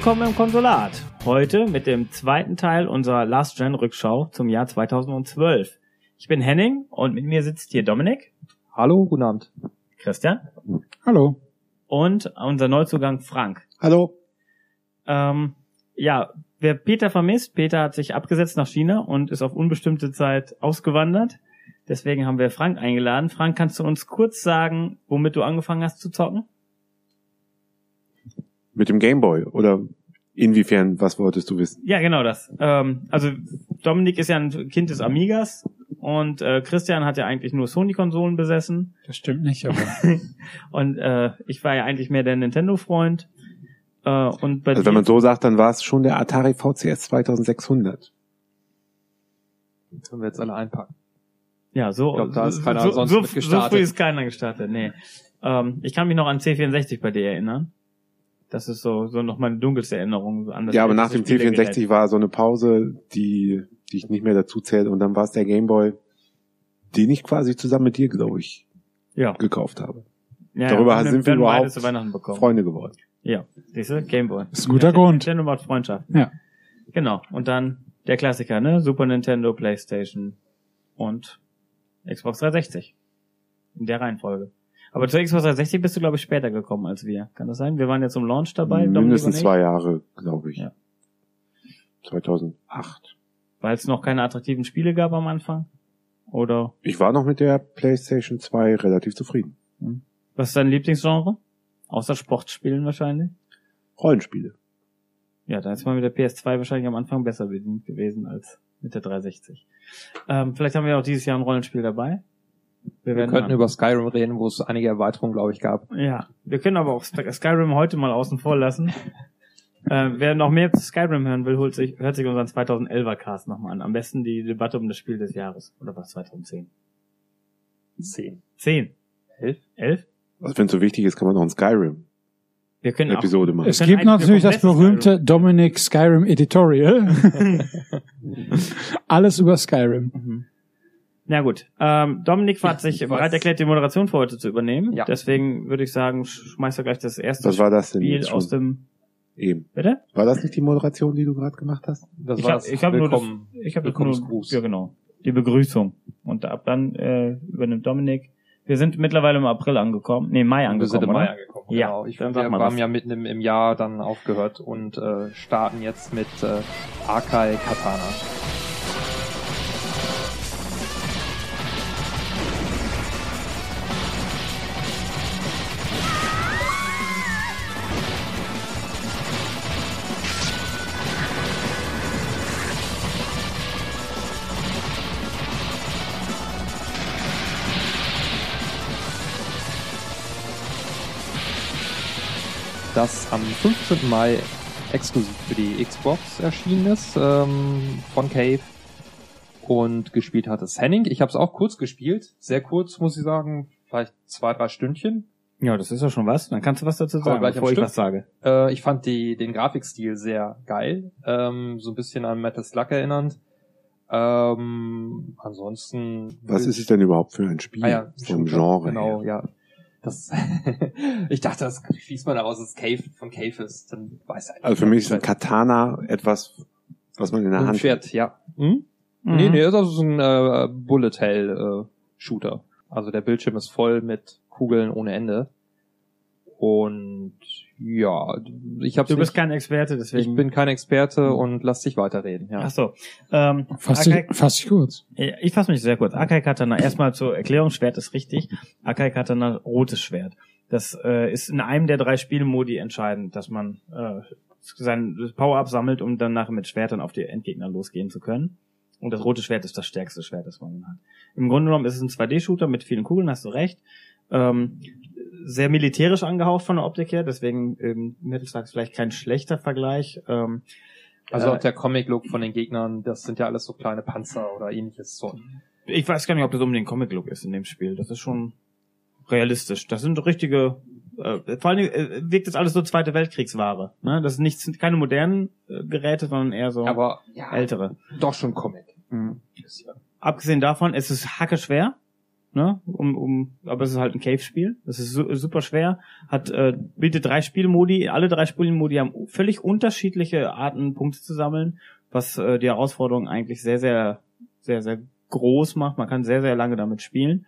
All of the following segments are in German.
Willkommen im Konsulat. Heute mit dem zweiten Teil unserer Last Gen Rückschau zum Jahr 2012. Ich bin Henning und mit mir sitzt hier Dominik, Hallo, guten Abend. Christian Hallo. und unser Neuzugang Frank. Hallo. Ähm, ja, wer Peter vermisst, Peter hat sich abgesetzt nach China und ist auf unbestimmte Zeit ausgewandert. Deswegen haben wir Frank eingeladen. Frank, kannst du uns kurz sagen, womit du angefangen hast zu zocken? Mit dem Gameboy oder inwiefern, was wolltest du wissen? Ja, genau das. Ähm, also Dominik ist ja ein Kind des Amigas und äh, Christian hat ja eigentlich nur Sony-Konsolen besessen Das stimmt nicht, aber und äh, ich war ja eigentlich mehr der Nintendo-Freund. Äh, und bei Also wenn man so sagt, dann war es schon der Atari VCS 2600. Können wir jetzt alle einpacken. ja, so, Ich glaub, da ist so, keiner so, sonst so, mit so gestartet. früh ist keiner gestartet, nee. Ähm, ich kann mich noch an C64 bei dir erinnern. Das ist so, so noch meine dunkelste Erinnerung an das Ja, aber nach dem Spielegerät. C64 war so eine Pause, die, die ich nicht mehr dazu zähle. Und dann war es der Gameboy, den ich quasi zusammen mit dir, glaube ich, Ja. gekauft habe. ja Darüber ja, sind wir überhaupt zu Weihnachten bekommen. Freunde geworden. Ja, siehste, Gameboy. ist ein guter Grund. Nintendo macht Freundschaft. Ja. Genau. Und dann der Klassiker, ne? Super Nintendo, Playstation und Xbox 360. In der Reihenfolge. Aber zur Xbox 360 bist du, glaube ich, später gekommen als wir. Kann das sein? Wir waren ja zum Launch dabei. Mindestens zwei Jahre, glaube ich. Ja. 2008. Weil es noch keine attraktiven Spiele gab am Anfang? Oder Ich war noch mit der PlayStation 2 relativ zufrieden. was ist dein Lieblingsgenre? Außer Sportspielen wahrscheinlich? Rollenspiele. Ja, da ist man mit der PS2 wahrscheinlich am Anfang besser bedient gewesen als mit der 360. Ähm, vielleicht haben wir auch dieses Jahr ein Rollenspiel dabei. Wir werden könnten über Skyrim reden, wo es einige Erweiterungen, glaube ich, gab. Ja, wir können aber auch Sky- Skyrim heute mal außen vor lassen. äh, wer noch mehr zu Skyrim hören will, holt sich, hört sich unseren 2011er Cast nochmal an. Am besten die Debatte um das Spiel des Jahres. Oder was, 2010? Zehn. 10? Elf? 11? Also wenn es so wichtig ist, kann man noch ein Skyrim Wir können auch, Episode machen. Es gibt natürlich das berühmte Dominic Skyrim Editorial. Alles über Skyrim. Mhm. Na gut, ähm, Dominik hat sich bereit erklärt, die Moderation für heute zu übernehmen. Ja. Deswegen würde ich sagen, schmeißt er gleich das erste Was war das denn Spiel aus dem... Eben. Bitte? War das nicht die Moderation, die du gerade gemacht hast? Das ich war habe das ich hab nur das, ich hab nur, ja genau, die Begrüßung. Und ab dann äh, übernimmt Dominik. Wir sind mittlerweile im April angekommen, nee, Mai wir sind angekommen, im Mai angekommen. Ja, genau. Ich, dann wir haben ja mitten im, im Jahr dann aufgehört und äh, starten jetzt mit äh, Akai Katana. Am 15. Mai exklusiv für die Xbox erschienen ist ähm, von Cave und gespielt hat es Henning. Ich habe es auch kurz gespielt, sehr kurz muss ich sagen, vielleicht zwei drei Stündchen. Ja, das ist ja schon was. Dann kannst du was dazu sagen, gleich bevor ich Stück. was sage. Äh, ich fand die, den Grafikstil sehr geil, ähm, so ein bisschen an Metal Slug erinnernd. Ähm, ansonsten Was ist es denn überhaupt für ein Spiel Ah ja, vom Genre Genau, her? ja. Das ich dachte, das schließt man daraus, dass es Cave von Cave ist. Dann weiß er Also für mich ist ein Katana etwas, was man in der ein Hand Schwert, ja. Hm? Mhm. Nee, nee, das ist ein äh, Bullet Hell äh, Shooter. Also der Bildschirm ist voll mit Kugeln ohne Ende. Und ja, ich hab's Du bist nicht, kein Experte, deswegen. ich bin kein Experte und lass dich weiterreden, ja. Ach so. Ähm, Fass Akai- dich, fass dich kurz. Ich fasse mich sehr kurz. Akai Katana, erstmal zur Erklärung, Schwert ist richtig. Akai Katana, rotes Schwert. Das äh, ist in einem der drei Spielmodi entscheidend, dass man äh, sein Power-Up sammelt, um dann nachher mit Schwertern auf die Endgegner losgehen zu können. Und das rote Schwert ist das stärkste Schwert, das man hat. Im Grunde genommen ist es ein 2D-Shooter mit vielen Kugeln, hast du recht. Ähm, sehr militärisch angehaucht von der Optik her, deswegen ähm, ist vielleicht kein schlechter Vergleich. Ähm, Also äh, auch der Comic-Look von den Gegnern, das sind ja alles so kleine Panzer oder ähnliches so. Ich weiß gar nicht, ob das unbedingt Comic-Look ist in dem Spiel. Das ist schon realistisch. Das sind richtige, äh, vor allem äh, wirkt das alles so Zweite Weltkriegsware. Ne? Das sind nichts, keine modernen äh, Geräte, sondern eher so Aber ja, ältere. doch schon Comic. Mhm. Abgesehen davon, es ist hacke schwer. Ne? um, um, aber es ist halt ein Cave-Spiel. Das ist su super schwer. Hat äh, bietet drei Spielmodi. Alle drei Spielmodi haben völlig unterschiedliche Arten, Punkte zu sammeln, was äh, die Herausforderung eigentlich sehr, sehr, sehr, sehr groß macht. Man kann sehr, sehr lange damit spielen.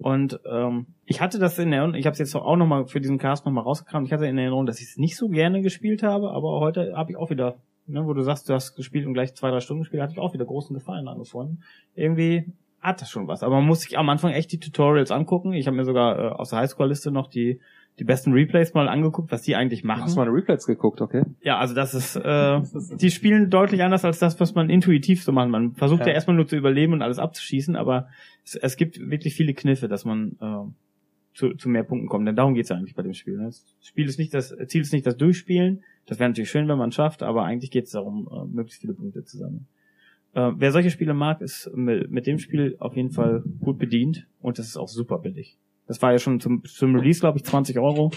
Und ähm, ich hatte das in Erinnerung, ich habe es jetzt auch nochmal für diesen Cast nochmal rausgekramt, ich hatte in Erinnerung, dass ich es nicht so gerne gespielt habe, aber heute habe ich auch wieder, ne, wo du sagst, du hast gespielt und gleich zwei, drei Stunden gespielt, hatte ich auch wieder großen Gefallen angefunden. Irgendwie hat das schon was. Aber man muss sich am Anfang echt die Tutorials angucken. Ich habe mir sogar äh, aus der Highscore-Liste noch die die besten Replays mal angeguckt, was die eigentlich machen. Hast du mal Replays geguckt, okay? Ja, also das ist, äh, die spielen deutlich anders als das, was man intuitiv so macht. Man versucht ja, Ja. erstmal nur zu überleben und alles abzuschießen, aber es, es gibt wirklich viele Kniffe, dass man äh, zu, zu mehr Punkten kommt. Denn darum geht's ja eigentlich bei dem Spiel. Ne? Das Spiel ist nicht das, Ziel ist nicht das Durchspielen. Das wäre natürlich schön, wenn man es schafft, aber eigentlich geht's darum, äh, möglichst viele Punkte zu sammeln. Äh, wer solche Spiele mag, ist mit, mit dem Spiel auf jeden Fall gut bedient und das ist auch super billig. Das war ja schon zum, zum Release, glaube ich, 20 Euro.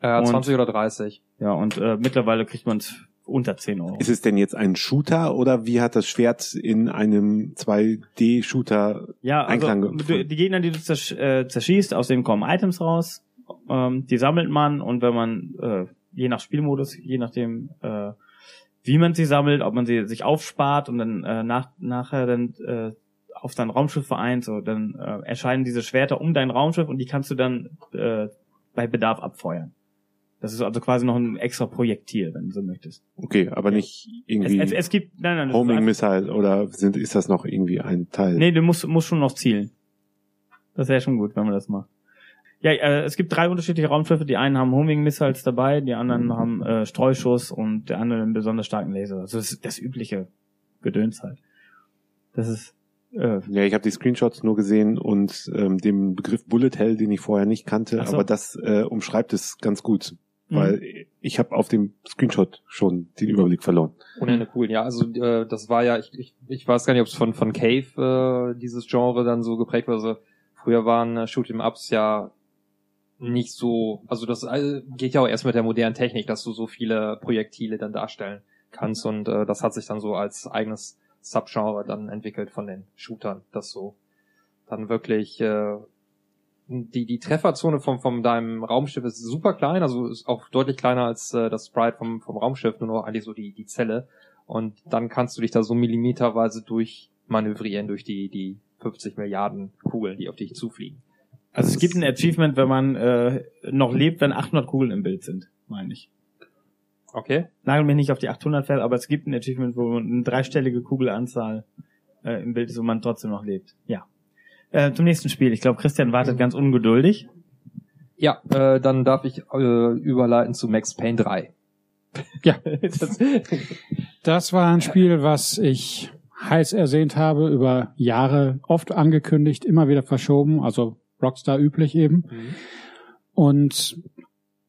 Äh, Und- 20 oder 30. Ja, und äh, mittlerweile kriegt man es unter 10 Euro. Ist es denn jetzt ein Shooter oder wie hat das Schwert in einem 2D-Shooter Ja, also Einklang du, die Gegner, die du zersch äh, zerschießt, aus denen kommen Items raus. Ähm, die sammelt man und wenn man, äh, je nach Spielmodus, je nachdem, äh, wie man sie sammelt, ob man sie sich aufspart und dann äh, nach, nachher dann äh, auf dein Raumschiff vereint, so, dann äh, erscheinen diese Schwerter um dein Raumschiff und die kannst du dann äh, bei Bedarf abfeuern. Das ist also quasi noch ein extra Projektil, wenn du so möchtest. Okay, aber nicht Es, irgendwie es, es gibt, nein, nein, Homing Missile oder sind, ist das noch irgendwie ein Teil? Nee, du musst, musst schon noch zielen. Das wäre schon gut, wenn man das macht. Ja, äh, es gibt drei unterschiedliche Raumschiffe. Die einen haben Homing Missiles dabei, die anderen haben äh, Streuschuss und der andere einen besonders starken Laser. Also das ist das übliche Gedöns halt. Das ist äh, Ja, ich habe die Screenshots nur gesehen und ähm, den Begriff Bullet Hell, den ich vorher nicht kannte, so. aber das äh, umschreibt es ganz gut, Mhm. weil ich habe auf dem Screenshot schon den Überblick verloren. Ohne eine cool. Ja, also äh, das war ja, ich, ich, ich weiß gar nicht, ob es von, von Cave äh, dieses Genre dann so geprägt war. Also früher waren äh, Shoot'em Ups ja nicht so, also das äh, geht ja auch erst mit der modernen Technik, dass du so viele Projektile dann darstellen kannst und äh, das hat sich dann so als eigenes Subgenre dann entwickelt von den Shootern, das so dann wirklich äh, die die Trefferzone vom vom deinem Raumschiff ist super klein, also ist auch deutlich kleiner als äh, das Sprite vom vom Raumschiff, nur noch eigentlich so die die Zelle und dann kannst du dich da so millimeterweise durchmanövrieren durch die die 50 Milliarden Kugeln, die auf dich zufliegen. Also es gibt ein Achievement, wenn man äh, noch lebt, wenn 800 Kugeln im Bild sind, meine ich. Okay. Nagel mich nicht auf die 800 fest, aber es gibt ein Achievement, wo eine dreistellige Kugelanzahl äh, im Bild ist und man trotzdem noch lebt. Ja. Äh, zum nächsten Spiel. Ich glaube, Christian wartet ganz ungeduldig. Ja, äh, dann darf ich äh, überleiten zu Max Payne 3. Ja. das, Das war ein Spiel, was ich heiß ersehnt habe, über Jahre oft angekündigt, immer wieder verschoben, also Rockstar üblich eben. Und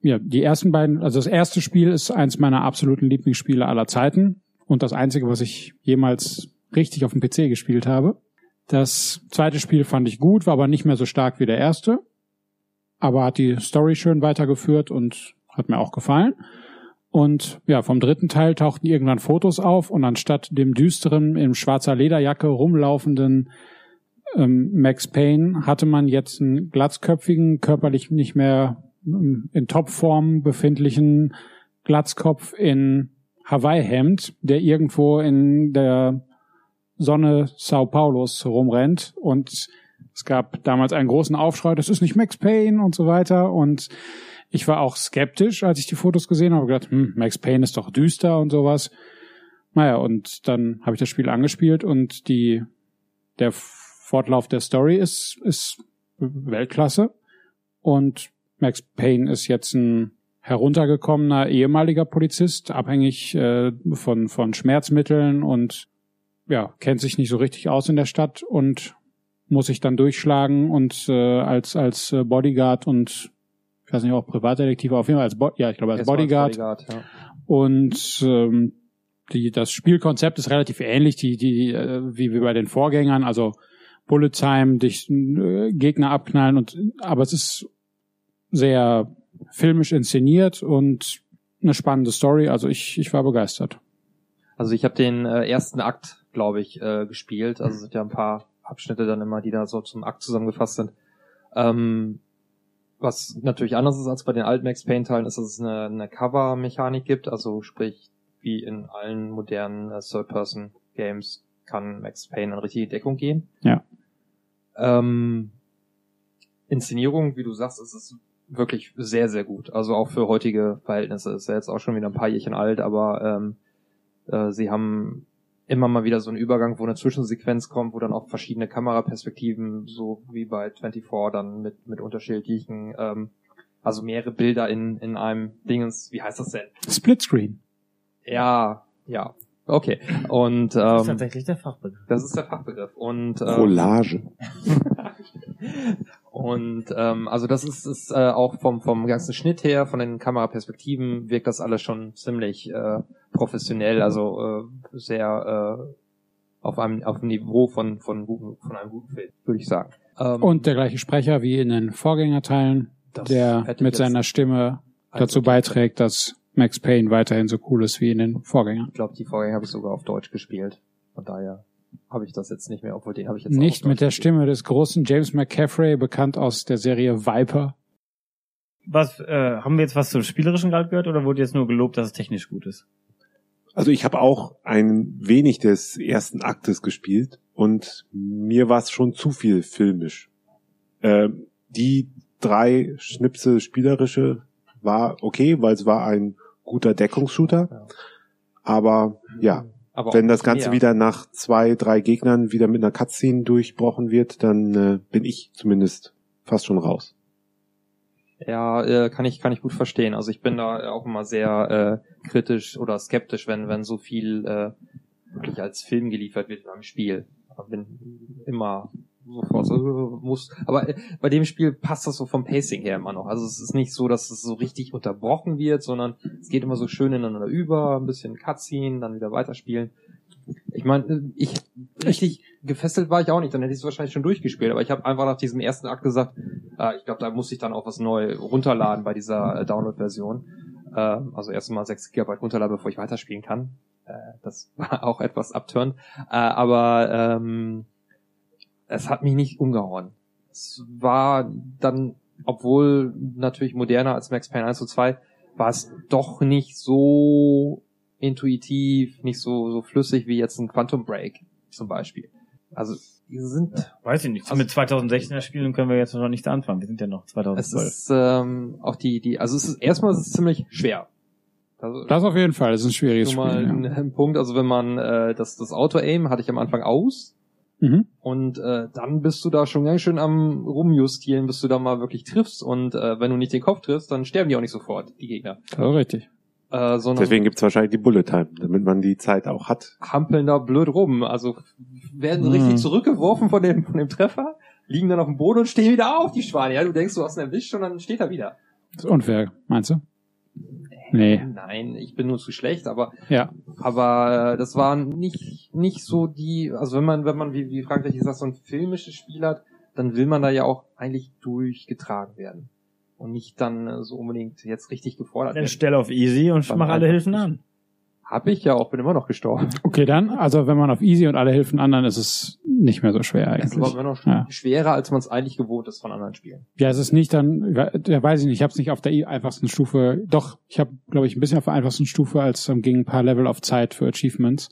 ja, die ersten beiden, also das erste Spiel ist eins meiner absoluten Lieblingsspiele aller Zeiten und das einzige, was ich jemals richtig auf dem PC gespielt habe. Das zweite Spiel fand ich gut, war aber nicht mehr so stark wie der erste, aber hat die Story schön weitergeführt und hat mir auch gefallen. Und ja, vom dritten Teil tauchten irgendwann Fotos auf und anstatt dem düsteren, in schwarzer Lederjacke rumlaufenden ähm, Max Payne hatte man jetzt einen glatzköpfigen, körperlich nicht mehr ähm, in Topform befindlichen Glatzkopf in Hawaii-Hemd, der irgendwo in der Sonne Sao Paulos rumrennt. Und es gab damals einen großen Aufschrei, das ist nicht Max Payne und so weiter. Und ich war auch skeptisch, als ich die Fotos gesehen habe, gedacht, hm, Max Payne ist doch düster und sowas. Naja, und dann habe ich das Spiel angespielt und die, der Fortlauf der Story ist, ist Weltklasse. Und Max Payne ist jetzt ein heruntergekommener ehemaliger Polizist, abhängig äh, von, von Schmerzmitteln und ja, kennt sich nicht so richtig aus in der Stadt und muss sich dann durchschlagen und äh, als, als äh, Bodyguard und ich weiß nicht, auch Privatdetektiv, auf jeden Fall als Bo ja, ich glaube als Bodyguard. Bodyguard ja. Und ähm, die, das Spielkonzept ist relativ ähnlich die, die, äh, wie, wie bei den Vorgängern, also Bullet Time, dich äh, Gegner abknallen und aber es ist sehr filmisch inszeniert und eine spannende Story. Also ich, ich war begeistert. Also ich habe den äh, ersten Akt, glaube ich, äh, gespielt. Also es sind ja ein paar Abschnitte dann immer, die da so zum Akt zusammengefasst sind. Ähm, was natürlich anders ist als bei den alten Max Payne Teilen, ist, dass es eine, eine Cover-Mechanik gibt, also sprich, wie in allen modernen äh, Third-Person-Games kann Max Payne in richtige Deckung gehen. Ja. Ähm, Inszenierung, wie du sagst, ist es wirklich sehr, sehr gut. Also auch für heutige Verhältnisse. Ist ja jetzt auch schon wieder ein paar Jährchen alt, aber ähm, äh, sie haben immer mal wieder so einen Übergang, wo eine Zwischensequenz kommt, wo dann auch verschiedene Kameraperspektiven, so wie bei 24 dann mit, mit unterschiedlichen, ähm, also mehrere Bilder in, in einem Dingens, wie heißt das denn? Splitscreen. Ja, ja. Okay. Und Das ist ähm, tatsächlich der Fachbegriff. das ist der Fachbegriff. Und ähm, Collage. Und ähm, also das ist, ist äh, auch vom, vom ganzen Schnitt her, von den Kameraperspektiven wirkt das alles schon ziemlich äh, professionell, also äh, sehr äh, auf einem auf einem Niveau von von, guten, von einem guten Film, würde ich sagen. Ähm, Und der gleiche Sprecher wie in den Vorgängerteilen, der mit seiner Stimme dazu beiträgt, dass Max Payne weiterhin so cool ist wie in den Vorgängern. Ich glaube, die Vorgänger habe ich sogar auf Deutsch gespielt. Von daher habe ich das jetzt nicht mehr, obwohl den habe ich jetzt Nicht mit der Stimme des großen James McCaffrey, bekannt aus der Serie Viper. Was, äh, haben wir jetzt was zum Spielerischen gerade gehört oder wurde jetzt nur gelobt, dass es technisch gut ist? Also ich habe auch ein wenig des ersten Aktes gespielt und mir war es schon zu viel filmisch. Ähm, die drei Schnipsel spielerische war okay, weil es war ein guter Deckungsshooter. Ja. Aber ja, Aber wenn das Ganze mehr. wieder nach zwei, drei Gegnern wieder mit einer Cutscene durchbrochen wird, dann äh, bin ich zumindest fast schon raus. Ja, äh, kann ich kann ich gut verstehen. Also ich bin da auch immer sehr äh, kritisch oder skeptisch, wenn wenn so viel äh, wirklich als Film geliefert wird in einem Spiel. Ich bin immer muss. Aber äh, bei dem Spiel passt das so vom Pacing her immer noch. Also es ist nicht so, dass es so richtig unterbrochen wird, sondern es geht immer so schön ineinander über, ein bisschen Cutscene, dann wieder weiterspielen. Ich meine, ich richtig gefesselt war ich auch nicht, dann hätte ich es wahrscheinlich schon durchgespielt, aber ich habe einfach nach diesem ersten Akt gesagt, äh, ich glaube, da muss ich dann auch was neu runterladen bei dieser äh, Download-Version. Äh, also erstmal 6 GB runterladen, bevor ich weiterspielen kann. Äh, das war auch etwas abturnt. Äh, aber ähm, es hat mich nicht umgehauen. Es war dann, obwohl natürlich moderner als Max Payne 1 zu 2, war es doch nicht so intuitiv, nicht so, so flüssig wie jetzt ein Quantum Break zum Beispiel. Also, die sind Weiß ich nicht. Also- mit 2016er Spielen können wir jetzt noch nichts anfangen. Wir sind ja noch Es 2012. ist ähm, auch die, die, also es ist erstmal ist es ziemlich schwer. Also, Das auf jeden Fall, das ist ein schwieriges mal Spiel. ein, Ja. ein Punkt, also wenn man äh, das, das Auto-Aim hatte ich am Anfang aus Mhm. und äh, dann bist du da schon ganz schön am rumjustieren, bis du da mal wirklich triffst und äh, wenn du nicht den Kopf triffst, dann sterben die auch nicht sofort, die Gegner. Ist richtig. Äh, sondern Deswegen gibt's wahrscheinlich die Bullet Time, damit man die Zeit auch hat. hampeln da blöd rum. Also werden Mhm. richtig zurückgeworfen von dem, von dem Treffer, liegen dann auf dem Boden und stehen wieder auf, die Schweine. Ja, du denkst, du hast ihn erwischt und dann steht er wieder. Das ist unfair, meinst du? Nee. Nein, ich bin nur zu schlecht, aber Ja. aber äh, das war nicht nicht so die, also wenn man wenn man wie wie Frankreich gesagt so ein filmisches Spiel hat, dann will man da ja auch eigentlich durchgetragen werden und nicht dann äh, so unbedingt jetzt richtig gefordert Dann werden. stell auf easy und mach alle Hilfen nicht. an. Hab ich ja auch, bin immer noch gestorben. Okay, dann, also wenn man auf Easy und alle Hilfen anderen, ist es nicht mehr so schwer Es eigentlich. war immer noch Ja. schwerer, als man es eigentlich gewohnt ist von anderen Spielen. Ja, es ist nicht dann, ja, weiß ich nicht, ich habe es nicht auf der einfachsten Stufe, doch, ich habe, glaube ich, ein bisschen auf der einfachsten Stufe, als ähm, ging ein paar Level auf Zeit für Achievements.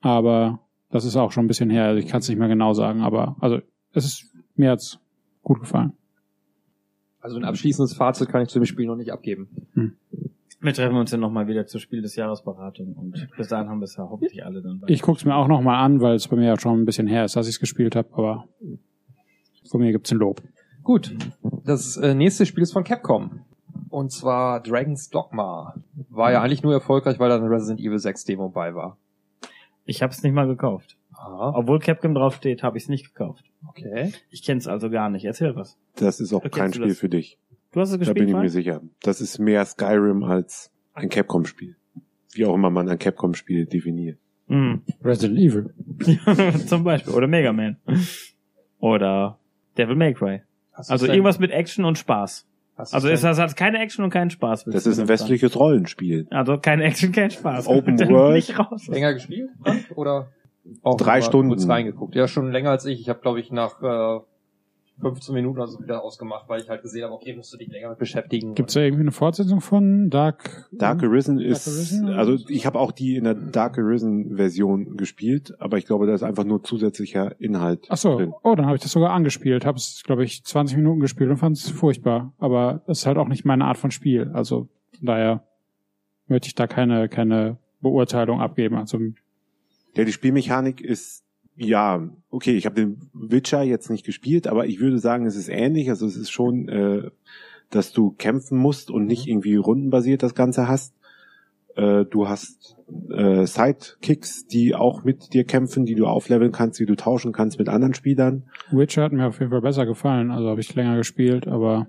Aber das ist auch schon ein bisschen her, also ich kann es nicht mehr genau sagen, aber also es ist mir hat's gut gefallen. Also ein abschließendes Fazit kann ich zu dem Spiel noch nicht abgeben. Wir treffen uns ja nochmal wieder zur Spiel des Jahresberatung und bis dahin haben wir es ja hoffentlich alle dann. bei. Ich guck's mir auch noch mal an, weil es bei mir ja schon ein bisschen her ist, dass ich es gespielt habe, aber von mir gibt's ein Lob. Gut, das äh, nächste Spiel ist von Capcom. Und zwar Dragon's Dogma. War ja eigentlich nur erfolgreich, weil da eine Resident Evil 6 Demo bei war. Ich habe es nicht mal gekauft. Ah, Obwohl Capcom draufsteht, habe ich es nicht gekauft. okay. Ich kenne es also gar nicht. Erzähl was. Das ist auch Okay, kein Spiel das- für dich. Du hast es Da gespielt, bin ich mir sicher. Das ist mehr Skyrim als ein Capcom-Spiel. Wie auch immer man ein Capcom-Spiel definiert. Mhm. Resident Evil. Zum Beispiel. Oder Mega Man. Oder Devil May Cry. Also denn- irgendwas mit Action und Spaß. Also es hat keine Action und keinen Spaß. willst Das ist ein damit sagen? westliches Rollenspiel. Also keine Action, kein Spaß. Open World. Nicht raus. länger gespielt? Oder auch Drei Stunden. kurz reingeguckt? Ja, schon länger als ich. Ich habe, glaube ich, nach äh, 15 Minuten also wieder ausgemacht, weil ich halt gesehen habe, okay, musst du dich länger mit beschäftigen. Gibt's da irgendwie eine Fortsetzung von Dark? Dark Arisen ist, Arisen also ich habe auch die in der Dark Arisen Version gespielt, aber ich glaube, da ist einfach nur zusätzlicher Inhalt Ach so, drin. oh, dann habe ich das sogar angespielt. Habe es, glaube ich, 20 Minuten gespielt und fand es furchtbar. Aber das ist halt auch nicht meine Art von Spiel. Also von daher möchte ich da keine keine Beurteilung abgeben. Also Ja, die Spielmechanik ist, ja, okay, ich habe den Witcher jetzt nicht gespielt, aber ich würde sagen, es ist ähnlich. Also es ist schon, äh, dass du kämpfen musst und nicht irgendwie rundenbasiert das Ganze hast. Äh, du hast äh, Sidekicks, die auch mit dir kämpfen, die du aufleveln kannst, die du tauschen kannst mit anderen Spielern. Witcher hat mir auf jeden Fall besser gefallen. Also habe ich länger gespielt, aber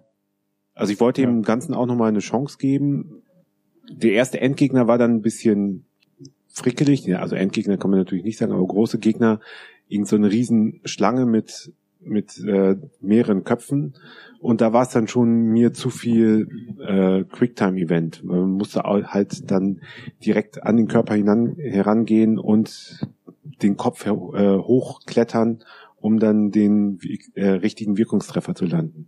Also ich wollte Ja. dem Ganzen auch nochmal eine Chance geben. Der erste Endgegner war dann ein bisschen frickelig. Ja, also Endgegner kann man natürlich nicht sagen, aber große Gegner. Irgend so eine riesen Schlange mit, mit äh, mehreren Köpfen. Und da war es dann schon mir zu viel äh, Quicktime-Event. Man musste halt dann direkt an den Körper hinan, herangehen und den Kopf äh, hochklettern, um dann den äh, richtigen Wirkungstreffer zu landen.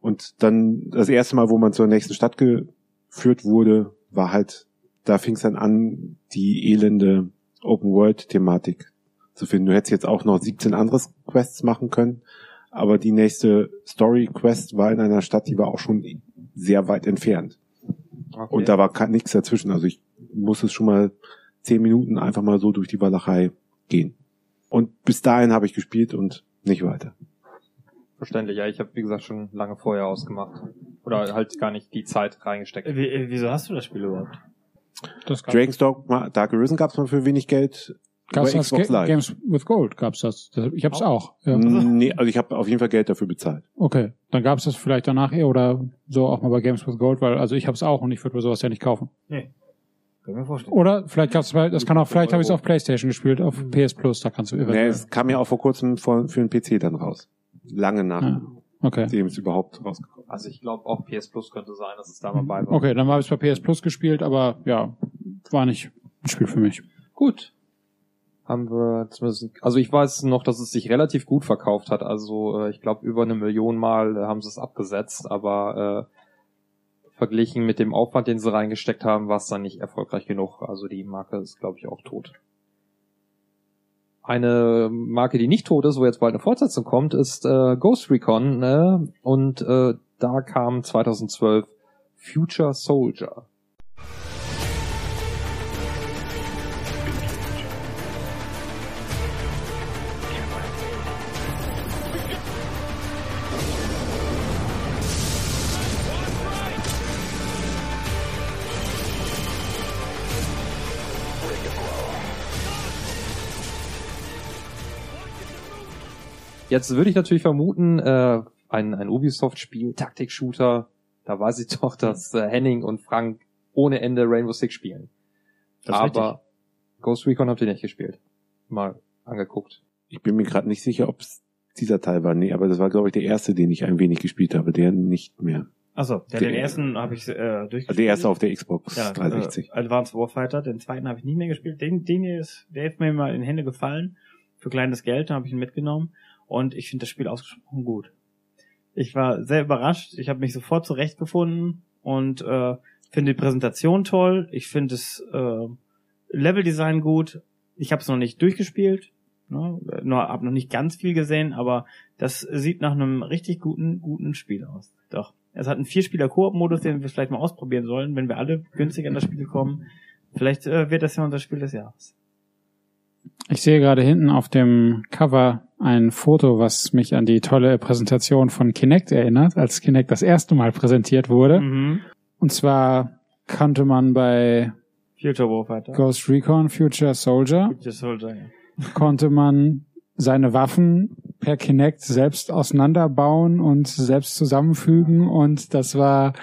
Und dann das erste Mal, wo man zur nächsten Stadt geführt wurde, war halt, da fing es dann an, die elende Open-World-Thematik zu finden. Du hättest jetzt auch noch 17 andere Quests machen können, aber die nächste Story-Quest war in einer Stadt, die war auch schon sehr weit entfernt. Okay. Und da war nichts dazwischen. Also ich muss es schon mal zehn Minuten einfach mal so durch die Walachei gehen. Und bis dahin habe ich gespielt und nicht weiter. Verständlich, ja, ich habe wie gesagt schon lange vorher ausgemacht. Oder halt gar nicht die Zeit reingesteckt. Wie, äh, wieso hast du das Spiel überhaupt? Das Dragon's Dogma Dark Arisen gab es mal für wenig Geld gab's das Xbox Ga Live. Games with Gold gab's das. das ich hab's auch. Ja. Nee, also ich habe auf jeden Fall Geld dafür bezahlt. Okay, dann gab's das vielleicht danach eh oder so auch mal bei Games with Gold, weil also ich hab's auch und ich würde mir sowas ja nicht kaufen. Nee. Kann ich mir vorstellen. Oder vielleicht gab's bei, das kann auch, vielleicht habe ich es auf PlayStation gespielt, auf PS Plus, da kannst du Nee, eventuell. es kam ja auch vor kurzem für, für den PC dann raus. Lange nachdem Ja. Okay. es überhaupt rausgekommen Also ich glaube auch PS Plus könnte sein, dass es da mal bei war. Okay, dann habe ich bei PS Plus gespielt, aber ja, war nicht ein Spiel für mich. Gut. Haben wir zumindest, also ich weiß noch, dass es sich relativ gut verkauft hat. Also äh, ich glaube über eine Million Mal äh, haben sie es abgesetzt, aber äh, verglichen mit dem Aufwand, den sie reingesteckt haben, war es dann nicht erfolgreich genug. Also die Marke ist, glaube ich, auch tot. Eine Marke, die nicht tot ist, wo jetzt bald eine Fortsetzung kommt, ist äh, Ghost Recon. Ne? Und äh, da kam 2012 Future Soldier. Jetzt würde ich natürlich vermuten, äh, ein, ein Ubisoft-Spiel, Taktik-Shooter, da weiß ich doch, dass äh, Henning und Frank ohne Ende Rainbow Six spielen. Das Aber Ghost Recon habt ihr nicht gespielt. Mal angeguckt. Ich bin mir gerade nicht sicher, ob es dieser Teil war. Nee, aber das war, glaube ich, der erste, den ich ein wenig gespielt habe. Der nicht mehr. Achso, Der- den ersten habe ich äh, durchgespielt. Der erste auf der Xbox ja, 360. Äh, Advanced Warfighter, den zweiten habe ich nicht mehr gespielt. Den, den ist, der ist mir mal in die Hände gefallen. Für kleines Geld, da habe ich ihn mitgenommen. Und ich finde das Spiel ausgesprochen gut. Ich war sehr überrascht. Ich habe mich sofort zurechtgefunden und äh, finde die Präsentation toll. Ich finde das äh, Leveldesign gut. Ich habe es noch nicht durchgespielt. Ne? Nur habe noch nicht ganz viel gesehen, aber das sieht nach einem richtig guten, guten Spiel aus. Doch. Es hat einen Vierspieler-Koop-Modus, den wir vielleicht mal ausprobieren sollen, wenn wir alle günstig an das Spiel kommen. Vielleicht äh, wird das ja unser Spiel des Jahres. Ich sehe gerade hinten auf dem Cover ein Foto, was mich an die tolle Präsentation von Kinect erinnert, als Kinect das erste Mal präsentiert wurde. Mhm. Und zwar kannte man bei Future Warfighter. Ghost Recon Future Soldier, Future Soldier, ja. konnte man seine Waffen per Kinect selbst auseinanderbauen und selbst zusammenfügen und das war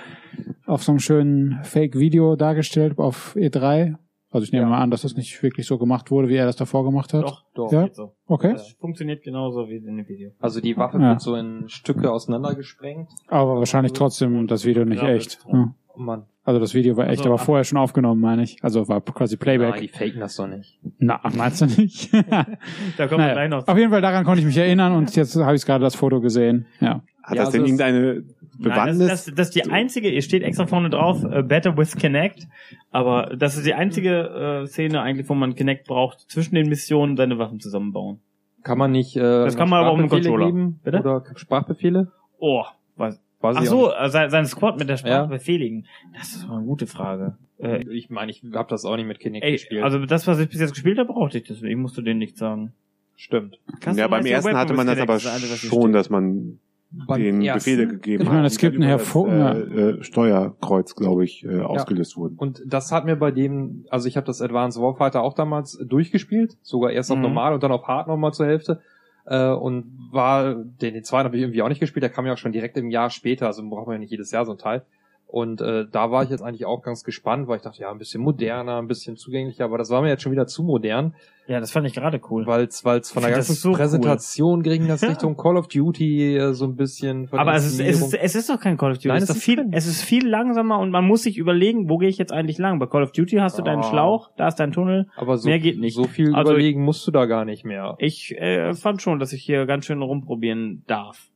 auf so einem schönen Fake-Video dargestellt auf E3 Also ich nehme Ja. mal an, dass das nicht wirklich so gemacht wurde, wie er das davor gemacht hat. Doch, Doch. Ja? geht so. Okay. Das funktioniert genauso wie in dem Video. Also die Waffe Ja. wird so in Stücke auseinandergesprengt. Aber wahrscheinlich trotzdem das Video nicht Ja, echt. Ja. Oh Mann, Also das Video war echt, Also, aber vorher schon aufgenommen, meine ich. Also war quasi Playback. nein, die faken das doch nicht. Na, meinst du nicht? Da kommen wir gleich naja, noch auf jeden Fall daran konnte ich mich erinnern und jetzt habe ich gerade das Foto gesehen. Ja. Hat Ja, das denn also es- irgendeine Nein, Bewandtnis? das, das, das ist die einzige, ihr steht extra vorne drauf, äh, Better with Connect, aber das ist die einzige äh, Szene eigentlich, wo man Connect braucht, zwischen den Missionen seine Waffen zusammenbauen. Kann man nicht äh, Das kann man aber auch mit dem Controller. geben? Bitte? Oder Sprachbefehle? Oh, was? Weiß Ach so, äh, sein, sein Squad mit der Sprache Ja. befehligen. Das ist mal eine gute Frage. Äh. Ich meine, ich habe das auch nicht mit Kinect ey, gespielt. also das, was ich bis jetzt gespielt habe, brauchte ich deswegen. Ich musste denen nicht sagen. Stimmt. ja, beim ersten weapon hatte man das aber das ist schon, dass man den ersten- Befehle gegeben Ich meine, hat, es die gibt eine über das, Hervor- äh, äh, Steuerkreuz, glaube ich, äh, ausgelöst wurden. Und das hat mir bei dem, also ich habe das Advanced Warfighter auch damals durchgespielt, sogar erst auf Mhm. normal und dann auf hart nochmal zur Hälfte. Äh, und war, den, den zweiten habe ich irgendwie auch nicht gespielt, der kam ja auch schon direkt im Jahr später, also braucht man ja nicht jedes Jahr so ein Teil. Und äh, da war ich jetzt eigentlich auch ganz gespannt, weil ich dachte, ja, ein bisschen moderner, ein bisschen zugänglicher, aber das war mir jetzt schon wieder zu modern, Ja, das fand ich gerade cool. weil es von der Ich ganzen so cool. Präsentation ging das Ja. Richtung Call of Duty äh, so ein bisschen. von Aber es ist, es, ist, es ist doch kein Call of Duty. Nein, es, ist ist viel, es ist viel langsamer und man muss sich überlegen, wo gehe ich jetzt eigentlich lang. Bei Call of Duty hast du deinen Ah. Schlauch, da ist dein Tunnel. aber so, mehr geht nicht. so viel Also- überlegen musst du da gar nicht mehr. Ich äh, fand schon, dass ich hier ganz schön rumprobieren darf.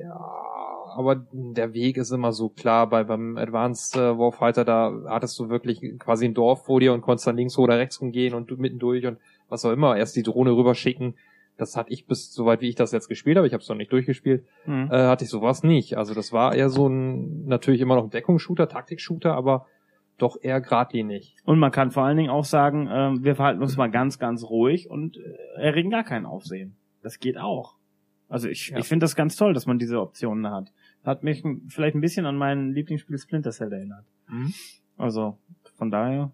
Ja, aber der Weg ist immer so klar. Bei beim Advanced äh, Warfighter, da hattest du wirklich quasi ein Dorf vor dir und konntest dann links oder rechts rumgehen und du mittendurch und was auch immer. Erst die Drohne rüberschicken. Das hatte ich bis soweit wie ich das jetzt gespielt habe. Ich habe es noch nicht durchgespielt. Hm. Äh, hatte ich sowas nicht. Also das war eher so ein natürlich immer noch ein Deckungsshooter, Taktikshooter, aber doch eher geradlinig. Und man kann vor allen Dingen auch sagen, ähm, wir verhalten uns mal ganz, ganz ruhig und äh, erregen gar kein Aufsehen. Das geht auch. Also ich, Ja. ich finde das ganz toll, dass man diese Optionen hat. Hat mich vielleicht ein bisschen an mein Lieblingsspiel Splinter Cell erinnert. Also von daher,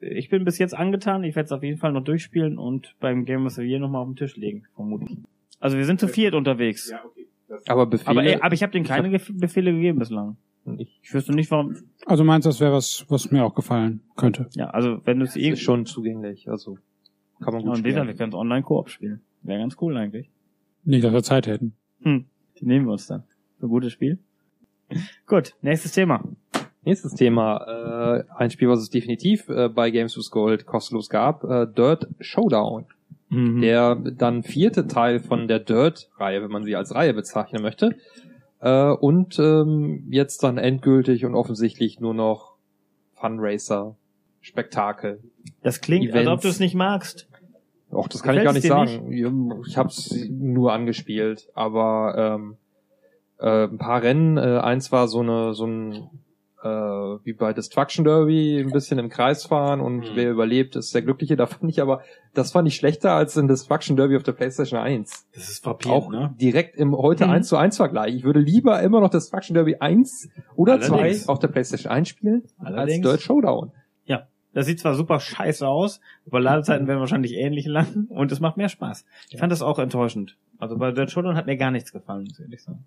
ich bin bis jetzt angetan. Ich werde es auf jeden Fall noch durchspielen und beim Game of the Year nochmal auf den Tisch legen, vermutlich. Also wir sind zu viert unterwegs. okay. Das Aber Befehle. Aber, ey, aber ich habe denen keine Gef- Befehle gegeben bislang. ich, Ich wüsste nicht, warum. Also meinst du, das wäre was, was mir auch gefallen könnte? Ja, also wenn du es ist eh schon zugänglich. Also kann man Ja, gut und wieder, wir spielen. können es online-Koop spielen. Wäre ganz cool eigentlich. Nicht, dass wir Zeit hätten. Hm, die nehmen wir uns dann. Ein gutes Spiel. Gut, nächstes Thema. Nächstes Thema, äh, ein Spiel, was es definitiv äh, bei Games with Gold kostenlos gab, äh, Dirt Showdown. Mhm. Der dann vierte Teil von der Dirt-Reihe, wenn man sie als Reihe bezeichnen möchte. Äh, und ähm, jetzt dann endgültig und offensichtlich nur noch Funracer, Spektakel. das klingt, als ob Events. du es nicht magst. Auch das kann ich gar nicht Gefällt's sagen. Ja, Ich habe es nur angespielt, aber ähm, äh, ein paar Rennen. Äh, eins war so eine so ein äh, wie bei Destruction Derby ein bisschen im Kreis fahren und Mhm. wer überlebt, ist der Glückliche. Da fand ich aber, das fand ich schlechter als in Destruction Derby auf der PlayStation 1. Das ist Auch direkt im heute Mhm. 1 zu 1 Vergleich. Ich würde lieber immer noch Destruction Derby 1 oder Allerdings. 2 auf der PlayStation 1 spielen Allerdings. als Dirt Showdown. Das sieht zwar super scheiße aus, aber Ladezeiten werden wahrscheinlich ähnlich lang und es macht mehr Spaß. Ich fand das auch enttäuschend. Also bei Dirt Showdown hat mir gar nichts gefallen, muss ich ehrlich sagen.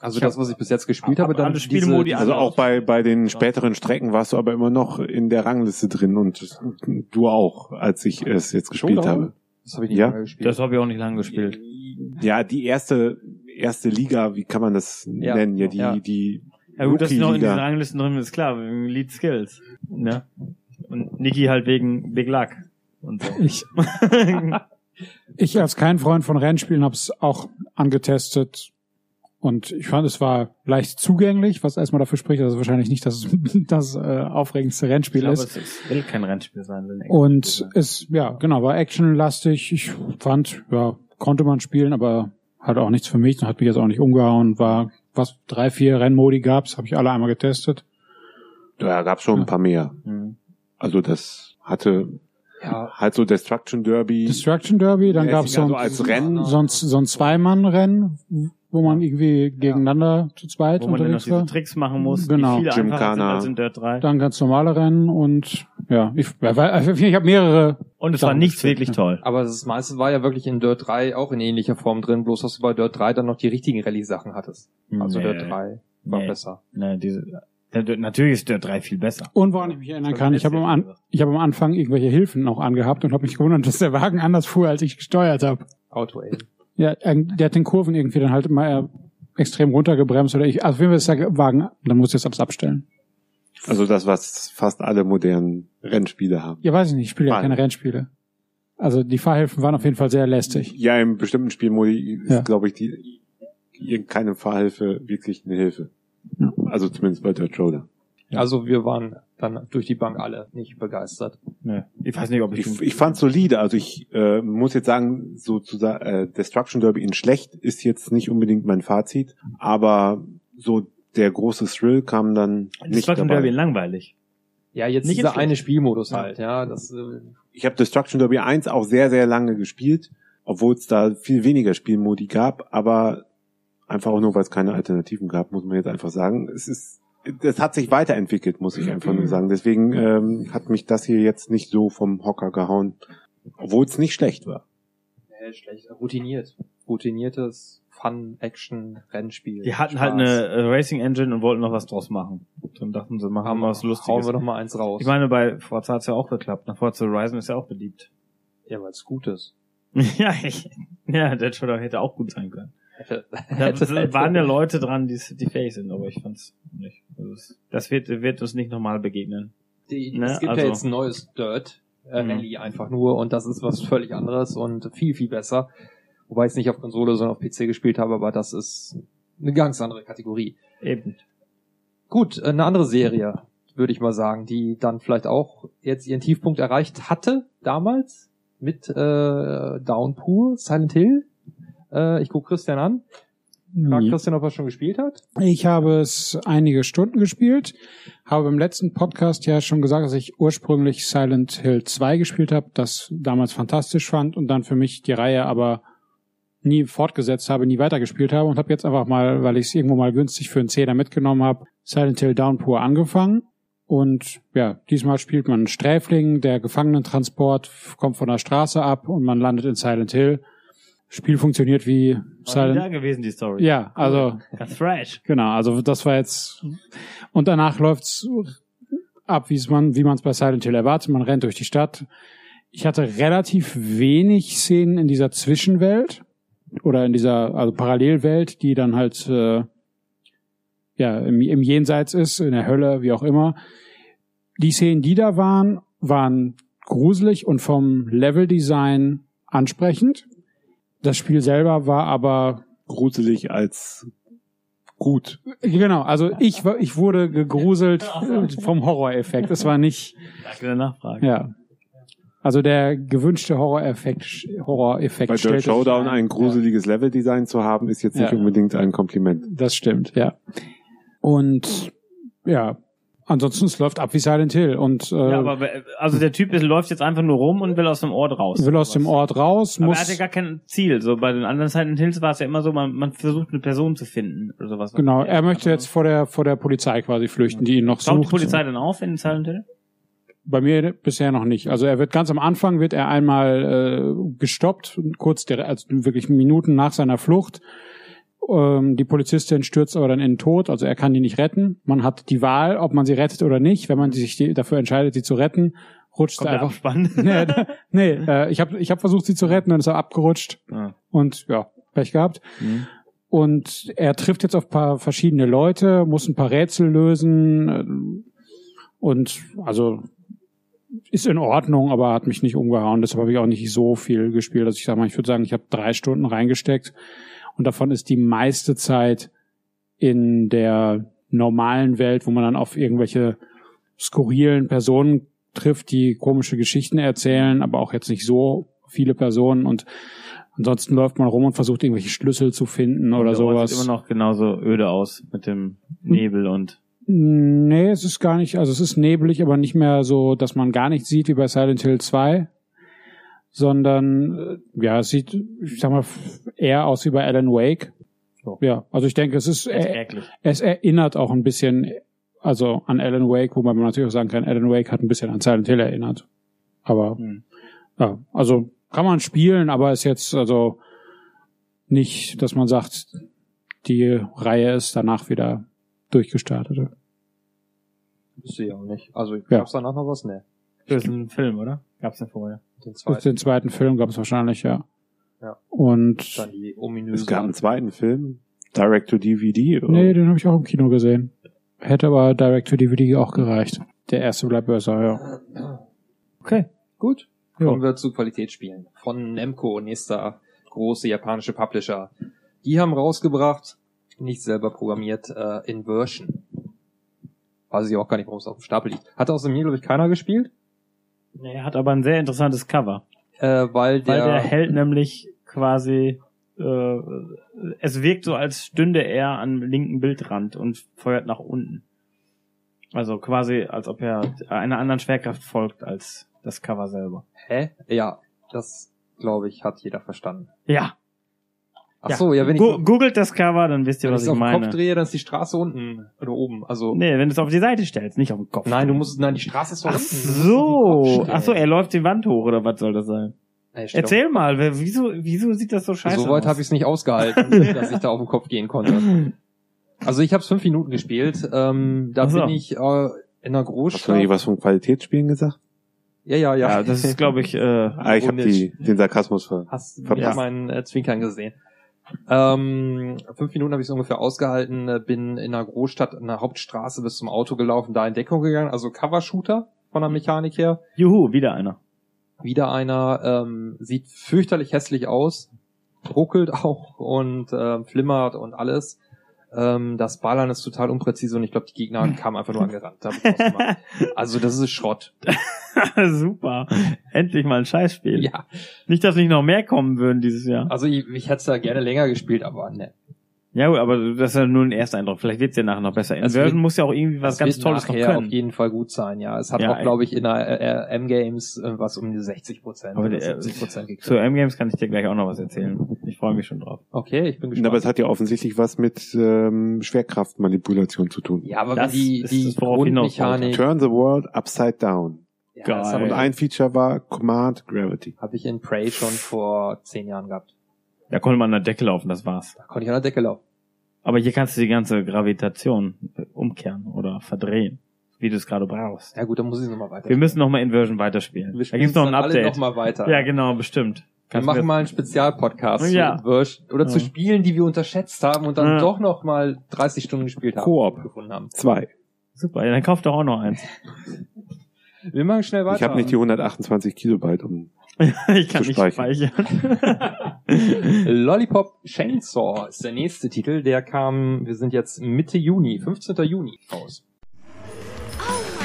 Also Ich das, was ich bis jetzt gespielt hab habe, dann alle Spielmodi Also alle auch bei, bei den späteren Strecken warst du aber immer noch in der Rangliste drin und du auch, als ich es jetzt gespielt habe. Das habe ich nicht Ja. mehr gespielt. Das habe ich auch nicht lange gespielt. Ja, die erste, erste Liga, wie kann man das Ja. nennen? Ja, die, Ja. die Ja gut, dass ich noch in diesen. Ranglisten drin bin, ist klar, wegen Lead Skills. Ne? Und Niki halt wegen Big Luck. Und so. Ich, ich als kein Freund von Rennspielen habe es auch angetestet und ich fand, es war leicht zugänglich, was erstmal dafür spricht, dass es wahrscheinlich nicht das, das äh, aufregendste Rennspiel Ich glaube, ist. es will kein Rennspiel sein. Will ein Und sein. es, ja, genau, war actionlastig. Ich fand, ja, konnte man spielen, aber hat auch nichts für mich. Dann hat mich jetzt auch nicht umgehauen. War, was, drei, vier Rennmodi gab's, habe ich alle einmal getestet. Da gab's schon ein paar mehr. Hm. Also das hatte ja, halt so Destruction Derby. Destruction Derby, dann gab's so also ein, als Rennen. so ein, so ein Zweimann-Rennen, wo man irgendwie gegeneinander zu zweit Wo man dann noch unterwegs diese war. Tricks machen muss, Genau. die viel einfacher sind Gymkhana. als in Dirt 3. Dann ganz normale Rennen und ja, ich, ja, weil- also ich habe mehrere. Und es war nichts wirklich ja. toll. aber das meiste war ja wirklich in Dirt 3 auch in ähnlicher Form drin, bloß dass du bei Dirt 3 dann noch die richtigen Rallye-Sachen hattest. Also Nee. Dirt 3 war Nee. besser. Ne, diese, Der, der, natürlich ist Dirt 3 viel besser. Und woran ich mich erinnern kann, ich habe am, An ich hab am Anfang irgendwelche Hilfen noch angehabt und habe mich gewundert, dass der Wagen anders fuhr, als ich gesteuert habe. Auto-Aim. Ja, äh, der hat den Kurven irgendwie dann halt mal äh, extrem runtergebremst oder ich, also auf jeden Fall ist der Wagen, dann muss ich jetzt alles abstellen. Also das, was fast alle modernen Rennspiele haben. Ja, weiß ich nicht, ich spiele ja keine Rennspiele. Also die Fahrhilfen waren auf jeden Fall sehr lästig. Ja, im bestimmten Spielmodi ist, Ja. glaube ich, die keine Fahrhilfe wirklich eine Hilfe. Ja. Also zumindest bei Dirt Roller. Also wir waren dann durch die Bank alle nicht begeistert. Nee. Ich weiß nicht, ob ich, Ich, ich fand solide. Also ich äh, muss jetzt sagen, sozusagen äh, Destruction Derby in schlecht ist jetzt nicht unbedingt mein Fazit, aber so der große Thrill kam dann nicht Destruction Derby dabei. langweilig. Ja, jetzt Nicht dieser eine. Spielmodus halt, ja. Das, äh, Ich habe Destruction Derby 1 auch sehr, sehr lange gespielt, obwohl es da viel weniger Spielmodi gab, aber einfach auch nur, weil es keine Alternativen gab, muss man jetzt einfach sagen. Es ist, das hat sich weiterentwickelt, muss ich einfach nur sagen. Deswegen ähm, hat mich das hier jetzt nicht so vom Hocker gehauen, obwohl es nicht schlecht war. nee, schlecht. Routiniert. Routiniertes Fun-Action-Rennspiel. Die hatten Spaß. halt eine Racing Engine und wollten noch was draus machen. Dann dachten sie, machen wir was Hauen Lustiges. wir doch mal eins raus. Ich meine, bei Forza hat's ja auch geklappt. Nach Forza Horizon ist ja auch beliebt. ja, weil es gut ist. ja, ich, ja, Dead Shadow hätte auch gut sein können. Hätte, Da hätte- waren ja Leute dran, die, die fähig sind, aber ich fand's nicht. Also Das wird, wird uns nicht nochmal begegnen. Die, Ne, es gibt also- ja jetzt ein neues Dirt äh, Mhm. Rally einfach nur und das ist was völlig anderes und viel, viel besser. Wobei ich es nicht auf Konsole, sondern auf PC gespielt habe, aber das ist eine ganz andere Kategorie. Eben. Gut, äh, eine andere Serie, würde ich mal sagen, die dann vielleicht auch jetzt ihren Tiefpunkt erreicht hatte, damals, mit äh, Downpour, Silent Hill. Äh, ich gucke Christian an. Frag Ja. Christian, ob er schon gespielt hat. Ich habe es einige Stunden gespielt, habe im letzten Podcast ja schon gesagt, dass ich ursprünglich Silent Hill 2 gespielt habe, das damals fantastisch fand und dann für mich die Reihe aber nie fortgesetzt habe, nie weitergespielt habe und habe jetzt einfach mal, weil ich es irgendwo mal günstig für einen Zehner mitgenommen habe, Silent Hill Downpour angefangen. Und ja, diesmal spielt man einen Sträfling, der Gefangenentransport kommt von der Straße ab und man landet in Silent Hill. Spiel funktioniert wie nie da Silent gewesen, die Story. Ja, also Ganz fresh. Genau, also das war jetzt und danach läuft's ab, wie es man, wie man es bei Silent Hill erwartet. Man rennt durch die Stadt. Ich hatte relativ wenig Szenen in dieser Zwischenwelt oder in dieser also Parallelwelt, die dann halt äh, ja im, im Jenseits ist, in der Hölle, wie auch immer. Die Szenen, die da waren, waren gruselig und vom Leveldesign ansprechend. Das Spiel selber war aber Gruselig als gut. Genau, also ich, war- ich wurde gegruselt äh, vom Horroreffekt. Es war nicht, Danke der Nachfrage. ja. Also der gewünschte Horroreffekt, Horroreffekt Bei Dirt Showdown ein. ein gruseliges Leveldesign zu haben, ist jetzt nicht Ja. unbedingt ein Kompliment. Das stimmt, ja. Und ja, ansonsten es läuft ab wie Silent Hill und äh, Ja, aber wer- also der Typ ist, läuft jetzt einfach nur rum und will aus dem Ort raus. will aus dem Ort raus, Aber muss er hat ja gar kein Ziel. So bei den anderen Silent Hills war es ja immer so, man, man versucht eine Person zu finden oder sowas. genau. Er möchte Aber- jetzt vor der vor der Polizei quasi flüchten, die ihn noch Taucht die sucht. Polizei dann auf in Silent Hill? Bei mir bisher noch nicht. Also er wird ganz am Anfang wird er einmal äh, gestoppt, kurz der, also wirklich Minuten nach seiner Flucht. Ähm, die Polizistin stürzt aber dann in den Tod, also er kann die nicht retten. Man hat die Wahl, ob man sie rettet oder nicht. Wenn man sich die, dafür entscheidet, sie zu retten, rutscht Kommt einfach. Abspann? nee, nee äh, ich habe ich hab versucht, sie zu retten, dann ist er abgerutscht Ah. und ja, Pech gehabt. Mhm. Und er trifft jetzt auf paar verschiedene Leute, muss ein paar Rätsel lösen äh, und also ist in Ordnung, aber hat mich nicht umgehauen. Deshalb habe ich auch nicht so viel gespielt. Also ich sag mal, ich würde sagen, ich habe drei Stunden reingesteckt und davon ist die meiste Zeit in der normalen Welt, wo man dann auf irgendwelche skurrilen Personen trifft, die komische Geschichten erzählen, aber auch jetzt nicht so viele Personen. Und ansonsten läuft man rum und versucht irgendwelche Schlüssel zu finden oder sowas. Sieht immer noch genauso öde aus mit dem Nebel und Nee, es ist gar nicht, also es ist neblig, aber nicht mehr so, dass man gar nichts sieht wie bei Silent Hill 2, sondern äh, ja, es sieht, ich sag mal, eher aus wie bei Alan Wake. So. Ja, also ich denke, es ist, erträglich. es erinnert auch ein bisschen, also an Alan Wake, wobei man natürlich auch sagen kann, Alan Wake hat ein bisschen an Silent Hill erinnert. Aber Hm. ja, also kann man spielen, aber ist jetzt also nicht, dass man sagt, die Reihe ist danach wieder durchgestartet. Wüsste ich auch nicht. Also Ja. gab's danach noch was? Ne. Das ist ein Film, oder? Gab's den vorher? Den zweiten. den zweiten Film gab es wahrscheinlich, ja. Ja. Und Dann die ominöse. Es gab einen zweiten Film, Direct to DVD. oder? nee, den habe ich auch im Kino gesehen. Hätte aber Direct to DVD auch gereicht. Der erste bleibt besser, ja. Okay. Gut. Ja. Kommen wir zu Qualitätsspielen. Von Nemco, nächster große japanische Publisher. Die haben rausgebracht, nicht selber programmiert, äh, Inversion. Weiß ich auch gar nicht, warum es auf dem Stapel liegt. Hat außer mir, glaube ich, keiner gespielt, Nee, er hat aber ein sehr interessantes Cover. äh, weil der, Weil der hält nämlich quasi, äh, es wirkt so, als stünde er am linken Bildrand und feuert nach unten. Also quasi, als ob er einer anderen Schwerkraft folgt als das Cover selber. Hä? Ja, das, glaube ich, hat jeder verstanden. Ja. Ach so, ja, wenn ich, Gu googelt das Cover, dann wisst ihr, wenn was ich ich auf den meine. Kopf drehe, dann ist die Straße unten oder oben. Also, Nee, wenn du es auf die Seite stellst, nicht auf den Kopf. nein, du musst, nein, die Straße ist doch Ach unten. Es auf so. Ach so, er läuft die Wand hoch, oder was soll das sein? Steht Erzähl mal, wer- wieso, wieso sieht das so auf- scheiße So weit aus? habe ich es nicht ausgehalten, dass ich da auf den Kopf gehen konnte. Also ich habe fünf Minuten gespielt. Ähm, da so. bin ich äh, in einer Hast du nicht Großstadt. was von Qualitätsspielen gesagt? Ja, ja, ja. Ja, das ist, glaube ich, äh, Ah, ich habe den Sarkasmus ver. Hast Verpasst. ja meinen äh, Zwinkern gesehen. Ähm, fünf Minuten habe ich es ungefähr ausgehalten, äh, bin in einer Großstadt, in einer Hauptstraße bis zum Auto gelaufen, da in Deckung gegangen, also Cover-Shooter von der Mechanik her. juhu, wieder einer. Wieder einer, ähm, sieht fürchterlich hässlich aus, ruckelt auch und äh, flimmert und alles. Ähm, das Ballern ist total unpräzise und ich glaube, die Gegner kamen einfach nur angerannt. Also das ist Schrott. Super. Endlich mal ein Scheißspiel. Ja, Nicht, dass nicht noch mehr kommen würden dieses Jahr. also ich, ich hätte es da gerne länger gespielt, aber ne. Ja, gut, aber das ist ja nur ein Ersteindruck. Vielleicht wird's ja nachher noch besser. Es Inversion wird- muss ja auch irgendwie was ganz Tolles noch nachher können. auf jeden Fall gut sein, ja. Es hat Ja, auch, glaube ich, in der äh, äh, M-Games äh, was um die 60 Prozent Aber oder der- 70 Prozent gekriegt. Zu M-Games kann ich dir gleich auch noch was erzählen. Ich freue mich schon drauf. Okay, ich bin Aber gespannt. es hat ja offensichtlich was mit ähm, Schwerkraftmanipulation zu tun. ja, aber Das die, ist die Grundmechanik... Turn the world upside down. Ja, Geil. Und habe ein Feature war Command Gravity. hab ich in Prey schon vor zehn Jahren gehabt. Da konnte man an der Decke laufen, das war's. Da konnte ich an der Decke laufen. Aber hier kannst du die ganze Gravitation äh, umkehren oder verdrehen, wie du es gerade brauchst. Ja gut, dann muss ich nochmal weiter. Wir müssen noch mal Inversion weiterspielen. Wir Da spielen gibt's noch ein dann alle Update. noch mal weiter. Ja, genau, bestimmt. Wir Kannst machen mir- mal einen Spezialpodcast Ja. zu Inversion oder zu Ja. Spielen, die wir unterschätzt haben und dann Ja. doch noch mal 30 Stunden gespielt haben. Koop. gefunden haben. Zwei. Super, ja, dann kauft doch auch noch eins. Wir machen schnell weiter. Ich habe nicht die 128 Kilobyte um. ich kann nicht speichern. speichern. Lollipop Chainsaw ist der nächste Titel. Der kam, wir sind jetzt Mitte Juni, 15. Juni raus. Oh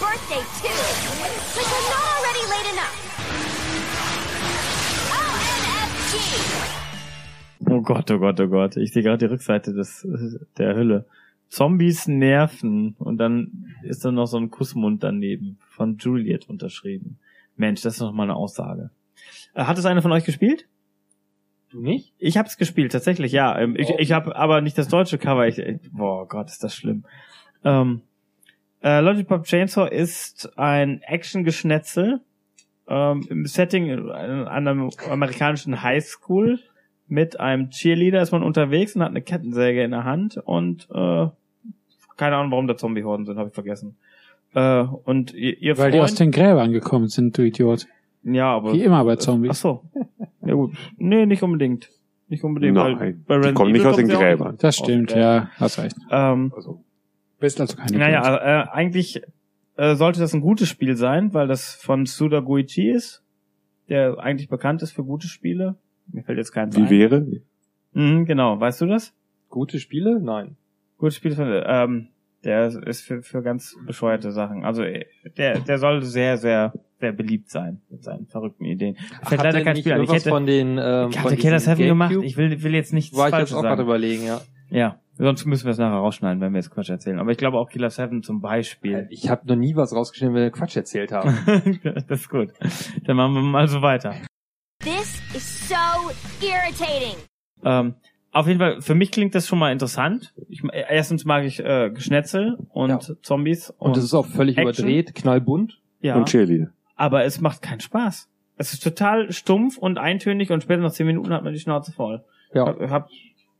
birthday, too! Like we're not already late enough! OMFG! Oh Gott, oh Gott, oh Gott. Ich sehe gerade die Rückseite des der Hülle. Zombies nerven und dann ist da noch so ein Kussmund daneben von Juliet unterschrieben. Mensch, das ist noch mal eine Aussage. Äh, Hat es einer von euch gespielt? Du nicht? Ich habe es gespielt, tatsächlich, ja. Ähm, Ich, ich habe aber nicht das deutsche Cover. Ich, boah Gott, ist das schlimm. Ähm, äh, Lollipop Chainsaw ist ein Action-Geschnetzel ähm, im Setting an einer amerikanischen Highschool mit einem Cheerleader ist man unterwegs und hat eine Kettensäge in der Hand und äh, keine Ahnung, warum da Zombie-Horden sind, habe ich vergessen. Äh, und ihr, ihr Weil Freund, die aus den Gräbern gekommen sind, du Idiot. ja, aber Wie immer bei Ach Zombies. so. Ja gut. Nee, nicht unbedingt. Nicht unbedingt. Nein, weil die bei Resident kommen nicht aus den Gräbern. Das stimmt, Gräbern. ja, hast recht. Ähm, Also, Bist also keine naja, äh, eigentlich äh, sollte das ein gutes Spiel sein, weil das von Suda Goichi ist, der eigentlich bekannt ist für gute Spiele. Mir fällt jetzt keins wie ein. wäre? Mhm, genau, weißt du das? Gute Spiele? Nein. Gute Spiele von, ähm, der ist für, für ganz bescheuerte Sachen. Also äh, der, der soll sehr, sehr, sehr beliebt sein mit seinen verrückten Ideen. Fällt Hat leider der kein nicht Spiel an. Ich hätte, von den ähm, ich von hatte Killer diesen 7 gemacht. Ich will, will jetzt nichts War ich jetzt auch gerade überlegen, ja. Ja, sonst müssen wir es nachher rausschneiden, wenn wir jetzt Quatsch erzählen. Aber ich glaube auch Killer 7 zum Beispiel. Ich habe noch nie was rausgeschnitten, wenn wir Quatsch erzählt haben. das ist gut. Dann machen wir mal so weiter. This is so irritating! Ähm, auf jeden Fall, für mich klingt das schon mal interessant. Ich, erstens mag ich äh, Geschnetzel und Ja. Zombies. Und es ist auch völlig Action. überdreht, knallbunt. ja, Und Cheerleader. aber es macht keinen Spaß. Es ist total stumpf und eintönig und später nach zehn Minuten hat man die Schnauze voll. Ja. Hab, hab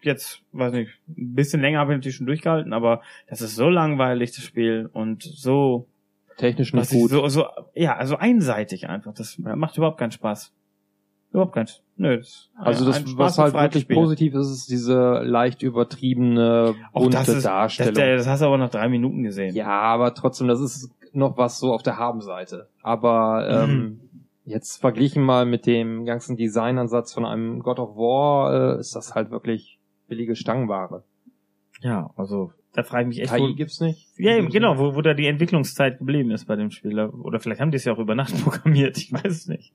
jetzt, weiß nicht, ein bisschen länger habe ich natürlich schon durchgehalten, aber das ist so langweilig, das Spiel, und so, Technisch nicht gut. so, so, ja, also einseitig einfach. Das macht überhaupt keinen Spaß. Überhaupt keinen. Nö, das Also das, was halt wirklich Spiel. positiv ist, ist diese leicht übertriebene, bunte das ist, das, Darstellung. das hast du aber nach drei Minuten gesehen. ja, aber trotzdem, das ist noch was so auf der Habenseite. Aber ähm, Mhm. jetzt verglichen mal mit dem ganzen Designansatz von einem God of War, äh, ist das halt wirklich billige Stangenware. Ja, also da frage ich mich echt, KI wo, gibt's nicht. ja, eben, genau, wo, wo da die Entwicklungszeit geblieben ist bei dem Spieler. Oder vielleicht haben die es ja auch über Nacht programmiert, ich weiß es nicht.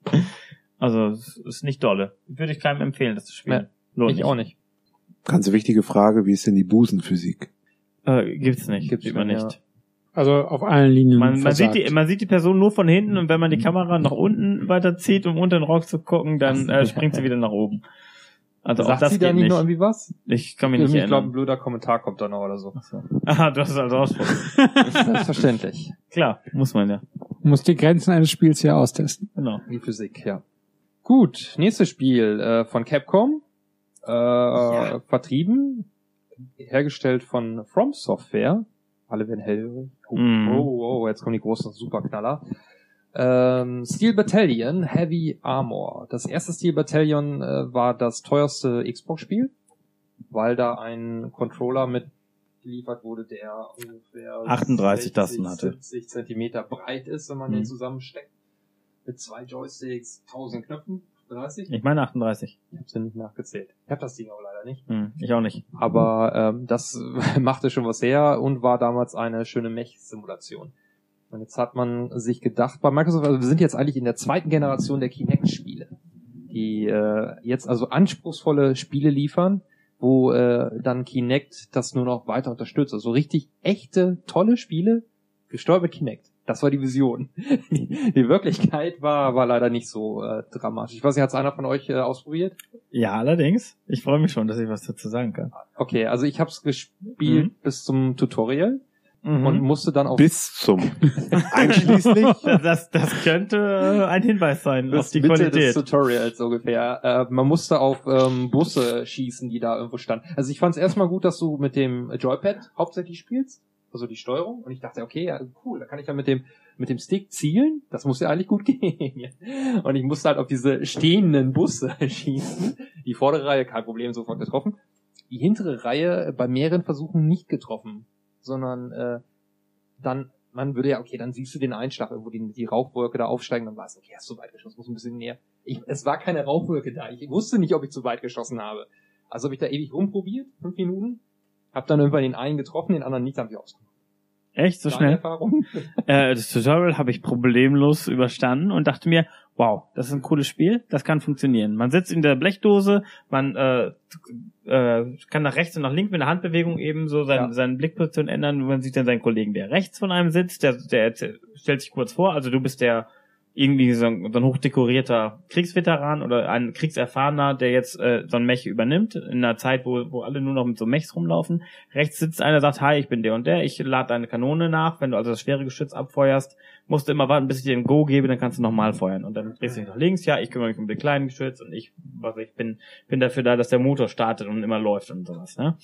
Also, es ist nicht dolle. Würde ich keinem empfehlen, das zu spielen. Nee, Lohnt Ich auch nicht. Ganz wichtige Frage, wie ist denn die Busenphysik? Äh, gibt's nicht. Gibt's schon, nicht. Also auf allen Linien. Man, man, sieht versagt. die, man sieht die Person nur von hinten und wenn man die Kamera nach unten weiterzieht, um unter den Rock zu gucken, dann äh, springt sie wieder nach oben. Also auch Sagt das sie da nicht nicht. noch irgendwie was? Ich kann mich Ich nicht glaube, ein erinnern. blöder Kommentar kommt da noch oder so. Aha, du hast es also ausprobiert. Selbstverständlich. Klar, muss man ja. Muss die Grenzen eines Spiels hier austesten. Genau. Die Physik, ja. Gut, nächstes Spiel äh, von Capcom. Äh, Vertrieben, hergestellt von From Software. Alle werden hellhörig. Oh, Mhm. oh, oh, jetzt kommen die großen Superknaller. Ähm, Steel Battalion Heavy Armor. Das erste Steel Battalion äh, war das teuerste Xbox-Spiel, weil da ein Controller mit geliefert wurde, der ungefähr 38 Tasten hatte. 70 Zentimeter breit ist, wenn man Mhm. den zusammensteckt. Mit zwei Joysticks, 1000 Knöpfen, 30. Ich meine 38. Ich hab's ja nicht nachgezählt. Ich hab das Ding auch leider nicht. Hm, ich auch nicht. Aber ähm, das machte schon was her und war damals eine schöne Mech-Simulation. Und jetzt hat man sich gedacht, bei Microsoft, also wir sind jetzt eigentlich in der zweiten Generation der Kinect-Spiele, die äh, jetzt also anspruchsvolle Spiele liefern, wo äh, dann Kinect das nur noch weiter unterstützt. Also richtig echte, tolle Spiele, gesteuert mit Kinect. Das war die Vision. die Wirklichkeit war, war leider nicht so äh, dramatisch. Ich weiß nicht, hat es einer von euch äh, ausprobiert? Ja, allerdings. Ich freue mich schon, dass ich was dazu sagen kann. Okay, also ich habe es gespielt Mhm. bis zum Tutorial Mhm. und musste dann auf Bis zum einschließlich. das, das könnte äh, ein Hinweis sein auf bis die Mitte des Qualität. Tutorials ungefähr. Äh, man musste auf ähm, Busse schießen, die da irgendwo standen. Also ich fand es erstmal gut, dass du mit dem Joypad hauptsächlich spielst, also die Steuerung. Und ich dachte, okay, ja, cool, da kann ich dann mit dem mit dem Stick zielen. Das muss ja eigentlich gut gehen. Und ich musste halt auf diese stehenden Busse schießen. Die vordere Reihe kein Problem, sofort getroffen. Die hintere Reihe bei mehreren Versuchen nicht getroffen, sondern äh, dann man würde ja, okay, dann siehst du den Einschlag irgendwo, die, die Rauchwolke da aufsteigen, dann weißt du, okay, hast du weit geschossen, muss ein bisschen näher. Ich, es war keine Rauchwolke da. Ich wusste nicht, ob ich zu weit geschossen habe. Also habe ich da ewig rumprobiert, fünf Minuten, hab dann irgendwann den einen getroffen, den anderen nicht, dann hab ich ausgemacht. Echt so schnell? Erfahrung? Äh, das Tutorial habe ich problemlos überstanden und dachte mir, wow, das ist ein cooles Spiel, das kann funktionieren. Man sitzt in der Blechdose, man äh, äh, kann nach rechts und nach links mit der Handbewegung eben so sein, Ja. seine Blickposition ändern. Man sieht dann seinen Kollegen, der rechts von einem sitzt, der, der stellt sich kurz vor, also du bist der irgendwie so ein, so ein hochdekorierter Kriegsveteran oder ein Kriegserfahrener, der jetzt äh, so ein Mech übernimmt, in einer Zeit, wo, wo alle nur noch mit so Mechs rumlaufen. Rechts sitzt einer, sagt, hi, ich bin der und der, ich lade deine Kanone nach. Wenn du also das schwere Geschütz abfeuerst, musst du immer warten, bis ich dir ein Go gebe, dann kannst du nochmal feuern. Und dann drehst du dich nach links, ja, ich kümmere mich um den kleinen Geschütz und ich, was ich bin, bin dafür da, dass der Motor startet und immer läuft und sowas, ne?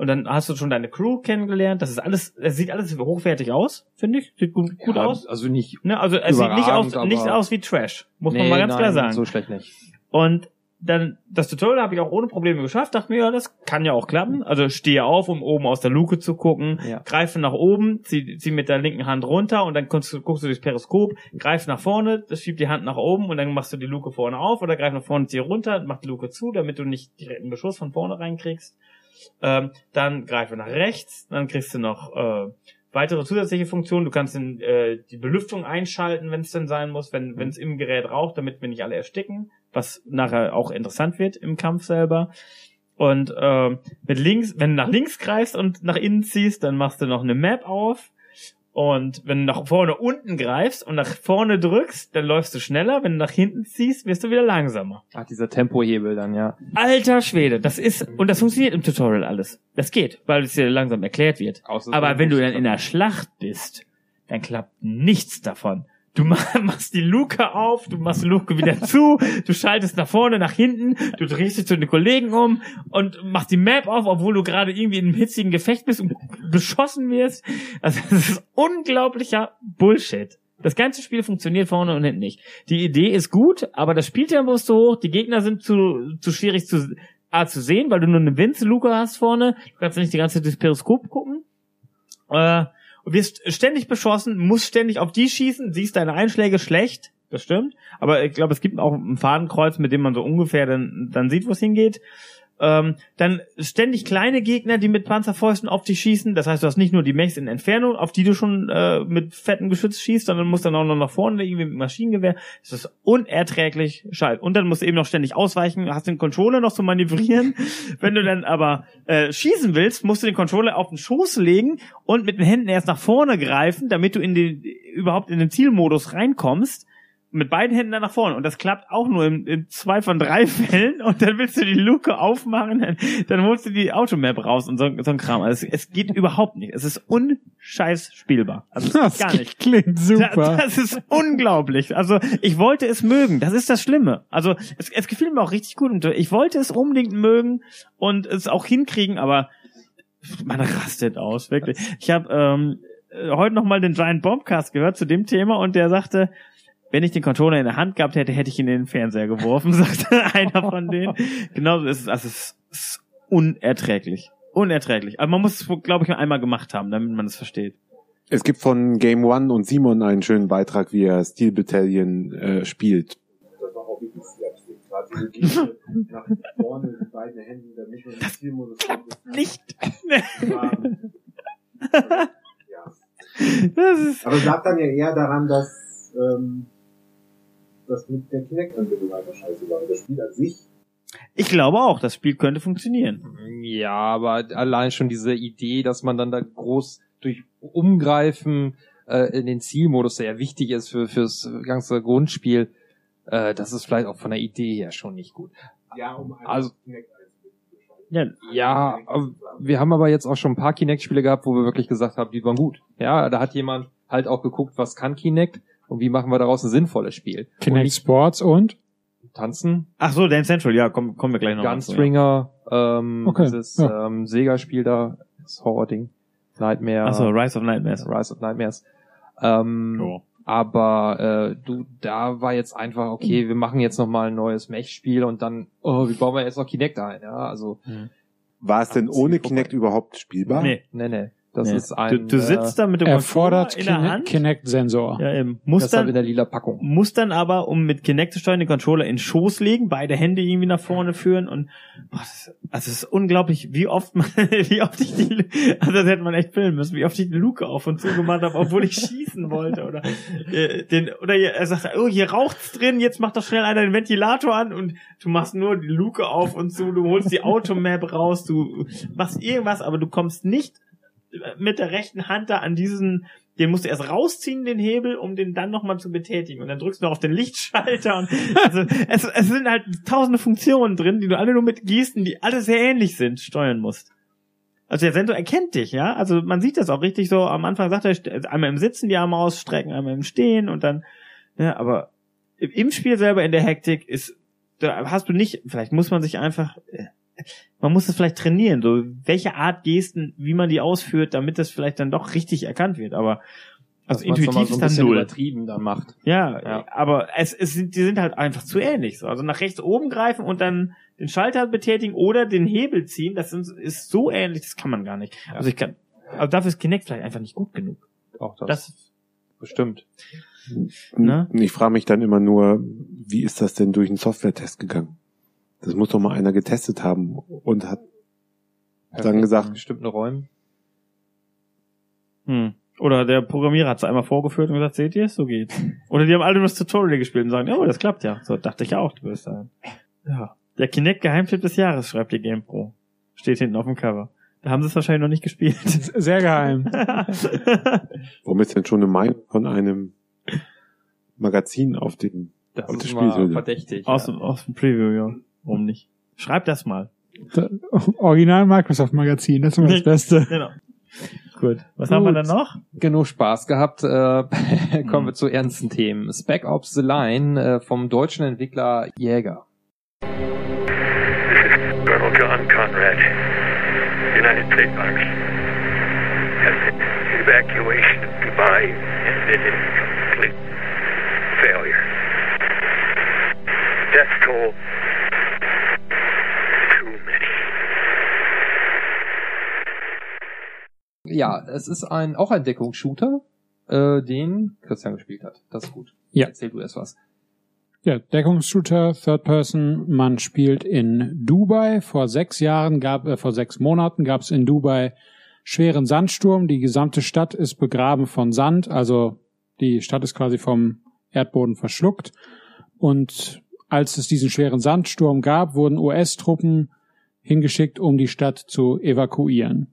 Und dann hast du schon deine Crew kennengelernt. Das ist alles, es sieht alles hochwertig aus, finde ich. Sieht gut, gut Ja, aus. Also nicht, Ne? Also es sieht nicht aus, nicht aus wie Trash. Muss man nee, mal ganz nein, klar sagen. so schlecht nicht. Und dann das Tutorial habe ich auch ohne Probleme geschafft. Dachte mir, ja, das kann ja auch klappen. Also stehe auf, um oben aus der Luke zu gucken, Ja. greife nach oben, zieh, zieh mit der linken Hand runter und dann guckst du, guckst du durchs Periskop, greif nach vorne, das schiebt die Hand nach oben und dann machst du die Luke vorne auf oder greif nach vorne, zieh runter, mach die Luke zu, damit du nicht direkt einen Beschuss von vorne reinkriegst. Ähm, dann greife nach rechts, dann kriegst du noch äh, weitere zusätzliche Funktionen. Du kannst in, äh, die Belüftung einschalten, wenn es denn sein muss, wenn wenn es im Gerät raucht, damit wir nicht alle ersticken, was nachher auch interessant wird im Kampf selber. Und ähm, mit links, wenn du nach links greifst und nach innen ziehst, dann machst du noch eine Map auf. Und wenn du nach vorne unten greifst und nach vorne drückst, dann läufst du schneller. Wenn du nach hinten ziehst, wirst du wieder langsamer. Ach, dieser Tempohebel dann, ja. Alter Schwede, das ist, und das funktioniert im Tutorial alles. Das geht, weil es dir langsam erklärt wird. Außer Aber wenn du dann in der Schlacht bist, dann klappt nichts davon. Du ma- machst die Luke auf, du machst die Luke wieder zu, du schaltest nach vorne, nach hinten, du drehst dich zu den Kollegen um und machst die Map auf, obwohl du gerade irgendwie in einem hitzigen Gefecht bist und beschossen wirst. Also das ist unglaublicher Bullshit. Das ganze Spiel funktioniert vorne und hinten nicht. Die Idee ist gut, aber das Spieltempo ist zu hoch, die Gegner sind zu, zu schwierig zu, A, zu sehen, weil du nur eine Winze-Luke hast vorne, du kannst nicht die ganze Zeit durchs Periskop gucken. Äh, und wirst ständig beschossen, musst ständig auf die schießen, siehst deine Einschläge schlecht, das stimmt. Aber ich glaube, es gibt auch ein Fadenkreuz, mit dem man so ungefähr dann, dann sieht, wo es hingeht. Ähm, dann ständig kleine Gegner, die mit Panzerfäusten auf dich schießen. Das heißt, du hast nicht nur die Mechs in Entfernung, auf die du schon äh, mit fettem Geschütz schießt, sondern musst dann auch noch nach vorne irgendwie mit Maschinengewehr. Das ist unerträglich scheiße. Und dann musst du eben noch ständig ausweichen, hast den Controller noch zu manövrieren. Wenn du dann aber äh, schießen willst, musst du den Controller auf den Schoß legen und mit den Händen erst nach vorne greifen, damit du in den überhaupt in den Zielmodus reinkommst mit beiden Händen dann nach vorne. Und das klappt auch nur in, in zwei von drei Fällen. Und dann willst du die Luke aufmachen, dann, dann holst du die Automap raus und so, so ein Kram. Also es, es geht überhaupt nicht. Es ist unscheiß spielbar. Also Das gar nicht. klingt super. Da, das ist unglaublich. Also ich wollte es mögen. Das ist das Schlimme. Also es, es gefiel mir auch richtig gut. Und ich wollte es unbedingt mögen und es auch hinkriegen, aber man rastet aus, wirklich. Ich habe ähm, äh, heute noch mal den Giant Bombcast gehört zu dem Thema und der sagte, wenn ich den Controller in der Hand gehabt hätte, hätte ich ihn in den Fernseher geworfen, sagte einer von denen. Genauso ist es. Also es ist unerträglich. Unerträglich. Aber man muss es, glaube ich, einmal gemacht haben, damit man es versteht. Es gibt von Game One und Simon einen schönen Beitrag, wie er Steel Battalion äh, spielt. Das war auch wirklich. Gerade Geste nach vorne mit beiden Händen, damit man das Zielmodus Nicht. Ja. Das ist Aber es lag dann ja eher daran, dass ähm, das mit der Kinect-Anbindung einfach scheiße war. Das Spiel an sich Ich glaube auch, das Spiel könnte funktionieren. Ja, aber allein schon diese Idee, dass man dann da groß durch Umgreifen äh, in den Zielmodus, der ja wichtig ist für fürs ganze Grundspiel, äh, das ist vielleicht auch von der Idee her schon nicht gut. ja um Also-. Ja, Ja, wir haben aber jetzt auch schon ein paar Kinect-Spiele gehabt, wo wir wirklich gesagt haben, die waren gut. Ja, da hat jemand halt auch geguckt, was kann Kinect und wie machen wir daraus ein sinnvolles Spiel. Und Kinect nicht Sports und? tanzen, Ach so, Dance Central, ja, komm, kommen wir gleich noch dazu, Gunstringer, ähm, Okay, dieses ja. ähm, Sega-Spiel da, das Horror-Ding, Nightmare, Ja. Ach so, Rise of Nightmares. Rise of Nightmares. Ähm, Jo. Aber äh, du, da war jetzt einfach, okay, wir machen jetzt noch mal ein neues Mech-Spiel und dann, oh, wie bauen wir jetzt noch Kinect ein? Ja, also, War es denn ohne Kinect überhaupt spielbar? Nee. nee, nee. Das nee. ist ein. du, du sitzt da mit dem Erfordert Controller in der Hand. Kinect-Sensor. Ja, eben. Muss das halt in dann, der lila Packung. muss dann aber, um mit Kinect zu steuern, den Controller in den Schoß legen, beide Hände irgendwie nach vorne führen und boah, das, also es ist unglaublich, wie oft man, wie oft ich die, also das hätte man echt filmen müssen, wie oft ich die Luke auf und zu gemacht habe, obwohl ich schießen wollte oder äh, den, oder er sagt, oh hier raucht's drin, jetzt macht doch schnell einer den Ventilator an und du machst nur die Luke auf und zu, du holst die Automap raus, du machst irgendwas, aber du kommst nicht mit der rechten Hand da an diesen, den musst du erst rausziehen, den Hebel, um den dann nochmal zu betätigen. Und dann drückst du noch auf den Lichtschalter und also es, es sind halt tausende Funktionen drin, die du alle nur mit Gesten, die alle sehr ähnlich sind, steuern musst. Also der Sensor erkennt dich, ja. Also man sieht das auch richtig so. Am Anfang sagt er st- einmal im Sitzen die Arme ausstrecken, einmal im Stehen und dann, ja, aber im- im Spiel selber in der Hektik ist, da hast du nicht, vielleicht muss man sich einfach, äh, man muss es vielleicht trainieren, so welche Art Gesten, wie man die ausführt, damit das vielleicht dann doch richtig erkannt wird. Aber also intuitiv so ist ein dann bisschen null. übertrieben dann macht. Ja, Ja. aber es, es sind, die sind halt einfach zu ähnlich. So. Also nach rechts oben greifen und dann den Schalter betätigen oder den Hebel ziehen, das sind, ist so ähnlich, das kann man gar nicht. Ja. Also ich kann, also dafür ist Kinect vielleicht einfach nicht gut genug. Auch das, Das, bestimmt. Ne? Ich frage mich dann immer nur, wie ist das denn durch einen Software-Test gegangen? Das muss doch mal einer getestet haben und hat dann gesagt, bestimmten Räumen. hm. Oder der Programmierer hat es einmal vorgeführt und gesagt, seht ihr es, so geht's. Oder die haben alle nur das Tutorial gespielt und sagen, oh, das klappt ja. So dachte ich auch, du wirst sein. Ja. Der Kinect Geheimtipp des Jahres, schreibt die GamePro. Steht hinten auf dem Cover. Da haben sie es wahrscheinlich noch nicht gespielt. Sehr geheim. warum ist denn schon eine Meinung von einem Magazin auf dem Das das ist Spiel mal so- verdächtig. aus, ja. dem, aus dem Preview, ja. Warum nicht? Schreib das mal. Original Microsoft Magazin, das ist immer das. Beste. Genau. Gut. Was haben wir dann noch? Genug Spaß gehabt. Äh, kommen wir zu ernsten Themen. Spec Ops The Line äh, vom deutschen Entwickler Jäger. Colonel John Conrad, United States Army. Has the evacuation of Dubai ended in complete failure. Death toll too many. Ja, es ist ein auch ein Deckungsshooter, äh, den Christian gespielt hat. Das ist gut. Ja. Erzähl du erst was. Ja, Deckungsshooter, Third Person. Man spielt in Dubai. Vor sechs Jahren gab, äh, vor sechs Monaten gab es in Dubai schweren Sandsturm. Die gesamte Stadt ist begraben von Sand. Also die Stadt ist quasi vom Erdboden verschluckt. Und als es diesen schweren Sandsturm gab, wurden US-Truppen hingeschickt, um die Stadt zu evakuieren.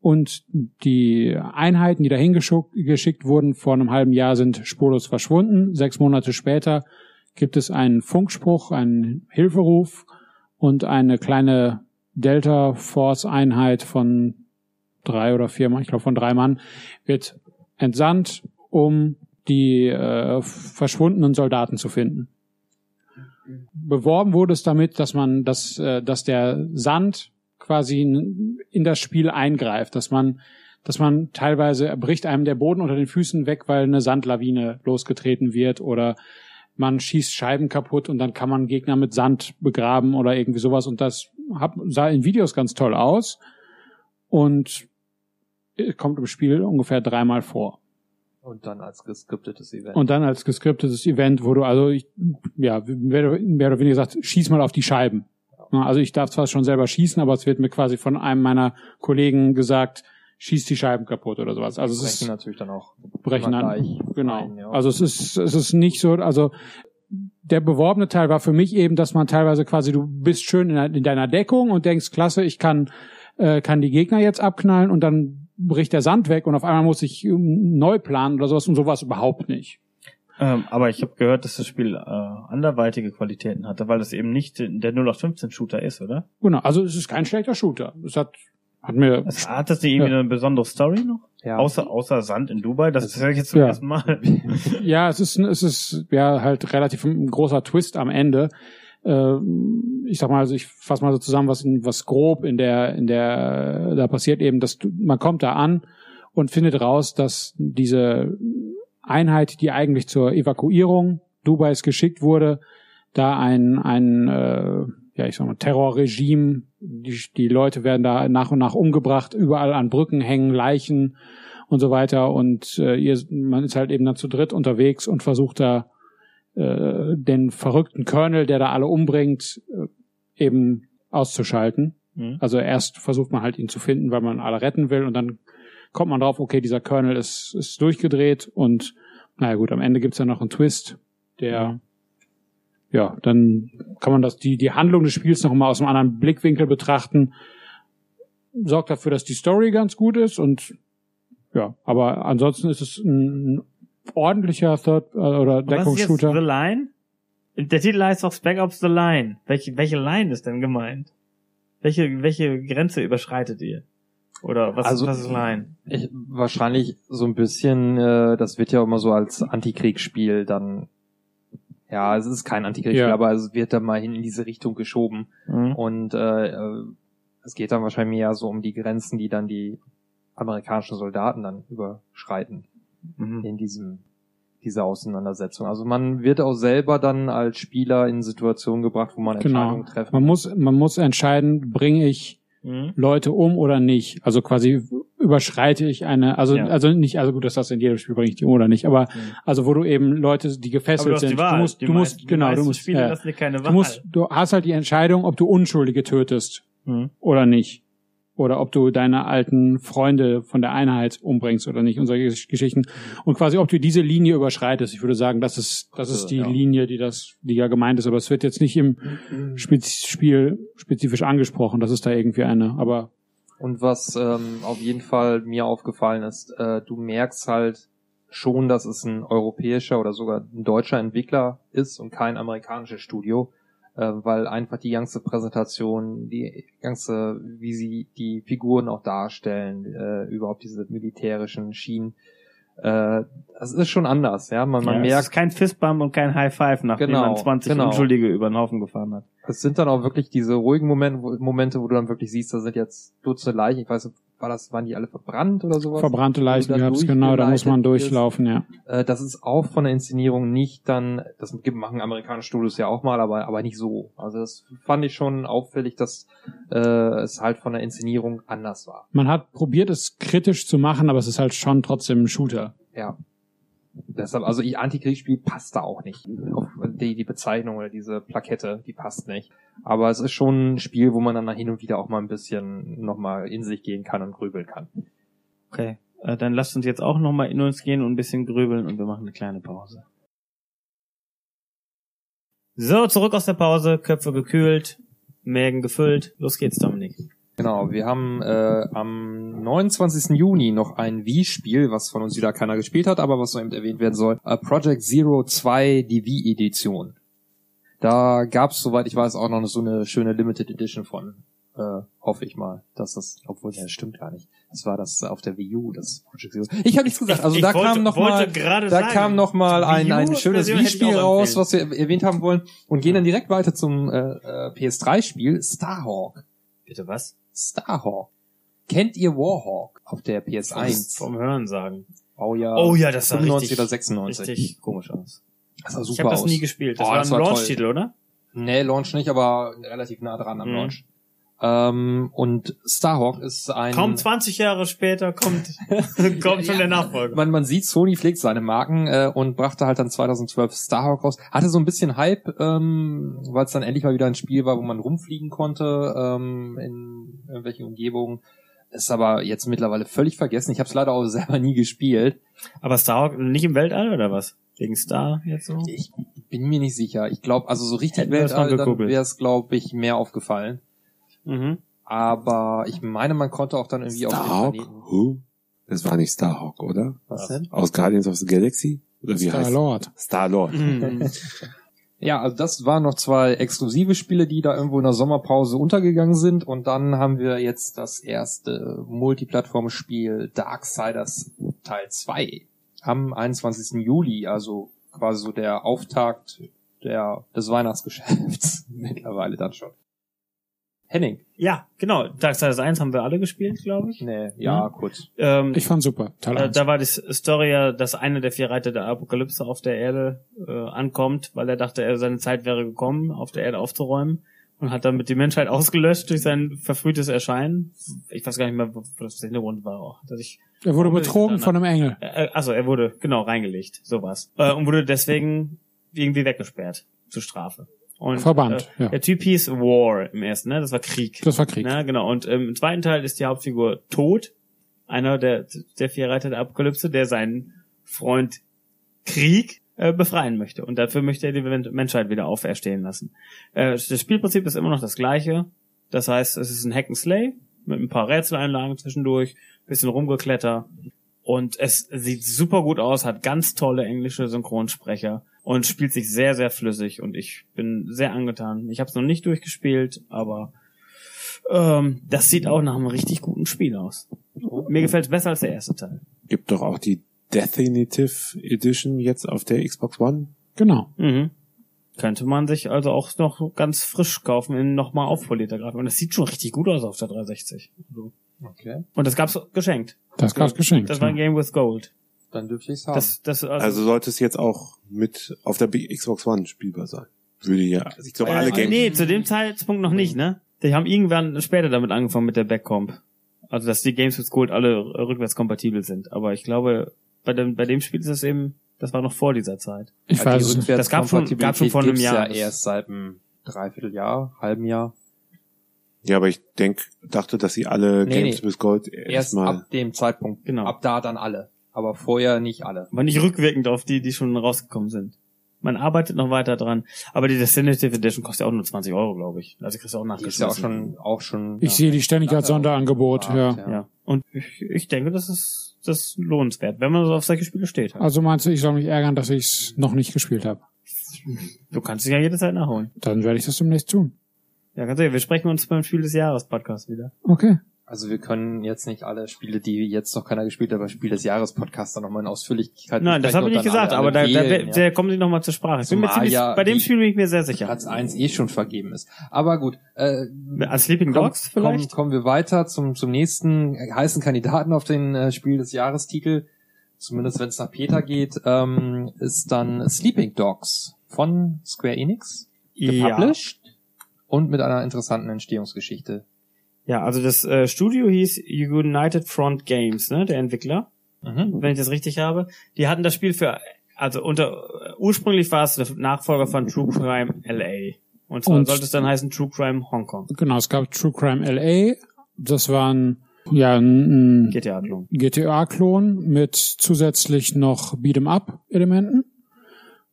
Und die Einheiten, die dahin geschickt wurden, vor einem halben Jahr sind spurlos verschwunden. Sechs Monate später gibt es einen Funkspruch, einen Hilferuf und eine kleine Delta Force Einheit von drei oder vier Mann, ich glaube von drei Mann, wird entsandt, um die äh, verschwundenen Soldaten zu finden. Beworben wurde es damit, dass man, dass, äh, dass der Sand quasi in das Spiel eingreift, dass man, dass man teilweise bricht einem der Boden unter den Füßen weg, weil eine Sandlawine losgetreten wird oder man schießt Scheiben kaputt und dann kann man Gegner mit Sand begraben oder irgendwie sowas und das sah in Videos ganz toll aus und äh, kommt im Spiel ungefähr dreimal vor. Und dann als geskriptetes Event. Und dann als geskriptetes Event, wo du also, ich, ja, mehr oder weniger gesagt, schieß mal auf die Scheiben. Ja, Also ich darf zwar schon selber schießen, aber es wird mir quasi von einem meiner Kollegen gesagt, schieß die Scheiben kaputt oder sowas. Also es brechen ist natürlich dann auch brechen gleich Genau. ein, ja. Also es ist, es ist nicht so, also der beworbene Teil war für mich eben, dass man teilweise quasi, du bist schön in deiner Deckung und denkst, klasse, ich kann, äh, kann die Gegner jetzt abknallen und dann bricht der Sand weg und auf einmal muss ich ähm, neu planen oder sowas und sowas überhaupt nicht. Ähm, aber ich habe gehört, dass das Spiel äh, anderweitige Qualitäten hatte, weil das eben nicht der 0815-Shooter ist, oder? Genau, also es ist kein schlechter Shooter. Es hat, hat mir, Es, hat das nicht irgendwie Ja. eine besondere Story noch? Ja. Außer, außer Sand in Dubai? Das, das höre ich jetzt zum Ja. ersten Mal. ja, es ist, es ist ja halt relativ ein großer Twist am Ende. Äh, ich sag mal, also ich fasse mal so zusammen, was, was grob in der, in der, da passiert eben, dass du, man kommt da an und findet raus, dass diese Einheit, die eigentlich zur Evakuierung Dubais geschickt wurde, da ein, ein äh, ja, ich sag mal, Terrorregime, die, die Leute werden da nach und nach umgebracht, überall an Brücken hängen Leichen und so weiter und äh, ihr, man ist halt eben dann zu dritt unterwegs und versucht da äh, den verrückten Colonel, der da alle umbringt, äh, eben auszuschalten. Mhm. Also erst versucht man halt ihn zu finden, weil man alle retten will und dann kommt man drauf, okay, dieser Colonel ist, ist durchgedreht und naja gut, am Ende gibt's dann noch einen Twist, der ja, dann kann man das, die, die Handlung des Spiels noch mal aus einem anderen Blickwinkel betrachten. Sorgt dafür, dass die Story ganz gut ist und ja, aber ansonsten ist es ein ordentlicher Third äh, oder jetzt The Deckungsshooter. Line? Der Titel heißt doch Spec Ops The Line. Welche, welche Line ist denn gemeint? Welche, welche Grenze überschreitet ihr? Oder was, Also- was ist Line? Ich, wahrscheinlich so ein bisschen, äh, das wird ja immer so als Antikriegsspiel dann, ja, es ist kein Antikriegsspiel, Ja. aber es wird dann mal hin in diese Richtung geschoben. Mhm. Und äh, äh, es geht dann wahrscheinlich mehr so um die Grenzen, die dann die amerikanischen Soldaten dann überschreiten Mhm. in diesem dieser Auseinandersetzung. Also man wird auch selber dann als Spieler in Situationen gebracht, wo man Genau. Entscheidungen treffen Man muss, man muss entscheiden, bringe ich Mhm. Leute um oder nicht. Also quasi überschreite ich eine, also Ja. also nicht, also gut, das hast du in jedem Spiel bringe ich die um oder nicht, aber also wo du eben Leute, die du gefesselt die sind, du musst, Die du musst, genau, die du meisten musst, Spiele ja, lassen dir keine du musst, du hast halt die Entscheidung, ob du Unschuldige tötest Mhm. oder nicht. Oder ob du deine alten Freunde von der Einheit umbringst oder nicht und solche Gesch- Geschichten. Und quasi, ob du diese Linie überschreitest. Ich würde sagen, das ist, das ist die Ja. Linie, die das, die ja gemeint ist. Aber es wird jetzt nicht im Spez Spiel spezifisch angesprochen. Das ist da irgendwie eine. Aber Und was ähm, auf jeden Fall mir aufgefallen ist, äh, du merkst halt schon, dass es ein europäischer oder sogar ein deutscher Entwickler ist und kein amerikanisches Studio. Äh, weil einfach die ganze Präsentation, die ganze, wie sie die Figuren auch darstellen, äh, überhaupt diese militärischen Schienen, äh, das ist schon anders, ja. Man, man ja, Es merkt, ist kein Fistbump und kein High Five, nachdem Genau, man 20 genau. Unschuldige über den Haufen gefahren hat. es sind dann auch wirklich diese ruhigen Momente, wo, Momente, wo du dann wirklich siehst, da sind jetzt Dutzende Leichen. Ich weiß nicht, war das, waren die alle verbrannt oder sowas? Verbrannte Leichen da gab's, genau, da muss man durchlaufen, ja. Äh, das ist auch von der Inszenierung nicht dann, das machen amerikanische Studios ja auch mal, aber, aber nicht so. Also das fand ich schon auffällig, dass äh, es halt von der Inszenierung anders war. Man hat probiert, es kritisch zu machen, aber es ist halt schon trotzdem ein Shooter. Ja. Deshalb, also Antikriegsspiel passt da auch nicht. Die, die Bezeichnung oder diese Plakette, die passt nicht. Aber es ist schon ein Spiel, wo man dann hin und wieder auch mal ein bisschen nochmal in sich gehen kann und grübeln kann. Okay. Äh, dann lasst uns jetzt auch nochmal in uns gehen und ein bisschen grübeln und wir machen eine kleine Pause. So, zurück aus der Pause, Köpfe gekühlt, Mägen gefüllt. Los geht's, Dominik. Genau, wir haben äh, am 29. Juni noch ein Wii-Spiel, was von uns wieder keiner gespielt hat, aber was noch eben erwähnt werden soll. Äh, Project Zero 2, die Wii-Edition. Da gab's, soweit ich weiß, auch noch so eine schöne Limited Edition von. Äh, hoffe ich mal, dass das, obwohl ja, das stimmt gar nicht. Das war das auf der Wii U, das Project Zero. Ich habe nichts gesagt. Also Ich da wollte- kam noch mal, da sagen, kam noch mal ein, ein schönes ich Wii-Spiel raus, was wir erwähnt haben wollen, und gehen dann direkt weiter zum äh, äh, PS3-Spiel Starhawk. Bitte was? Starhawk. Kennt ihr Warhawk auf der PS1? Vom Hören sagen. Oh ja. Oh ja, das sah 95 richtig, oder 96. richtig komisch aus. Das sah super ich habe das nie gespielt. Das Oh, war ein. Launch-Titel, oder? Nee, Launch nicht, aber relativ nah dran am Mhm. Launch. Ähm, und Starhawk ist ein... Kaum 20 Jahre später kommt, kommt schon der Nachfolger. Man, man sieht, Sony pflegt seine Marken äh, und brachte halt dann 2012 Starhawk raus. Hatte so ein bisschen Hype, ähm, weil es dann endlich mal wieder ein Spiel war, wo man rumfliegen konnte ähm, in irgendwelchen Umgebungen. Ist aber jetzt mittlerweile völlig vergessen. Ich habe es leider auch selber nie gespielt. Aber Star nicht im Weltall oder was? Wegen Star jetzt so? Ich bin mir nicht sicher. Ich glaube, also so richtig Hätten Weltall, wäre es, glaube ich, mehr aufgefallen. Mhm. Aber ich meine, man konnte auch dann irgendwie auf den Starhawk? Planeten. Who? Das war nicht Starhawk, oder? Was denn? Aus Guardians of the Galaxy? Oder wie heißt Star-Lord. Star-Lord. Mhm. Ja, also das waren noch zwei exklusive Spiele, die da irgendwo in der Sommerpause untergegangen sind. Und dann haben wir jetzt das erste Multiplattform-Spiel Darksiders Teil 2 am 21. Juli, also quasi so der Auftakt der, des Weihnachtsgeschäfts mittlerweile dann schon. Henning. Ja, genau. Darksiders 1 haben wir alle gespielt, glaube ich. Nee, ja, Ja. kurz. Ähm, Ich fand super. Teil äh, 1. da war die Story ja, dass einer der vier Reiter der Apokalypse auf der Erde äh, ankommt, weil er dachte, er seine Zeit wäre gekommen, auf der Erde aufzuräumen und hat damit die Menschheit ausgelöscht durch sein verfrühtes Erscheinen. Ich weiß gar nicht mehr, wo wo das der Hintergrund war. Auch, dass ich Er wurde betrogen von einem Engel. Äh, also er wurde genau reingelegt, sowas. Äh, und wurde deswegen irgendwie weggesperrt zur Strafe. Und, Verbannt, äh, ja. Der Typ hieß War im ersten, ne? Das war Krieg. Das war Krieg. Ja, genau. Und ähm, im zweiten Teil ist die Hauptfigur tot. Einer der, der vier Reiter der Apokalypse, der seinen Freund Krieg äh, befreien möchte. Und dafür möchte er die Men- Menschheit wieder auferstehen lassen. Äh, das Spielprinzip ist immer noch das gleiche. Das heißt, es ist ein Hack and Slay mit ein paar Rätseleinlagen zwischendurch, bisschen rumgekletter. Und es sieht super gut aus, hat ganz tolle englische Synchronsprecher und spielt sich sehr, sehr flüssig. Und ich bin sehr angetan. Ich habe es noch nicht durchgespielt, aber ähm, das sieht auch nach einem richtig guten Spiel aus. Mir gefällt es besser als der erste Teil. Gibt doch auch die Definitive Edition jetzt auf der Xbox One. Genau. Mhm. Könnte man sich also auch noch ganz frisch kaufen in nochmal aufpolierter Grafik. Und das sieht schon richtig gut aus auf der 360. Also. Okay. Und das gab's geschenkt. Das gab's geschenkt. Das war ein. Game with Gold. Dann dürfte ich es haben. Das, das, also, Also sollte es jetzt auch mit auf der Xbox One spielbar sein. Würde ja, also ich glaube alle äh, Games. Nee, zu dem Zeitpunkt noch nicht, ne? Die haben irgendwann später damit angefangen mit der Backcomp. Also, dass die Games with Gold alle rückwärtskompatibel sind. Aber ich glaube, bei dem, bei dem Spiel ist es eben, das war noch vor dieser Zeit. Ich weiß es die nicht. Das gab schon- gab schon vor einem Jahr. ja erst seit einem Dreivierteljahr, halben Jahr. Ja, aber ich denk, dachte, dass sie alle Nee, Games nee. with Gold Erst erstmal. ab dem Zeitpunkt. Genau. Ab da dann alle. Aber vorher nicht alle. Aber nicht rückwirkend auf die, die schon rausgekommen sind. Man arbeitet noch weiter dran. Aber die Definitive Edition kostet ja auch nur 20 Euro, glaube ich. Also kriegst du auch Die ist ja nachgeschmissen. auch schon, auch schon. Ich sehe die ständig als Sonderangebot, ja. Ja. Ja. Und ich, ich denke, das ist, das ist lohnenswert, wenn man so auf solche Spiele steht. Also meinst du, ich soll mich ärgern, dass ich es noch nicht gespielt habe? Du kannst dich ja jederzeit nachholen. Dann werde ich das demnächst tun. Ja, ganz ehrlich, wir sprechen uns beim Spiel des Jahres Podcast wieder. Okay. Also wir können jetzt nicht alle Spiele, die jetzt noch keiner gespielt hat, aber Spiel des Jahres Podcast dann nochmal in Ausführlichkeit Nein, das habe ich nicht gesagt, alle aber da, da, wählen, da, da kommen sie nochmal zur Sprache. Ich bin mir ziemlich, ja bei dem Spiel bin ich mir sehr sicher. Platz 1 eh schon vergeben ist. Aber gut, äh, Als Sleeping komm, Dogs komm, vielleicht? kommen wir weiter zum, zum nächsten heißen Kandidaten auf den äh, Spiel des Jahrestitel. Zumindest wenn es nach Peter geht, ähm, ist dann Sleeping Dogs von Square Enix, Ja. gepublished und mit einer interessanten Entstehungsgeschichte. Ja, also das äh, Studio hieß United Front Games, ne, der Entwickler, Mhm. wenn ich das richtig habe. Die hatten das Spiel für, also unter, ursprünglich war es der Nachfolger von True Crime LA. Und zwar Und- sollte es dann heißen True Crime Hong Kong. Genau, es gab True Crime LA. Das war ein, ja, ein, ein GTA-Klon. GTA-Klon mit zusätzlich noch Beat'em-up-Elementen.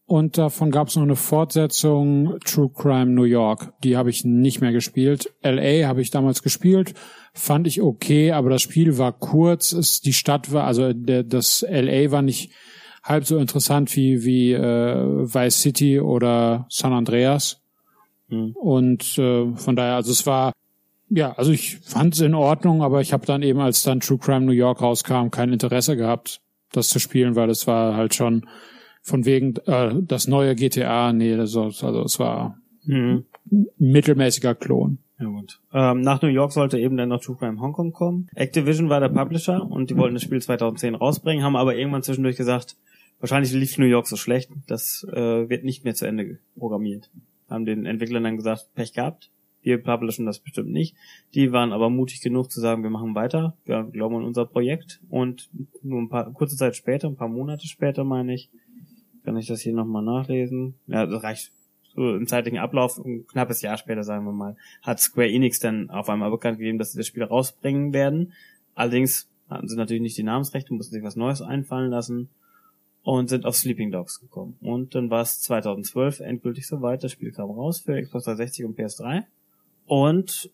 Und davon gab es noch eine Fortsetzung True Crime New York. Die habe ich nicht mehr gespielt. LA habe ich damals gespielt, fand ich okay, aber das Spiel war kurz. Es, die Stadt war, also der, das LA war nicht halb so interessant wie wie äh, Vice City oder San Andreas. Hm. Und äh, von daher, also es war ja, also ich fand es in Ordnung, aber ich habe dann eben, als dann True Crime New York rauskam, kein Interesse gehabt, das zu spielen, weil es war halt schon von wegen äh, das neue GTA, nee, das, also es war Mhm. mittelmäßiger Klon. Ja gut. Ähm, nach New York sollte eben dann noch True Crime Hong Kong kommen. Activision war der Publisher und die wollten das Spiel 2010 rausbringen, haben aber irgendwann zwischendurch gesagt, wahrscheinlich lief New York so schlecht, das äh, wird nicht mehr zu Ende programmiert. Haben den Entwicklern dann gesagt, Pech gehabt, wir publishen das bestimmt nicht. Die waren aber mutig genug zu sagen, wir machen weiter, wir glauben an unser Projekt und nur ein paar, kurze Zeit später, ein paar Monate später meine ich, kann ich das hier nochmal nachlesen. Ja, das reicht so im zeitlichen Ablauf, ein knappes Jahr später, sagen wir mal, hat Square Enix dann auf einmal bekannt gegeben, dass sie das Spiel rausbringen werden. Allerdings hatten sie natürlich nicht die Namensrechte, mussten sich was Neues einfallen lassen und sind auf Sleeping Dogs gekommen. Und dann war es 2012 endgültig soweit, das Spiel kam raus für Xbox 360 und PS3. Und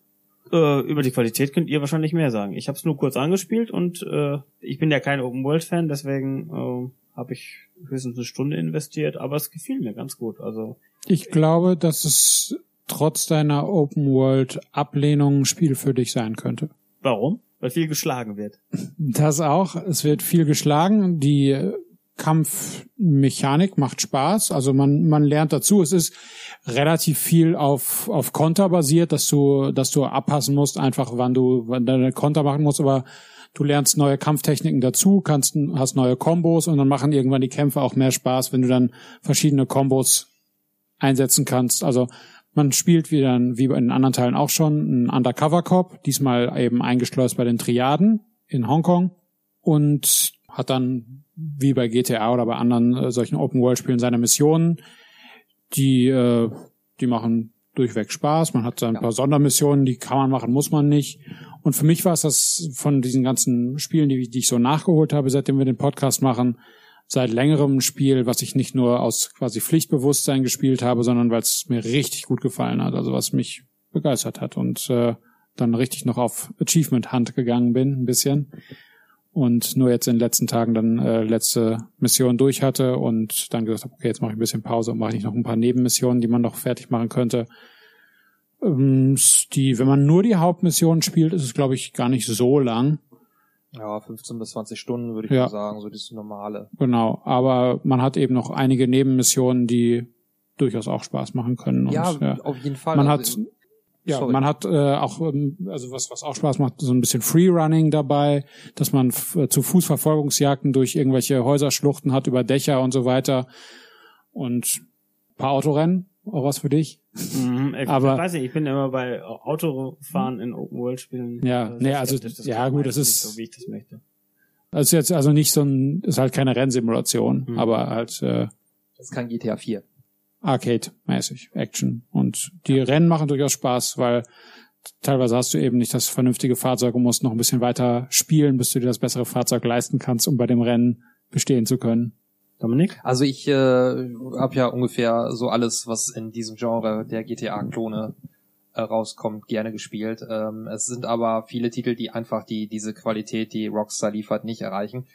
äh, über die Qualität könnt ihr wahrscheinlich mehr sagen. Ich habe es nur kurz angespielt und äh, ich bin ja kein Open World Fan, deswegen äh, habe ich höchstens eine Stunde investiert, aber es gefiel mir ganz gut. Also Ich glaube, dass es trotz deiner Open World Ablehnung ein Spiel für dich sein könnte. warum? Weil viel geschlagen wird. Das auch. Es wird viel geschlagen. Die Kampfmechanik macht Spaß. Also man, man lernt dazu. Es ist relativ viel auf, auf Konter basiert, dass du, dass du abpassen musst, einfach wann du, wann deine Konter machen musst, aber du lernst neue Kampftechniken dazu, kannst, hast neue Kombos und dann machen irgendwann die Kämpfe auch mehr Spaß, wenn du dann verschiedene Kombos einsetzen kannst. Also man spielt wie bei den anderen Teilen auch schon, einen Undercover-Cop, diesmal eben eingeschleust bei den Triaden in Hongkong und hat dann, wie bei GTA oder bei anderen äh, solchen Open-World-Spielen, seine Missionen, die, äh, die machen durchweg Spaß. Man hat so ein paar Sondermissionen, die kann man machen, muss man nicht. Und für mich war es das von diesen ganzen Spielen, die, die ich so nachgeholt habe, seitdem wir den Podcast machen, seit längerem ein Spiel, was ich nicht nur aus quasi Pflichtbewusstsein gespielt habe, sondern weil es mir richtig gut gefallen hat, also was mich begeistert hat und äh, dann richtig noch auf Achievement Hunt gegangen bin, ein bisschen. Und nur jetzt in den letzten Tagen dann äh, letzte Mission durch hatte und dann gesagt habe, okay, jetzt mache ich ein bisschen Pause und mache ich noch ein paar Nebenmissionen, die man noch fertig machen könnte. Ähm, die, wenn man nur die Hauptmissionen spielt, ist es, glaube ich, gar nicht so lang. Ja, 15 bis 20 Stunden würde ich Ja. mal sagen, so das normale. Genau, aber man hat eben noch einige Nebenmissionen, die durchaus auch Spaß machen können. Und, ja, ja. auf jeden Fall. Man Also, hat ja, sorry. man hat äh, auch, ähm, also was, was auch Spaß macht, so ein bisschen Freerunning dabei, dass man äh, zu Fußverfolgungsjagden durch irgendwelche Häuserschluchten hat, über Dächer und so weiter. Und ein paar Autorennen, auch was für dich. Mhm, ich Aber- weiß nicht, ich bin immer bei Autofahren in Open World Spielen. Ja, äh, nee, also- ja, gut, das ist- nicht so, wie ich das möchte. Das ist jetzt also nicht so ein, ist halt keine Rennsimulation, Mhm. aber halt äh, das ist kein GTA 4. Arcade-mäßig, Action. Und die Rennen machen durchaus Spaß, weil teilweise hast du eben nicht das vernünftige Fahrzeug und musst noch ein bisschen weiter spielen, bis du dir das bessere Fahrzeug leisten kannst, um bei dem Rennen bestehen zu können. Dominik? Also ich äh, habe ja ungefähr so alles, was in diesem Genre der GTA-Klone äh, rauskommt, gerne gespielt. Ähm, es sind aber viele Titel, die einfach die diese Qualität, die Rockstar liefert, nicht erreichen.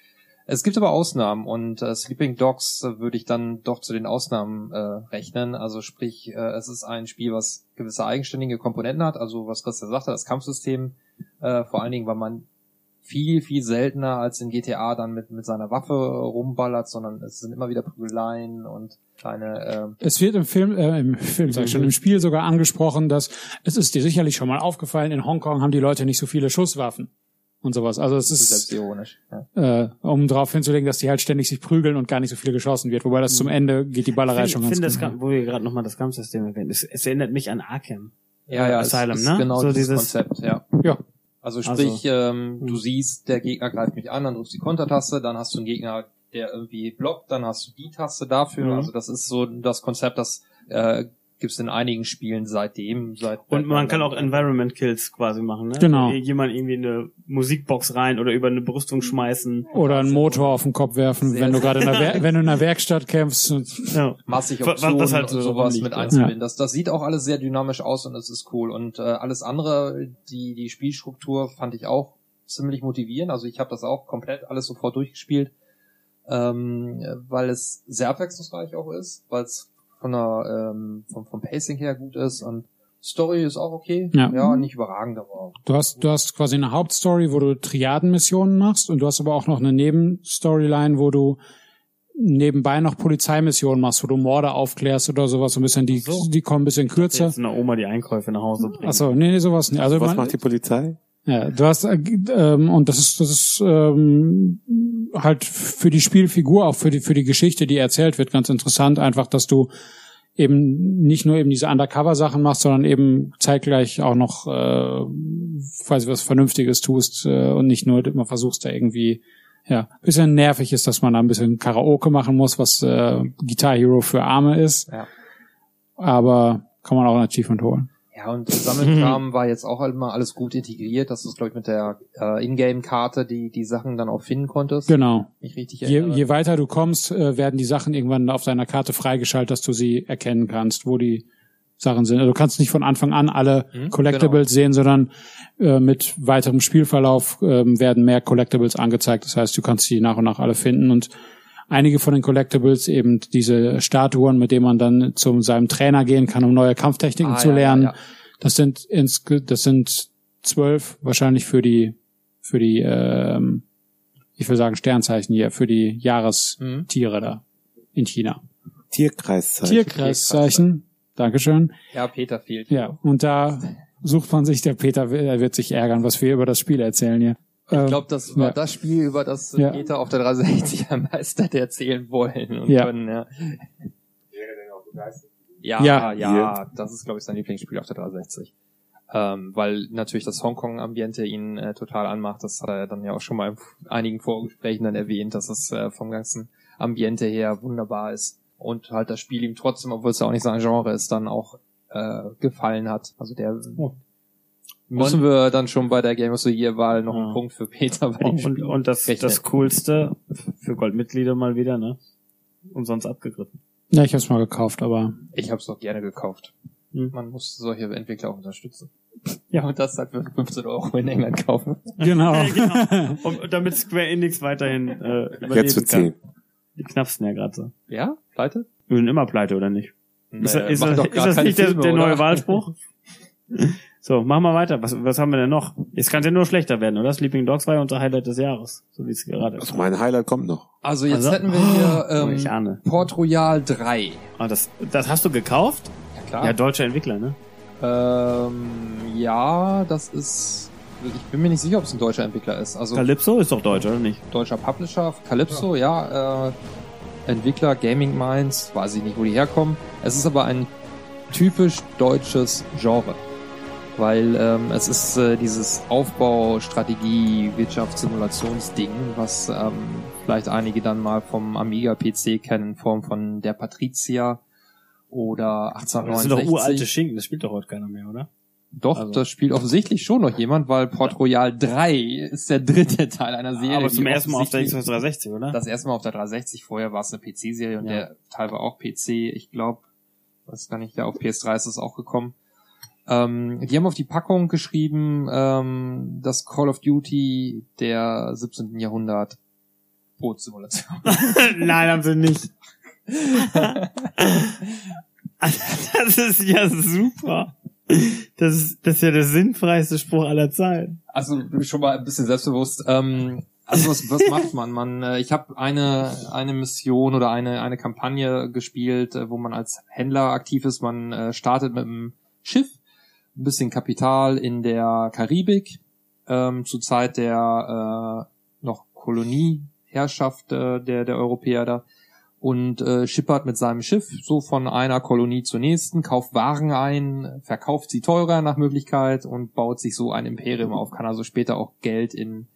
Es gibt aber Ausnahmen und äh, Sleeping Dogs äh, würde ich dann doch zu den Ausnahmen äh, rechnen. Also sprich, äh, es ist ein Spiel, was gewisse eigenständige Komponenten hat. Also was Christian sagte, das Kampfsystem, äh, vor allen Dingen, weil man viel, viel seltener als in GTA dann mit, mit seiner Waffe rumballert, sondern es sind immer wieder Prügeleien und kleine... Äh, Es wird im Film, äh, im Film, sag ich schon, im Spiel sogar angesprochen, dass es ist dir sicherlich schon mal aufgefallen, in Hongkong haben die Leute nicht so viele Schusswaffen und sowas. Also es das ist ist, selbstironisch. Ja. äh, um darauf hinzulegen, dass die halt ständig sich prügeln und gar nicht so viel geschossen wird. Wobei das zum Ende geht die Ballerei Ich schon finde, ganz find das, gut. Kam- wo wir gerade nochmal das Kampfsystem erwähnen, es, es erinnert mich an Arkham. Ja, ja, Asylum, es ist ne? genau So dieses, dieses- Konzept, ja. Ja. Also sprich, ähm, du siehst, der Gegner greift mich an, dann drückst du die Kontertaste, dann hast du einen Gegner, der irgendwie blockt, dann hast du die Taste dafür. Mhm. Also das ist so das Konzept, das äh, gibt's in einigen Spielen seitdem. Seit Und man kann auch Environment Kills quasi machen, ne? Genau. Jemand irgendwie in eine Musikbox rein oder über eine Brüstung schmeißen. Oder einen Motor auf den Kopf werfen, Sehr, wenn du gerade in der, wenn du in der Werkstatt kämpfst. und- Ja. massig Optionen was halt und so sowas rumliegt, mit ja. einzubinden. Das, das sieht auch alles sehr dynamisch aus und es ist cool. Und äh, alles andere, die, die Spielstruktur fand ich auch ziemlich motivierend. Also ich habe das auch komplett alles sofort durchgespielt, ähm, weil es sehr abwechslungsreich auch ist, weil es von der, ähm, vom, vom Pacing her gut ist und Story ist auch okay. Ja. ja nicht überragend, aber Du hast, du hast quasi eine Hauptstory, wo du Triadenmissionen machst und du hast aber auch noch eine Nebenstoryline, wo du nebenbei noch Polizeimissionen machst, wo du Morde aufklärst oder sowas, so ein bisschen, die, so. die kommen ein bisschen kürzer. Jetzt einer Oma die Einkäufe nach Hause bringen. Achso, nee, nee, sowas nicht. Also Was man, macht die Polizei? Ja, du hast äh, ähm, und das ist das ist ähm, halt für die Spielfigur auch für die für die Geschichte, die erzählt wird, ganz interessant. Einfach, dass du eben nicht nur eben diese Undercover-Sachen machst, sondern eben zeitgleich auch noch äh, quasi was Vernünftiges tust äh, und nicht nur immer versuchst da irgendwie ja bisschen nervig ist, dass man da ein bisschen Karaoke machen muss, was äh, Guitar Hero für Arme ist. Ja. Aber kann man auch ein Achievement holen. Ja, und Sammelkram war jetzt auch halt mal alles gut integriert, dass du es, glaube ich, mit der äh, Ingame-Karte die, die Sachen dann auch finden konntest. Genau. Mich richtig Je, je weiter du kommst, äh, werden die Sachen irgendwann auf deiner Karte freigeschaltet, dass du sie erkennen kannst, wo die Sachen sind. Also du kannst nicht von Anfang an alle Mhm, Collectibles sehen, sondern äh, mit weiterem Spielverlauf ähm, werden mehr Collectibles angezeigt. Das heißt, du kannst sie nach und nach alle finden und einige von den Collectibles eben diese Statuen, mit denen man dann zu seinem Trainer gehen kann, um neue Kampftechniken Ah, zu ja, ja, lernen. ja. Das sind ins, das sind zwölf wahrscheinlich für die für die ähm, ich will sagen Sternzeichen hier für die Jahrestiere Mhm. da in China. Tierkreiszeichen. Tierkreiszeichen. Dankeschön. Ja, Peter fehlt. Ja, und da sucht man sich, der Peter will- er wird sich ärgern, was wir über das Spiel erzählen hier. Ähm, Ich glaube, das war ja. das Spiel, über das Ja. Peter auf der 360 am meisten hätte erzählen wollen und Ja. können. Ja, ja, Ja. ja, das ist, glaube ich, sein Lieblingsspiel auf der 360. Ähm, weil natürlich das Hongkong-Ambiente ihn äh, total anmacht. Das hat er dann ja auch schon mal in einigen Vorgesprächen dann erwähnt, dass es äh, vom ganzen Ambiente her wunderbar ist. Und halt das Spiel ihm trotzdem, obwohl es ja auch nicht sein Genre ist, dann auch äh, gefallen hat. Also der Oh. Müssen wir dann schon bei der Game of the Year Wahl noch einen Ja. Punkt für Peter bei und, Spiel. und das, rechnen. das Coolste für Goldmitglieder mal wieder, ne? Umsonst abgegriffen. ja, ich habe es mal gekauft, aber Ich habe es doch gerne gekauft. Hm. Man muss solche Entwickler auch unterstützen. Ja. Und das halt für 15 Euro in England kaufen. genau. genau. Und damit Square Enix weiterhin äh, überleben Jetzt für kann. 10. Die knapsen ja gerade so. Ja? Pleite? Wir sind immer pleite, oder nicht? ist, Naja, ist, ist grad das nicht der, Filme, der oder? neue Wahlspruch? so, machen wir weiter. Was, was haben wir denn noch? Jetzt kann es ja nur schlechter werden, oder? Sleeping Dogs war ja unser Highlight des Jahres. So wie es gerade Also mein Highlight kommt noch. Also jetzt Also- hätten wir hier Oh, ich ähm, ahne. Port Royal 3. Ah, das, das hast du gekauft? Ja klar. Ja, deutscher Entwickler, ne? ähm, ja, das ist... Ich bin mir nicht sicher, ob es ein deutscher Entwickler ist. Also Calypso ist doch deutsch, oder nicht? deutscher Publisher, Calypso, ja, äh, Entwickler, Gaming Minds, weiß ich nicht, wo die herkommen. Es ist aber ein typisch deutsches Genre. Weil ähm, es ist äh, dieses Aufbau, Strategie, Wirtschaftssimulationsding, was ähm, vielleicht einige dann mal vom Amiga-PC kennen, in Form von der Patricia oder Das sind 1869. doch uralte Schinken, das spielt doch heute keiner mehr, oder? Doch, Also- das spielt offensichtlich schon noch jemand, weil Port Royal 3 ist der dritte Teil einer Serie. Aber zum ersten Mal auf der Xbox 360, oder? das erste Mal auf der 360, vorher war es eine PC-Serie und Ja. der Teil war auch PC, ich glaube, weiß gar nicht, ja, auf PS3 ist es auch gekommen. Ähm, die haben auf die Packung geschrieben, ähm, das Call of Duty der 17. Jahrhundert Bootssimulation. Nein, haben sie nicht. das ist ja super. Das ist, das ist ja der sinnfreiste Spruch aller Zeiten. Also schon mal ein bisschen selbstbewusst. Ähm, also was, was macht man? Man, äh, ich habe eine eine Mission oder eine eine Kampagne gespielt, äh, wo man als Händler aktiv ist. Man äh, startet mit einem Schiff, ein bisschen Kapital in der Karibik ähm, zur Zeit der äh, noch Kolonieherrschaft äh, der der Europäer da. Und äh, schippert mit seinem Schiff so von einer Kolonie zur nächsten, kauft Waren ein, verkauft sie teurer nach Möglichkeit und baut sich so ein Imperium auf, kann also später auch Geld in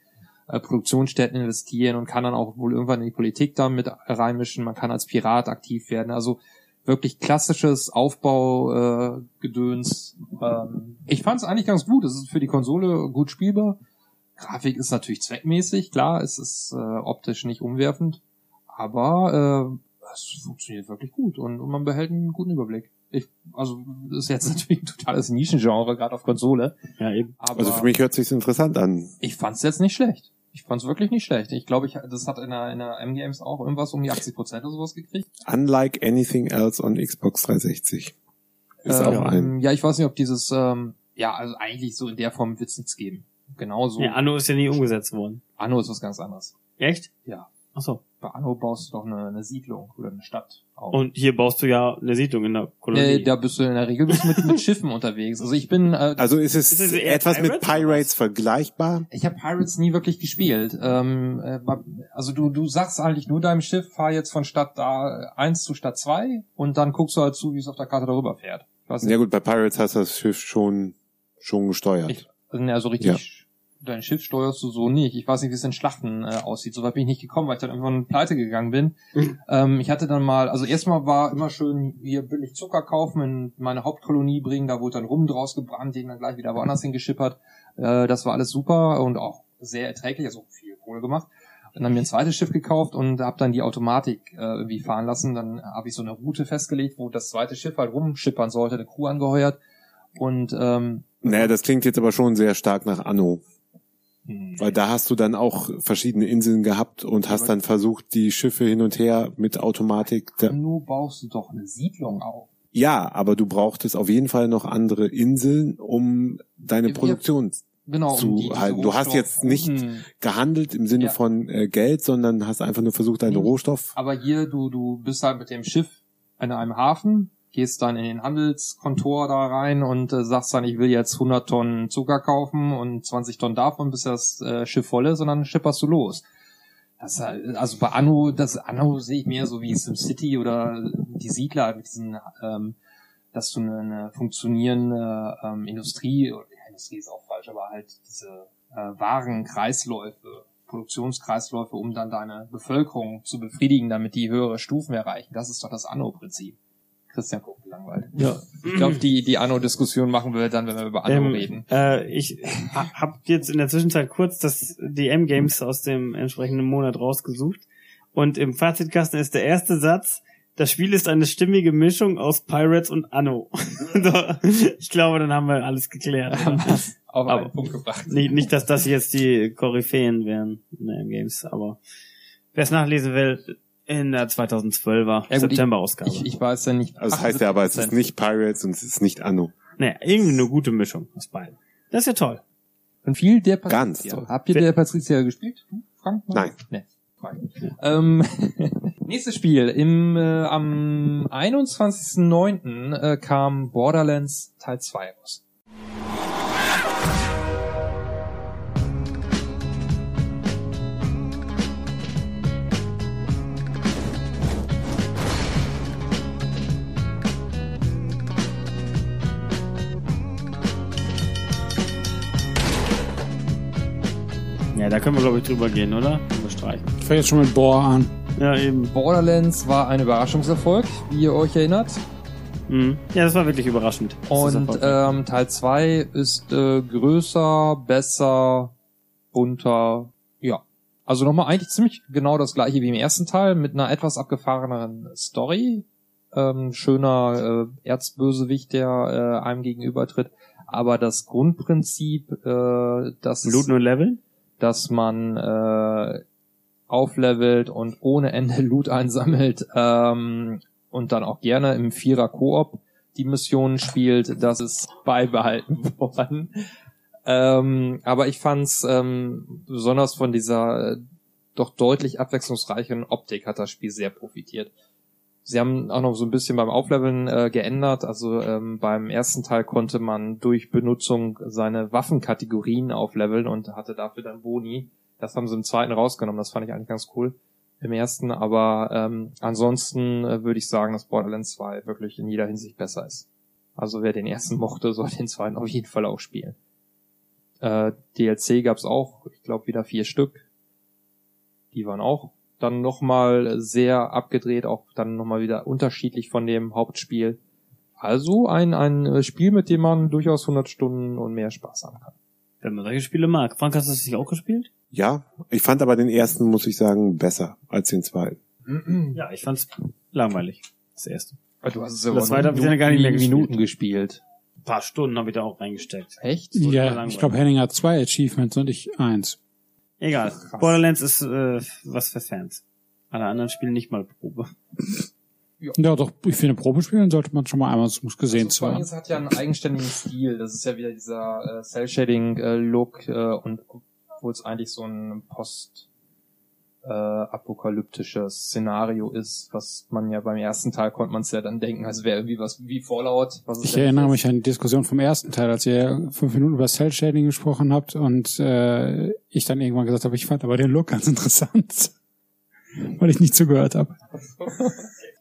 äh, Produktionsstätten investieren und kann dann auch wohl irgendwann in die Politik da mit reinmischen, man kann als Pirat aktiv werden, also wirklich klassisches Aufbaugedöns. Äh, Gedöns. ähm, ich fand es eigentlich ganz gut, es ist für die Konsole gut spielbar. Grafik ist natürlich zweckmäßig, klar, es ist äh, optisch nicht umwerfend, aber äh, es funktioniert wirklich gut und, und man behält einen guten Überblick. Ich, also das ist jetzt natürlich ein totales Nischengenre, gerade auf Konsole. Ja, eben. Aber Also für mich hört sich's interessant an. ich fand's jetzt nicht schlecht. Ich fand's wirklich nicht schlecht. Ich glaube, ich, das hat in der, in der M-Games auch irgendwas um die 80 Prozent oder sowas gekriegt. Unlike anything else on Xbox 360. Ist ähm, auch ein. Ja, ich weiß nicht, ob dieses, ähm, ja, also eigentlich so in der Form wird's nichts geben. Genauso. Ja, Anno ist ja nie umgesetzt worden. Anno ist was ganz anderes. Echt? Ja. Ach so. Bei Anno baust du doch eine, eine Siedlung oder eine Stadt auf. Und hier baust du ja eine Siedlung in der Kolonie. äh, da bist du in der Regel bist du mit, mit Schiffen unterwegs. Also ich bin, äh, Also ist es Ist es etwas mit Pirates oder Pirates vergleichbar? Ich habe Pirates nie wirklich gespielt. Ähm, äh, also du, du sagst eigentlich nur deinem Schiff, fahr jetzt von Stadt da 1 zu Stadt 2 und dann guckst du halt zu, wie es auf der Karte darüber fährt. Ja gut, bei Pirates hast du das Schiff schon schon gesteuert. Ich, also richtig, dein Schiff steuerst du so nicht. Ich weiß nicht, wie es in Schlachten äh, aussieht. So weit bin ich nicht gekommen, weil ich dann irgendwann pleite gegangen bin. ähm, ich hatte dann mal, also erstmal war immer schön hier billig Zucker kaufen, in meine Hauptkolonie bringen, da wurde dann Rum draus gebrannt, den dann gleich wieder woanders hingeschippert. Äh, das war alles super und auch sehr erträglich, also viel Kohle gemacht. Dann haben wir ein zweites Schiff gekauft und habe dann die Automatik äh, irgendwie fahren lassen. Dann habe ich so eine Route festgelegt, wo das zweite Schiff halt rumschippern sollte, eine Crew angeheuert. Und ähm, Naja, das klingt jetzt aber schon sehr stark nach Anno. Hm, Weil da hast du dann auch verschiedene Inseln gehabt und hast dann versucht, die Schiffe hin und her mit Automatik. Nur baust du doch eine Siedlung auf. ja, aber du brauchtest auf jeden Fall noch andere Inseln, um deine Ja, Produktion Genau. zu diese halten. Du hast jetzt nicht Rohstoffrouten. gehandelt im Sinne Ja. von äh, Geld, sondern hast einfach nur versucht, deinen Mhm. Rohstoff. Aber hier, du, du bist halt mit dem Schiff in einem Hafen, gehst dann in den Handelskontor da rein und äh, sagst dann, ich will jetzt 100 Tonnen Zucker kaufen und 20 Tonnen davon, bis das äh, Schiff voll ist, und dann schipperst du los. Das, halt- also bei Anno, das Anno sehe ich mehr so wie SimCity oder die Siedler mit diesen, ähm, dass du eine, eine funktionierende ähm, Industrie, Industrie ist auch falsch, aber halt diese äh, Warenkreisläufe, Produktionskreisläufe, um dann deine Bevölkerung zu befriedigen, damit die höhere Stufen erreichen. Das ist doch das Anno-Prinzip. Christian guckt gelangweilt. Ja. Ich glaube, die, die Anno-Diskussion machen wir dann, wenn wir über Anno Ähm, reden. Äh, ich ha- hab jetzt in der Zwischenzeit kurz das die M-Games aus dem entsprechenden Monat rausgesucht. Und im Fazitkasten ist der erste Satz, das Spiel ist eine stimmige Mischung aus Pirates und Anno. Ich glaube, dann haben wir alles geklärt. Auf aber- einen Punkt gebracht. nicht, nicht, dass das jetzt die Koryphäen wären in der M-Games, aber wer es nachlesen will, in der 2012er Ja, gut, September-Ausgabe. Ich, ich weiß ja nicht. Also das heißt ja aber, es ist 78%. nicht Pirates und es ist nicht Anno. Naja, irgendwie eine gute Mischung aus beiden. Das ist ja toll. Und viel der Ganz Patricia. toll. Habt ihr der Patricia gespielt? Du, Frank? Nein. Nee. Ähm, nächstes Spiel. Im, äh, am 21.09. Äh, kam Borderlands Teil 2 raus. Da können wir, glaube ich, drüber gehen, oder? Können wir streichen. Ich fange jetzt schon mit Bohr an. Ja, eben. Borderlands war ein Überraschungserfolg, wie ihr euch erinnert. Mhm. Ja, das war wirklich überraschend. das Und ähm, Teil 2 ist äh, größer, besser, bunter, ja. Also nochmal eigentlich ziemlich genau das gleiche wie im ersten Teil, mit einer etwas abgefahreneren Story. Ähm, schöner äh, Erzbösewicht, der äh, einem gegenübertritt. Aber das Grundprinzip, äh, dass, Looten und Leveln? Dass man äh, auflevelt und ohne Ende Loot einsammelt ähm, und dann auch gerne im Vierer Koop die Missionen spielt, das ist beibehalten worden. Ähm, aber ich fand's ähm, besonders von dieser äh, doch deutlich abwechslungsreicheren Optik hat das Spiel sehr profitiert. Sie haben auch noch so ein bisschen beim Aufleveln äh, geändert. Also ähm, beim ersten Teil konnte man durch Benutzung seine Waffenkategorien aufleveln und hatte dafür dann Boni. Das haben sie im zweiten rausgenommen. Das fand ich eigentlich ganz cool im ersten. Aber ähm, ansonsten äh, würde ich sagen, dass Borderlands 2 wirklich in jeder Hinsicht besser ist. Also wer den ersten mochte, soll den zweiten auf jeden Fall auch spielen. Äh, DLC gab's auch, ich glaube wieder vier Stück. Die waren auch dann nochmal sehr abgedreht, auch dann nochmal wieder unterschiedlich von dem Hauptspiel. Also ein, ein Spiel, mit dem man durchaus 100 Stunden und mehr Spaß haben kann. Wenn man solche Spiele mag. Frank, hast du das nicht auch gespielt? Ja, ich fand aber den ersten, muss ich sagen, besser als den zweiten. Ja, ich fand's langweilig. Das erste. Du hast es Das zweite hab ich dann gar nicht mehr gespielt. Minuten gespielt. Ein paar Stunden habe ich da auch reingesteckt. Echt? Ja, langweilig. ich glaube, Henning hat zwei Achievements und ich eins. Egal. Borderlands ist äh, was für Fans. Alle anderen spielen nicht mal Probe. Ja, doch, ich finde, Probe spielen sollte man schon mal einmal, es muss gesehen Also, haben. es hat ja einen eigenständigen Stil. Das ist ja wieder dieser äh, Cell-Shading-Look äh, und obwohl es eigentlich so ein post äh, apokalyptisches Szenario ist, was man ja beim ersten Teil konnte man es ja dann denken, als wäre irgendwie was wie Fallout. Was es Ich erinnere nicht mich an die Diskussion vom ersten Teil, als ihr fünf Minuten über Cell Shading gesprochen habt und äh, ich dann irgendwann gesagt habe, ich fand aber den Look ganz interessant, weil ich nicht zugehört habe. ist.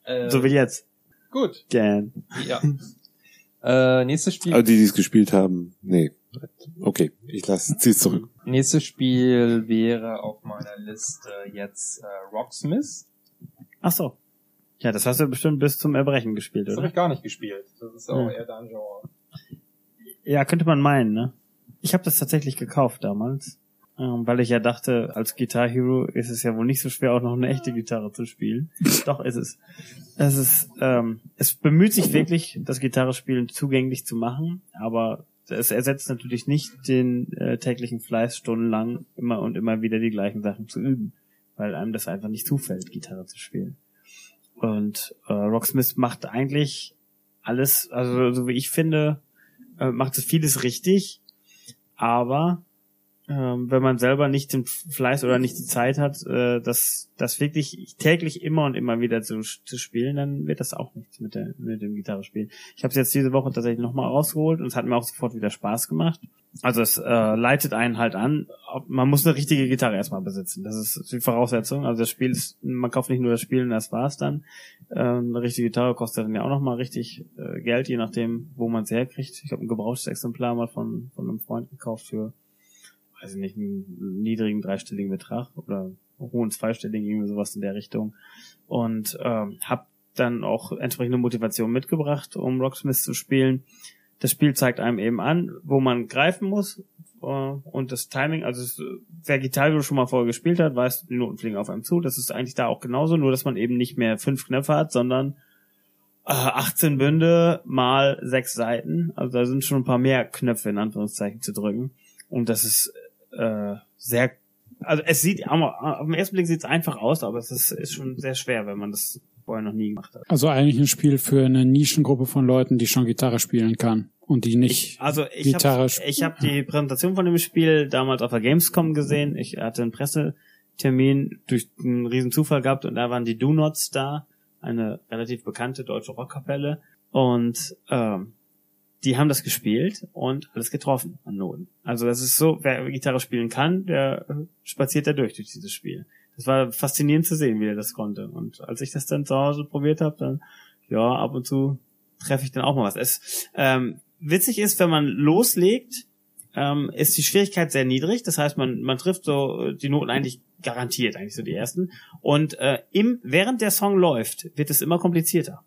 Äh, So wie jetzt. gut. Gern. Ja. äh, nächstes Spiel. Also die, die es gespielt haben, nee. Okay, ich lasse, zieh's zurück. Nächstes Spiel wäre auf meiner Liste jetzt äh, Rocksmith. Ach so. Ja, das hast du bestimmt bis zum Erbrechen gespielt, Das habe oder? ich gar nicht gespielt. Das ist auch Hm. eher dein Genre. Ja, könnte man meinen, ne? Ich habe das tatsächlich gekauft damals, ähm, weil ich ja dachte, als Guitar Hero ist es ja wohl nicht so schwer, auch noch eine echte Gitarre zu spielen. Doch ist es. Es ist, ähm, es bemüht sich wirklich, das Gitarrespielen zugänglich zu machen, aber es ersetzt natürlich nicht den äh, täglichen Fleiß, stundenlang immer und immer wieder die gleichen Sachen zu üben, weil einem das einfach nicht zufällt, Gitarre zu spielen. Und äh, Rocksmith macht eigentlich alles, also so wie ich finde, äh, macht es vieles richtig, aber ähm, wenn man selber nicht den Fleiß oder nicht die Zeit hat, äh, das, das wirklich täglich immer und immer wieder zu, zu spielen, dann wird das auch nichts mit, der, mit dem Gitarrespielen. Ich habe es jetzt diese Woche tatsächlich nochmal rausgeholt und es hat mir auch sofort wieder Spaß gemacht. Also es äh, leitet einen halt an. Man muss eine richtige Gitarre erstmal besitzen. Das ist die Voraussetzung. Also das Spiel ist, man kauft nicht nur das Spiel und das war's dann. Ähm, eine richtige Gitarre kostet dann ja auch nochmal richtig äh, Geld, je nachdem, wo man es herkriegt. Ich habe ein gebrauchtes Exemplar mal von, von einem Freund gekauft für, weiß ich nicht, einen niedrigen dreistelligen Betrag oder hohen zweistelligen, irgendwie sowas in der Richtung. Und ähm, habe dann auch entsprechende Motivation mitgebracht, um Rocksmith zu spielen. Das Spiel zeigt einem eben an, wo man greifen muss äh, und das Timing, also wer Gitarre schon mal vorher gespielt hat, weiß, die Noten fliegen auf einem zu. Das ist eigentlich da auch genauso, nur dass man eben nicht mehr fünf Knöpfe hat, sondern äh, 18 Bünde mal sechs Seiten. Also da sind schon ein paar mehr Knöpfe in Anführungszeichen zu drücken. Und das ist äh, sehr, also es sieht, am, am ersten Blick sieht es einfach aus, aber es ist, ist schon sehr schwer, wenn man das vorher noch nie gemacht hat. Also eigentlich ein Spiel für eine Nischengruppe von Leuten, die schon Gitarre spielen kann und die nicht. Also ich Gitarre habe sp- ich hab die Präsentation von dem Spiel damals auf der Gamescom gesehen. Ich hatte einen Pressetermin durch einen riesen Zufall gehabt und da waren die Do Nots da, eine relativ bekannte deutsche Rockkapelle und ähm, die haben das gespielt und alles getroffen an Noten. Also das ist so, wer Gitarre spielen kann, der äh, spaziert da durch durch dieses Spiel. Das war faszinierend zu sehen, wie er das konnte. Und als ich das dann zu Hause probiert habe, dann ja ab und zu treffe ich dann auch mal was. Es ähm, witzig ist, wenn man loslegt, ähm, ist die Schwierigkeit sehr niedrig. Das heißt, man, man trifft so äh, die Noten eigentlich garantiert, eigentlich so die ersten. Und äh, im, während der Song läuft, wird es immer komplizierter.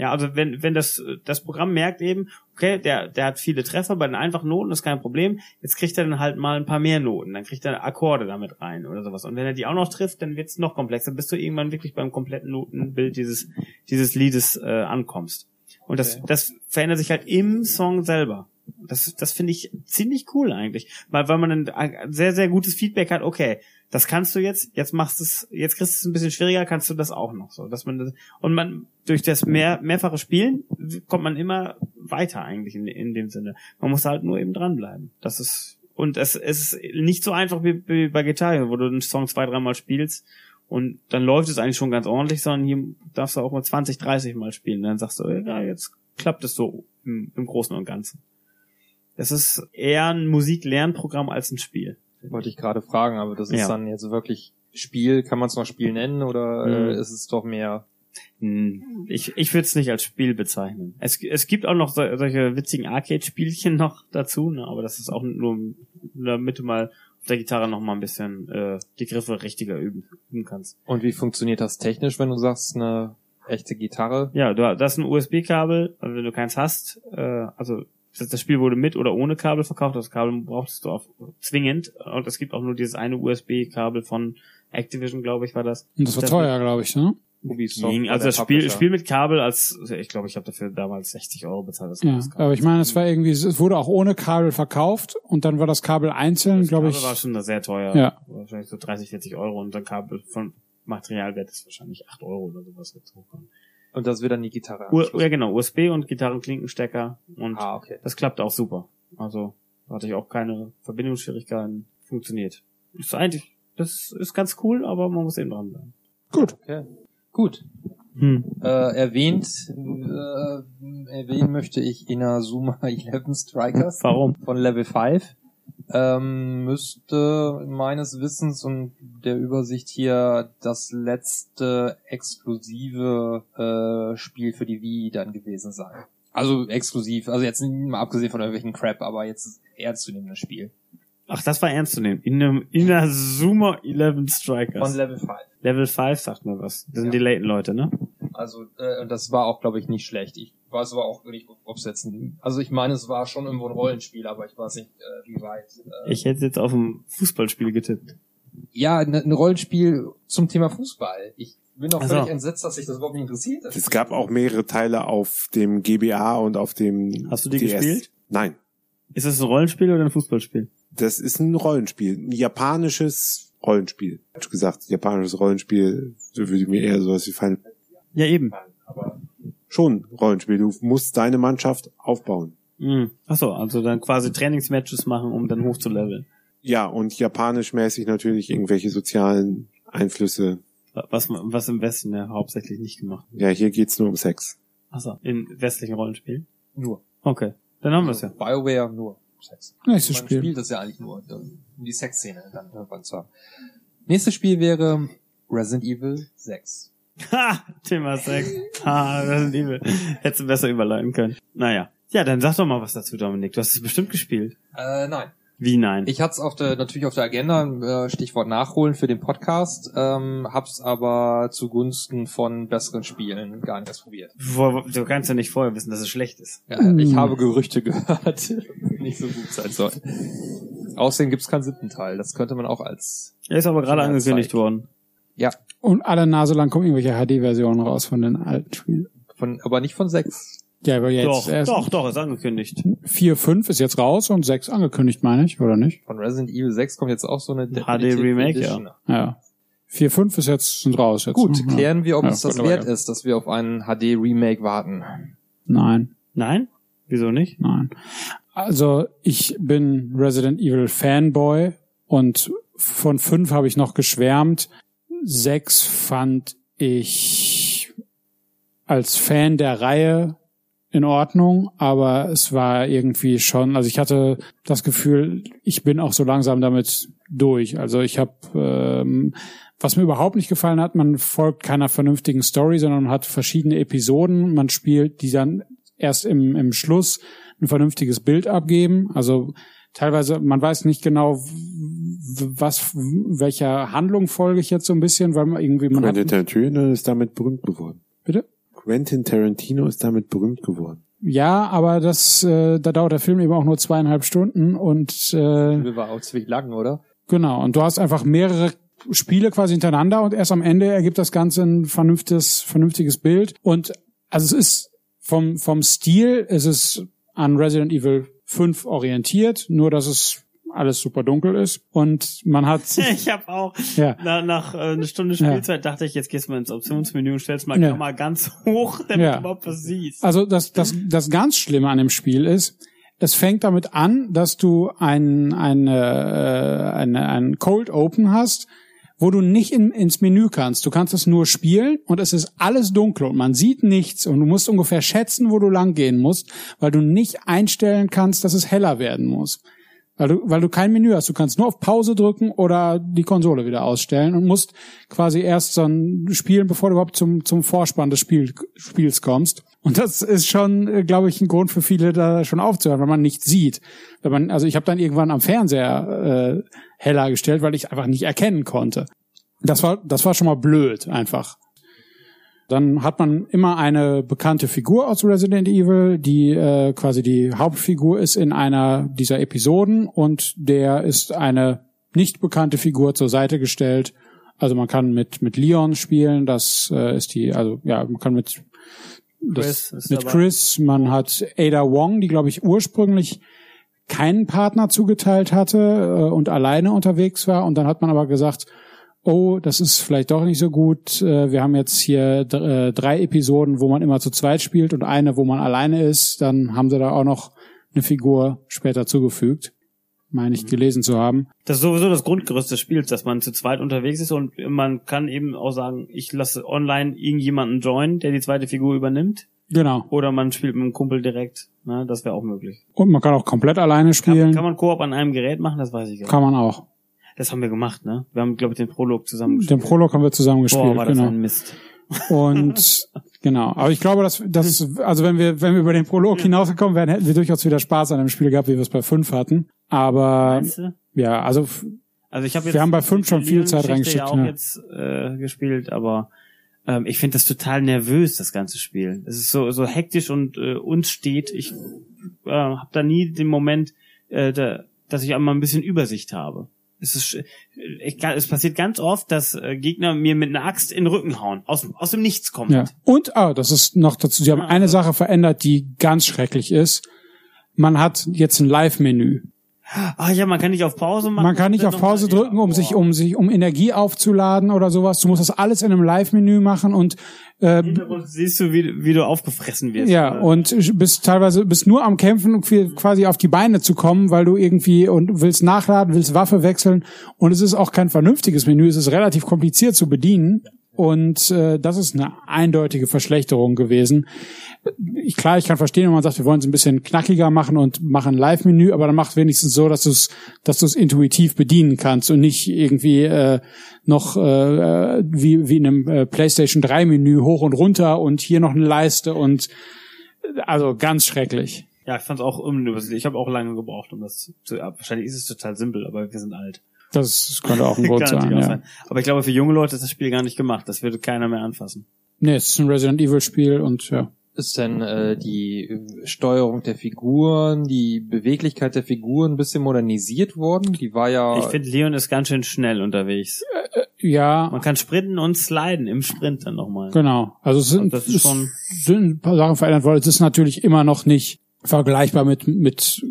Ja, also wenn, wenn das, das Programm merkt eben, okay, der, der hat viele Treffer bei den einfachen Noten, ist kein Problem. Jetzt kriegt er dann halt mal ein paar mehr Noten, dann kriegt er Akkorde damit rein oder sowas. Und wenn er die auch noch trifft, dann wird es noch komplexer, bis du irgendwann wirklich beim kompletten Notenbild dieses, dieses Liedes äh, ankommst. Und das, Okay. das verändert sich halt im Song selber. Das, das finde ich ziemlich cool eigentlich, weil, weil man ein sehr, sehr gutes Feedback hat, okay, das kannst du jetzt, jetzt machst du es, jetzt kriegst du es ein bisschen schwieriger, kannst du das auch noch so, dass man das, und man, durch das mehr, mehrfache Spielen kommt man immer weiter eigentlich in, in dem Sinne. Man muss halt nur eben dranbleiben. Das ist, und es, es ist nicht so einfach wie, wie bei Guitar, Hero, wo du den Song zwei, dreimal spielst und dann läuft es eigentlich schon ganz ordentlich, sondern hier darfst du auch mal 20, 30 Mal spielen. Dann sagst du, ja, jetzt klappt es so im, im Großen und Ganzen. Es ist eher ein Musiklernprogramm als ein Spiel. Wollte ich gerade fragen, aber das ist Ja. dann jetzt wirklich Spiel, kann man es noch Spiel nennen oder Mhm. äh, ist es doch mehr Hm, Ich, ich würde es nicht als Spiel bezeichnen. Es, es gibt auch noch so, solche witzigen Arcade-Spielchen noch dazu, ne? aber das ist auch nur, damit du mal auf der Gitarre noch mal ein bisschen äh, die Griffe richtiger üben, üben kannst. Und wie funktioniert das technisch, wenn du sagst, eine echte Gitarre? Ja, du das ist ein USB-Kabel, also wenn du keins hast, äh, also das das Spiel wurde mit oder ohne Kabel verkauft, das Kabel brauchst du auch zwingend und es gibt auch nur dieses eine USB-Kabel von Activision, glaube ich, war das. Und das war Das- teuer, glaube ich, ne? Ubisoft Ging, also das Spiel. Spiel mit Kabel als, ich glaube, ich habe dafür damals 60 Euro bezahlt. Das Ja, das Kabel. aber ich meine, es war irgendwie, es wurde auch ohne Kabel verkauft und dann war das Kabel einzeln, das glaube Kabel ich. war schon sehr teuer. Ja. Wahrscheinlich so 30, 40 Euro und dann Kabel von Materialwert ist wahrscheinlich 8 Euro oder sowas jetzt hochkommen. Und das wird dann die Gitarre. U ja genau, USB und Gitarrenklinkenstecker und ah, okay. das klappt auch super. Also da hatte ich auch keine Verbindungsschwierigkeiten. Funktioniert. Ist eigentlich, das ist ganz cool, aber man muss eben dranbleiben. Gut. okay. Gut. Hm. Äh, erwähnt, äh, erwähnen möchte ich Inazuma 11 Strikers Warum? von Level 5. Ähm, müsste meines Wissens und der Übersicht hier das letzte exklusive äh, Spiel für die Wii dann gewesen sein. Also exklusiv, also jetzt mal abgesehen von irgendwelchen Crap, aber jetzt ernstzunehmendes Spiel. Ach, das war ernst zu nehmen. In einem Inazuma 11 Strikers. Von Level 5. Level 5 sagt mir was. Das sind Ja. die Layton-Leute, ne? Also äh, und das war auch, glaube ich, nicht schlecht. Ich weiß aber auch nicht, ob es jetzt ein, also ich meine, es war schon irgendwo ein Rollenspiel, aber ich weiß nicht, äh, wie weit. Äh, Ich hätte jetzt auf ein Fußballspiel getippt. ja, ein, ein Rollenspiel zum Thema Fußball. Ich bin auch Ach so. völlig entsetzt, dass sich das überhaupt nicht interessiert. Es gab auch mehrere Teile auf dem GBA und auf dem Hast du die DS. gespielt? Nein. Ist das ein Rollenspiel oder ein Fußballspiel? Das ist ein Rollenspiel. Ein japanisches Rollenspiel. Hab gesagt, japanisches Rollenspiel, so würde mir eher sowas wie Final Ja, eben. Schon Rollenspiel. Du musst deine Mannschaft aufbauen. Mhm. Achso, also dann quasi Trainingsmatches machen, um dann hochzuleveln. Ja, und japanisch mäßig natürlich irgendwelche sozialen Einflüsse. Was, was im Westen ja hauptsächlich nicht gemacht. Ja, hier geht's nur um Sex. Achso, in westlichen Rollenspielen? nur. Okay, dann haben wir es ja. BioWare nur Sex. Nächstes Man Spiel. spielt das ja eigentlich nur, um die Sexszene dann irgendwann zu haben. Nächstes Spiel wäre Resident Evil 6. Ha! Thema Sex. Ha, Evil. Hättest du besser überleiten können. Naja. Ja, dann sag doch mal was dazu, Dominik. Du hast es bestimmt gespielt. Äh, nein. Wie nein? Ich hatte es auf der, natürlich auf der Agenda, äh, Stichwort Nachholen für den Podcast, ähm, hab's aber zugunsten von besseren Spielen gar nicht erst probiert. Du kannst ja nicht vorher wissen, dass es schlecht ist. Ja, Ich habe Gerüchte gehört, nicht so gut sein soll. Außerdem gibt's keinen siebten Teil. Das könnte man auch als Er ist aber gerade angekündigt worden. Ja Und alle Nase lang kommen irgendwelche HD-Versionen raus von den alten Spielen. von, aber nicht von sechs. Ja, aber jetzt doch, erst doch, doch, ist angekündigt. 4, 5 ist jetzt raus und 6 angekündigt, meine ich, oder nicht? Von Resident Evil 6 kommt jetzt auch so eine HD Remake, Edition. Ja. 4, 5 ist jetzt, sind raus jetzt. Gut, ne? klären wir, ob Ja, es das wert ja. ist, dass wir auf einen HD Remake warten. Nein. Nein? Wieso nicht? Nein. Also ich bin Resident Evil Fanboy und von fünf habe ich noch geschwärmt. Sechs fand ich als Fan der Reihe in Ordnung, aber es war irgendwie schon, also ich hatte das Gefühl, ich bin auch so langsam damit durch. Also ich habe, ähm, was mir überhaupt nicht gefallen hat, man folgt keiner vernünftigen Story, sondern man hat verschiedene Episoden, man spielt die dann erst im, im Schluss ein vernünftiges Bild abgeben. Also teilweise, man weiß nicht genau, was, welcher Handlung folge ich jetzt so ein bisschen, weil man irgendwie, man Quentin Tarantino ist damit berühmt geworden. bitte? Quentin Tarantino ist damit berühmt geworden. Ja, aber das, äh, da dauert der Film eben auch nur zweieinhalb Stunden und äh, Wir war auch ziemlich lang, oder? genau. Und du hast einfach mehrere Spiele quasi hintereinander und erst am Ende ergibt das Ganze ein vernünftiges, vernünftiges Bild. Und also es ist vom vom Stil ist es an Resident Evil fünf orientiert, nur dass es alles super dunkel ist und man hat Ich habe auch ja nach, nach äh, einer Stunde Ja. Spielzeit dachte ich, jetzt gehst du mal ins Optionsmenü und stellst mal Ja. Kamera ganz hoch, damit Ja. du überhaupt was siehst. Also das, das, das ganz Schlimme an dem Spiel ist, es fängt damit an, dass du ein, eine, äh, eine, ein Cold Open hast, wo du nicht in, ins Menü kannst. Du kannst es nur spielen und es ist alles dunkel und man sieht nichts und du musst ungefähr schätzen, wo du lang gehen musst, weil du nicht einstellen kannst, dass es heller werden muss. Weil du, weil du kein Menü hast. Du kannst nur auf Pause drücken oder die Konsole wieder ausstellen und musst quasi erst so ein spielen, bevor du überhaupt zum, zum Vorspann des Spiel, Spiels kommst. Und das ist schon, äh, glaube ich, ein Grund für viele, da schon aufzuhören, weil man nichts sieht. Wenn man, also ich habe dann irgendwann am Fernseher äh, heller gestellt, weil ich einfach nicht erkennen konnte. Das war, das war schon mal blöd, einfach. Dann hat man immer eine bekannte Figur aus Resident Evil, die äh, quasi die Hauptfigur ist in einer dieser Episoden und der ist eine nicht bekannte Figur zur Seite gestellt. Also man kann mit mit Leon spielen, das äh, ist die, also ja, man kann mit das, Chris mit. Chris, man hat Ada Wong, die glaube ich ursprünglich keinen Partner zugeteilt hatte äh, und alleine unterwegs war und dann hat man aber gesagt, oh, das ist vielleicht doch nicht so gut. Äh, wir haben jetzt hier äh, drei Episoden, wo man immer zu zweit spielt und eine, wo man alleine ist. Dann haben sie da auch noch eine Figur später zugefügt, meine ich gelesen zu haben. Das ist sowieso das Grundgerüst des Spiels, dass man zu zweit unterwegs ist und man kann eben auch sagen, ich lasse online irgendjemanden joinen, der die zweite Figur übernimmt. Genau. Oder man spielt mit einem Kumpel direkt. Ne, das wäre auch möglich. Und man kann auch komplett alleine Kann, spielen. kann man Koop an einem Gerät machen? Das weiß ich nicht. Kann man auch. Das haben wir gemacht, ne? Wir haben, glaube ich, den Prolog zusammen Den Prolog haben wir zusammen gespielt, Boah, war das genau. ein Mist. Und genau, aber ich glaube, dass dass also wenn wir wenn wir über den Prolog hinausgekommen wären, hätten wir durchaus wieder Spaß an dem Spiel gehabt, wie wir es bei fünf hatten. Aber ja, also Also ich habe jetzt Wir haben bei fünf schon viel Zeit reingesteckt, Ja auch ne? jetzt äh, gespielt, aber ähm, ich finde das total nervös, das ganze Spiel. Es ist so so hektisch und äh, unstet. Ich äh, habe da nie den Moment, äh, da, dass ich einmal ein bisschen Übersicht habe. Es ist, äh, ich, es passiert ganz oft, dass äh, Gegner mir mit einer Axt in den Rücken hauen, aus, aus dem Nichts kommen. ja. Und ah, das ist noch dazu. Sie haben Ah, eine also- Sache verändert, die ganz schrecklich ist. Man hat jetzt ein Live-Menü. Ah ja, man kann nicht auf Pause machen. Man kann nicht auf mal- Pause ja, drücken, um boah. sich, um sich, um Energie aufzuladen oder sowas. Du musst das alles in einem Live-Menü machen und äh, siehst du, wie, wie du aufgefressen wirst. Ja, und bist teilweise bist nur am Kämpfen, um quasi auf die Beine zu kommen, weil du irgendwie und willst nachladen, willst Waffe wechseln und es ist auch kein vernünftiges Menü, es ist relativ kompliziert zu bedienen und äh, das ist eine eindeutige Verschlechterung gewesen. Ich, klar, ich kann verstehen, wenn man sagt, wir wollen es ein bisschen knackiger machen und machen ein Live-Menü, aber dann macht wenigstens so, dass du es dass du es intuitiv bedienen kannst und nicht irgendwie äh, noch äh, wie, wie in einem äh, PlayStation 3 Menü hoch und runter und hier noch eine Leiste und also ganz schrecklich. Ja, ich fand's auch unübersichtlich. Ich habe auch lange gebraucht, um das zu. Ja, wahrscheinlich ist es total simpel, aber wir sind alt. Das könnte auch ein Grund sein, ja. Aber ich glaube, für junge Leute ist das Spiel gar nicht gemacht. Das würde keiner mehr anfassen. Nee, es ist ein Resident Evil Spiel und ja. Ist denn äh, die äh, Steuerung der Figuren, die Beweglichkeit der Figuren ein bisschen modernisiert worden? Die war ja Ich finde, Leon ist ganz schön schnell unterwegs. Ja, Man kann sprinten und sliden im Sprint dann nochmal. genau. Also es sind, Das ist es schon- sind ein paar Sachen verändert worden. Es ist natürlich immer noch nicht vergleichbar mit mit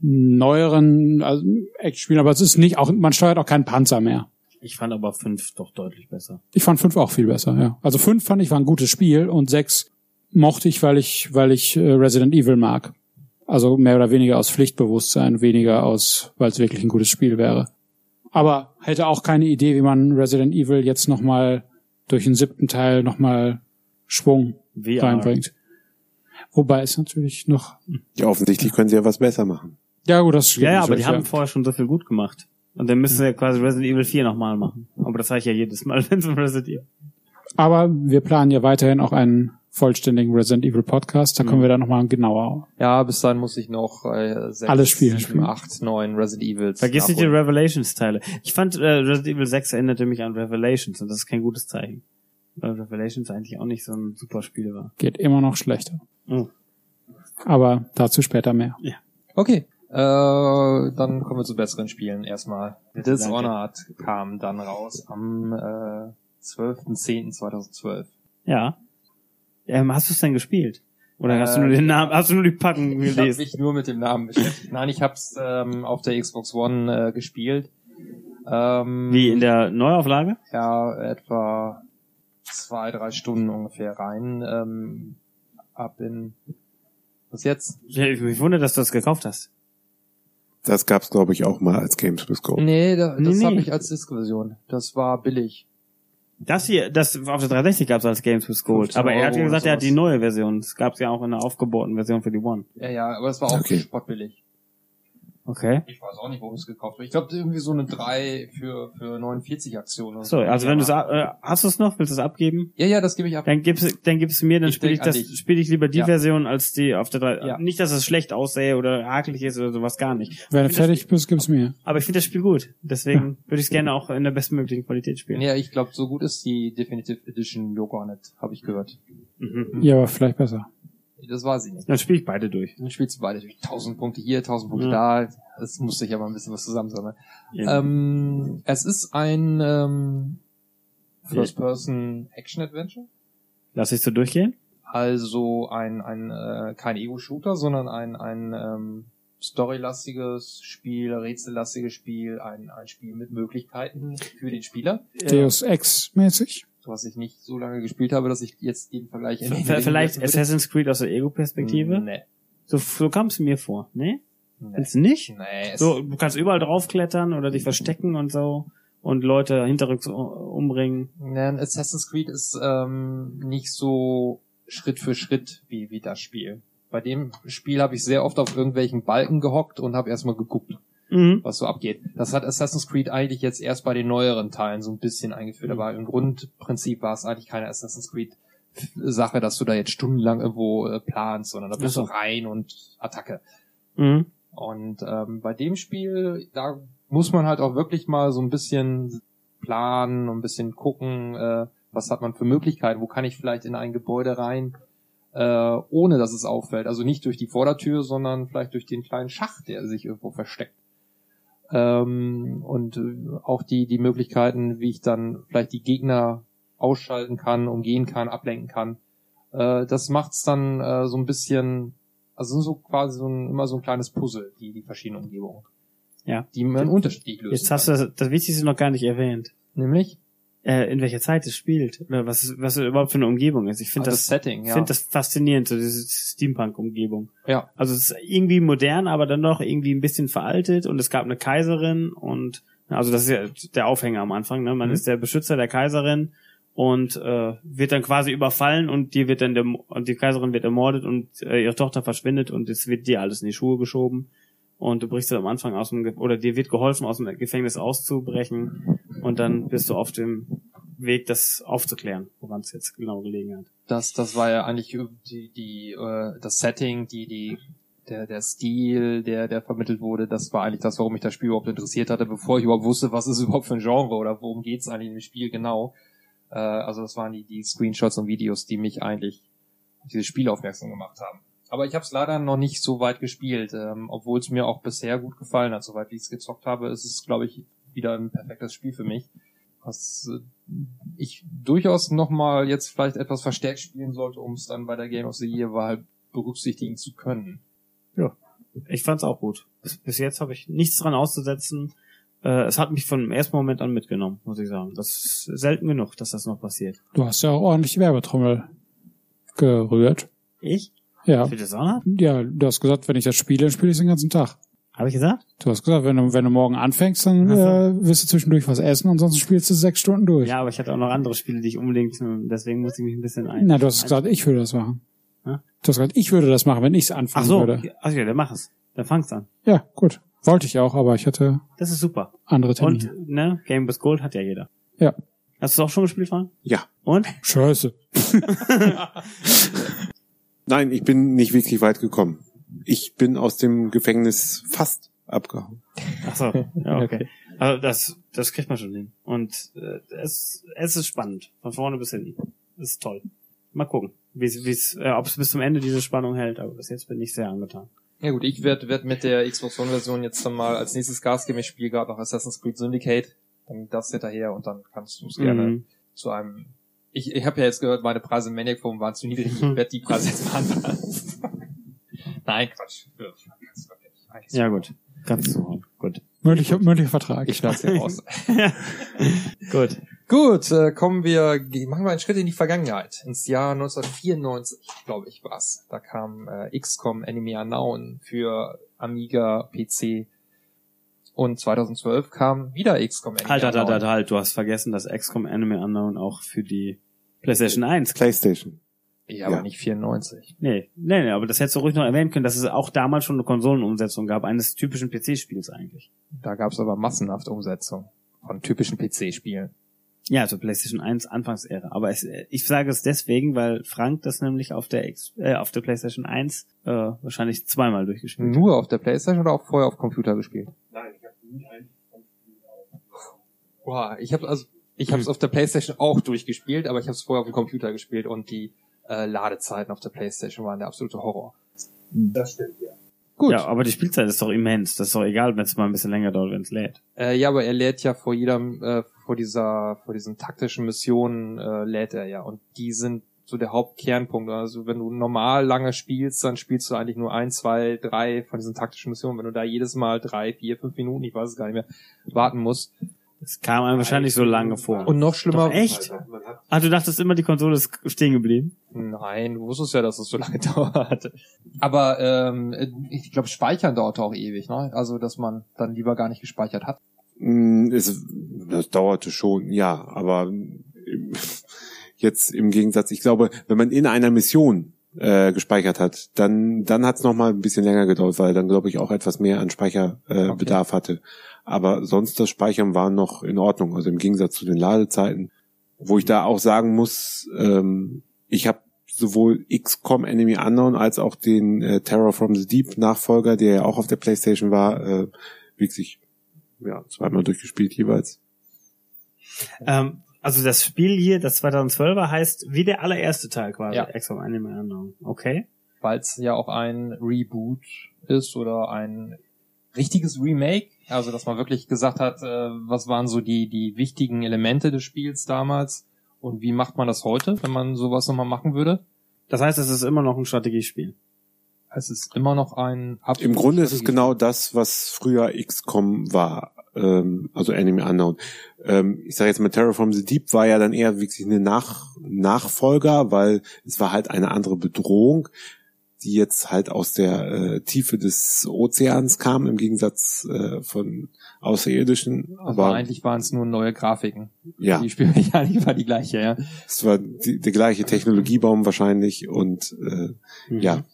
neueren also Action-Spielen, aber es ist nicht auch, man steuert auch keinen Panzer mehr. Ich fand aber fünf doch deutlich besser. Ich fand fünf auch viel besser, ja. Also fünf fand ich war ein gutes Spiel und sechs mochte ich, weil ich, weil ich äh, Resident Evil mag. Also mehr oder weniger aus Pflichtbewusstsein, weniger aus, weil es wirklich ein gutes Spiel wäre. Aber hätte auch keine Idee, wie man Resident Evil jetzt nochmal durch den siebten Teil nochmal Schwung VR. reinbringt. Wobei es natürlich noch, Ja, offensichtlich können sie ja was besser machen. Ja gut, das Ja, ja, aber die natürlich, haben vorher schon so viel gut gemacht. Und dann müssen sie ja quasi Resident Evil 4 nochmal machen. Aber das sage ich ja jedes Mal, wenn es um Resident Evil Aber wir planen ja weiterhin auch einen vollständigen Resident Evil Podcast. Da können wir dann nochmal genauer ja bis dahin muss ich noch äh, sechs, Alles spielen, sieben, spielen. acht, neun Resident Evils. Vergiss nicht die. Revelations-Teile. Ich fand, äh, Resident Evil 6 erinnerte mich an Revelations und das ist kein gutes Zeichen. Weil Revelations eigentlich auch nicht so ein super Spiel war. geht immer noch schlechter. Oh. Aber dazu später mehr. Okay. Äh, dann kommen wir zu besseren Spielen erstmal. Dishonored kam dann raus am äh, 12.10.2012. Ja. Ähm, hast du es denn gespielt? Oder hast du Äh, nur den Namen, hast du nur die Packung Ich habe gelesen? mich nur mit dem Namen beschäftigt. Nein, ich habe es ähm, auf der Xbox One äh, gespielt. Ähm, Wie in der Neuauflage? Ja, etwa zwei, drei Stunden ungefähr rein. Ähm, ab in was jetzt? Ich mich wundere, dass du das gekauft hast. Das gab's, glaube ich, auch mal als Games with Gold. Nee, da, das Nee, habe nee. ich als Disk-Version. Das war billig. Das hier, das auf der 360 gab's als Games with Gold. 15 Aber er hat ja gesagt, er hat die neue Version. Das gab's ja auch in einer aufgebohrten Version für die One. Ja, ja, aber es war auch Okay. spottbillig. Okay. Ich weiß auch nicht, warum ich es gekauft habe. Ich glaube irgendwie so eine 3 für für 49 Aktion. oder So, also wenn du äh, hast du es noch? Willst du es abgeben? ja, ja, das gebe ich ab. Dann gib's, dann gib's mir, dann Ich spiele ich denk an das, spiele ich lieber die Ja. Version als die auf der 3. Ja. Nicht, dass es schlecht aussähe oder hakelig ist oder sowas gar nicht. Wenn du Ich fertig bist, gib's mir. Aber ich finde das Spiel gut. Deswegen würde ich es gerne auch in der bestmöglichen Qualität spielen. Ja, ich glaube, so gut ist die Definitive Edition Yoga nicht, habe ich gehört. Mhm. Ja, aber vielleicht besser. Das weiß ich nicht. Dann spiele ich beide durch. Dann spielst du beide durch 1000 Punkte hier, 1000 Punkte Ja. da. Das musste ich aber ein bisschen was zusammensammeln. Ja. Ähm, es ist ein ähm, First-Person-Action-Adventure. Lass ich so durchgehen? Also ein, ein äh, kein Ego-Shooter, sondern ein, ein ähm, storylastiges Spiel, rätsellastiges Spiel, ein, ein Spiel mit Möglichkeiten für den Spieler. Deus Ex mäßig. Was ich nicht so lange gespielt habe, dass ich jetzt den Vergleich V- Vielleicht. Assassin's Creed aus der Ego-Perspektive? Nee. So, so kam es mir vor. Ne? nee. Findest du nicht? Nee, So, du kannst überall draufklettern oder dich verstecken und so und Leute hinterrücks umbringen. Nein, Assassin's Creed ist ähm, nicht so Schritt für Schritt wie, wie das Spiel. Bei dem Spiel habe ich sehr oft auf irgendwelchen Balken gehockt und habe erstmal geguckt, Mhm. was so abgeht. Das hat Assassin's Creed eigentlich jetzt erst bei den neueren Teilen so ein bisschen eingeführt, aber im Grundprinzip war es eigentlich keine Assassin's Creed Sache, dass du da jetzt stundenlang irgendwo äh, planst, sondern da bist du rein und Attacke. Mhm. Und ähm, bei dem Spiel, da muss man halt auch wirklich mal so ein bisschen planen und ein bisschen gucken, äh, was hat man für Möglichkeiten, wo kann ich vielleicht in ein Gebäude rein, äh, ohne dass es auffällt. Also nicht durch die Vordertür, sondern vielleicht durch den kleinen Schacht, der sich irgendwo versteckt. Ähm, und auch die, die Möglichkeiten, wie ich dann vielleicht die Gegner ausschalten kann, umgehen kann, ablenken kann. Äh, das macht's dann äh, so ein bisschen, also so quasi so ein, immer so ein kleines Puzzle, die, die verschiedenen Umgebungen. Ja. Die man unterschiedlich lösen Jetzt hast kann. du das, das Wichtigste noch gar nicht erwähnt. Nämlich Äh, in welcher Zeit es spielt oder was es, was es überhaupt für eine Umgebung ist. Ich finde ah, das, Setting, ja. finde das faszinierend, so diese Steampunk-Umgebung. ja. Also es ist irgendwie modern, aber dann doch irgendwie ein bisschen veraltet und es gab eine Kaiserin und also das ist ja der Aufhänger am Anfang, ne? Man Mhm. ist der Beschützer der Kaiserin und äh, wird dann quasi überfallen und die wird dann der, und die Kaiserin wird ermordet und äh, ihre Tochter verschwindet und es wird dir alles in die Schuhe geschoben und du brichst dann am Anfang aus dem oder dir wird geholfen aus dem Gefängnis auszubrechen und dann bist du auf dem Weg, das aufzuklären, woran es jetzt genau gelegen hat. Das, das war ja eigentlich die, die, äh, das Setting, die, die, der, der Stil, der, der vermittelt wurde, das war eigentlich das, warum mich das Spiel überhaupt interessiert hatte, bevor ich überhaupt wusste, was ist überhaupt für ein Genre oder worum geht's eigentlich im Spiel genau. Äh, also das waren die, die Screenshots und Videos, die mich eigentlich auf dieses Spiel aufmerksam gemacht haben. Aber ich habe es leider noch nicht so weit gespielt, ähm, obwohl es mir auch bisher gut gefallen hat. Soweit ich es gezockt habe, ist es, glaube ich, wieder ein perfektes Spiel für mich. Was äh, ich durchaus nochmal jetzt vielleicht etwas verstärkt spielen sollte, um es dann bei der Game of the Year Wahl berücksichtigen zu können. Ich fand's auch gut. Bis, bis jetzt habe ich nichts dran auszusetzen. Äh, es hat mich von dem ersten Moment an mitgenommen, muss ich sagen. Das ist selten genug, dass das noch passiert. Du hast ja auch ordentlich die Werbetrommel gerührt. Ich? Ja. Für auch Ja, du hast gesagt, wenn ich das spiele, dann spiele ich den ganzen Tag. Habe ich gesagt? Du hast gesagt, wenn du, wenn du morgen anfängst, dann Ach so. äh, wirst du zwischendurch was essen, ansonsten spielst du sechs Stunden durch. Ja, aber ich hatte auch noch andere Spiele, die ich unbedingt, deswegen musste ich mich ein bisschen ein. Na, du hast gesagt, ich würde das machen. Hä? Du hast gesagt, ich würde das machen, wenn ich es Ach anfangen so, würde. ach ja, dann mach es. Dann fang's an. Ja, gut. Wollte ich auch, aber ich hatte Das ist super. andere Termine. Und, ne, Game with Gold hat ja jeder. Ja. Hast du es auch schon gespielt, Frank? Ja. Und? Scheiße. Nein, ich bin nicht wirklich weit gekommen. Ich bin aus dem Gefängnis fast abgehauen. Ach so, ja, okay. Also das, das kriegt man schon hin. Und äh, es, es ist spannend, von vorne bis hinten. Das ist toll. Mal gucken, wie es, äh, ob es bis zum Ende diese Spannung hält. Aber bis jetzt bin ich sehr angetan. Ja gut, ich werde werd mit der Xbox One Version jetzt dann mal als nächstes Gas geben. Ich spiele gerade noch Assassin's Creed Syndicate. Dann das hinterher und dann kannst du es gerne Mhm. zu einem Ich, ich habe ja jetzt gehört, meine Preise im Maniac Forum waren zu niedrig. Ich werde die Preise jetzt mal anpassen. Nein, Quatsch. Ja, gut. Kannst du. Gut. Mündlicher, mündlicher Vertrag. Ich schneid's dir raus. Gut. Gut, äh, kommen wir, machen wir einen Schritt in die Vergangenheit. Ins Jahr 1994, glaube ich, war's. Da kam äh, XCOM Enemy Unknown für Amiga, PC. Und 2012 kam wieder XCOM Enemy Halt, halt, halt, Unknown. halt, halt. Du hast vergessen, dass XCOM Enemy Unknown auch für die PlayStation 1 PlayStation. Ja, aber Ja. nicht 94. Nee, nee, nee, aber das hättest du ruhig noch erwähnen können, dass es auch damals schon eine Konsolenumsetzung gab, eines typischen PC-Spiels eigentlich. Da gab's aber massenhaft Umsetzung von typischen PC-Spielen. Ja, also PlayStation 1 Anfangsära. Aber es, ich sage es deswegen, weil Frank das nämlich auf der X, äh, auf der PlayStation 1 äh, wahrscheinlich zweimal durchgespielt hat. Nur auf der Playstation oder auch vorher auf Computer gespielt? Nein, ich habe nie einen Boah, ich habe also ich habe es auf der Playstation auch durchgespielt, aber ich habe es vorher auf dem Computer gespielt und die äh, Ladezeiten auf der Playstation waren der absolute Horror. Das stimmt, ja. Gut. Ja, aber die Spielzeit ist doch immens. Das ist doch egal, wenn es mal ein bisschen länger dauert, wenn es lädt. Äh, ja, aber er lädt ja vor jedem, äh, vor dieser, vor diesen taktischen Missionen äh, lädt er ja und die sind so der Hauptkernpunkt. Also wenn du normal lange spielst, dann spielst du eigentlich nur ein, zwei, drei von diesen taktischen Missionen. Wenn du da jedes Mal drei, vier, fünf Minuten, ich weiß es gar nicht mehr, warten musst. Das kam einem wahrscheinlich so lange vor. Und noch schlimmer. Doch, echt? Ah, du dachtest immer, die Konsole ist stehen geblieben? Nein, du wusstest ja, dass es so lange dauert. Aber ähm, ich glaube, Speichern dauert auch ewig, ne? Also, dass man dann lieber gar nicht gespeichert hat. Mm, Es, das dauerte schon, ja, aber jetzt im Gegensatz, ich glaube, wenn man in einer Mission äh, gespeichert hat, dann dann hat es noch mal ein bisschen länger gedauert, weil dann glaube ich auch etwas mehr an Speicherbedarf äh, Okay. Bedarf hatte. Aber sonst das Speichern war noch in Ordnung, also im Gegensatz zu den Ladezeiten, wo ich da auch sagen muss, ähm, ich habe sowohl XCOM Enemy Unknown als auch den äh, Terror from the Deep Nachfolger, der ja auch auf der PlayStation war, äh, wirklich ja, zweimal durchgespielt jeweils. Ähm, also das Spiel hier, das 2012er, heißt wie der allererste Teil quasi. Ja. XCOM Anime Unknown. Okay. weil es ja auch ein Reboot ist oder ein richtiges Remake. Also, dass man wirklich gesagt hat, äh, was waren so die, die wichtigen Elemente des Spiels damals und wie macht man das heute, wenn man sowas nochmal machen würde? Das heißt, es ist immer noch ein Strategiespiel. Es ist immer noch ein absolutes Im Grunde ist es genau das, was früher XCOM war, ähm, also Enemy Unknown. Ähm, ich sage jetzt mal, Terror from the Deep war ja dann eher wirklich eine Nach Nachfolger, weil es war halt eine andere Bedrohung, die jetzt halt aus der äh, Tiefe des Ozeans kam, im Gegensatz äh, von Außerirdischen. Aber Aber eigentlich waren es nur neue Grafiken. ja, Die Spielmechanik war die gleiche, ja. es war die, der gleiche Technologiebaum wahrscheinlich und äh, Mhm. Ja.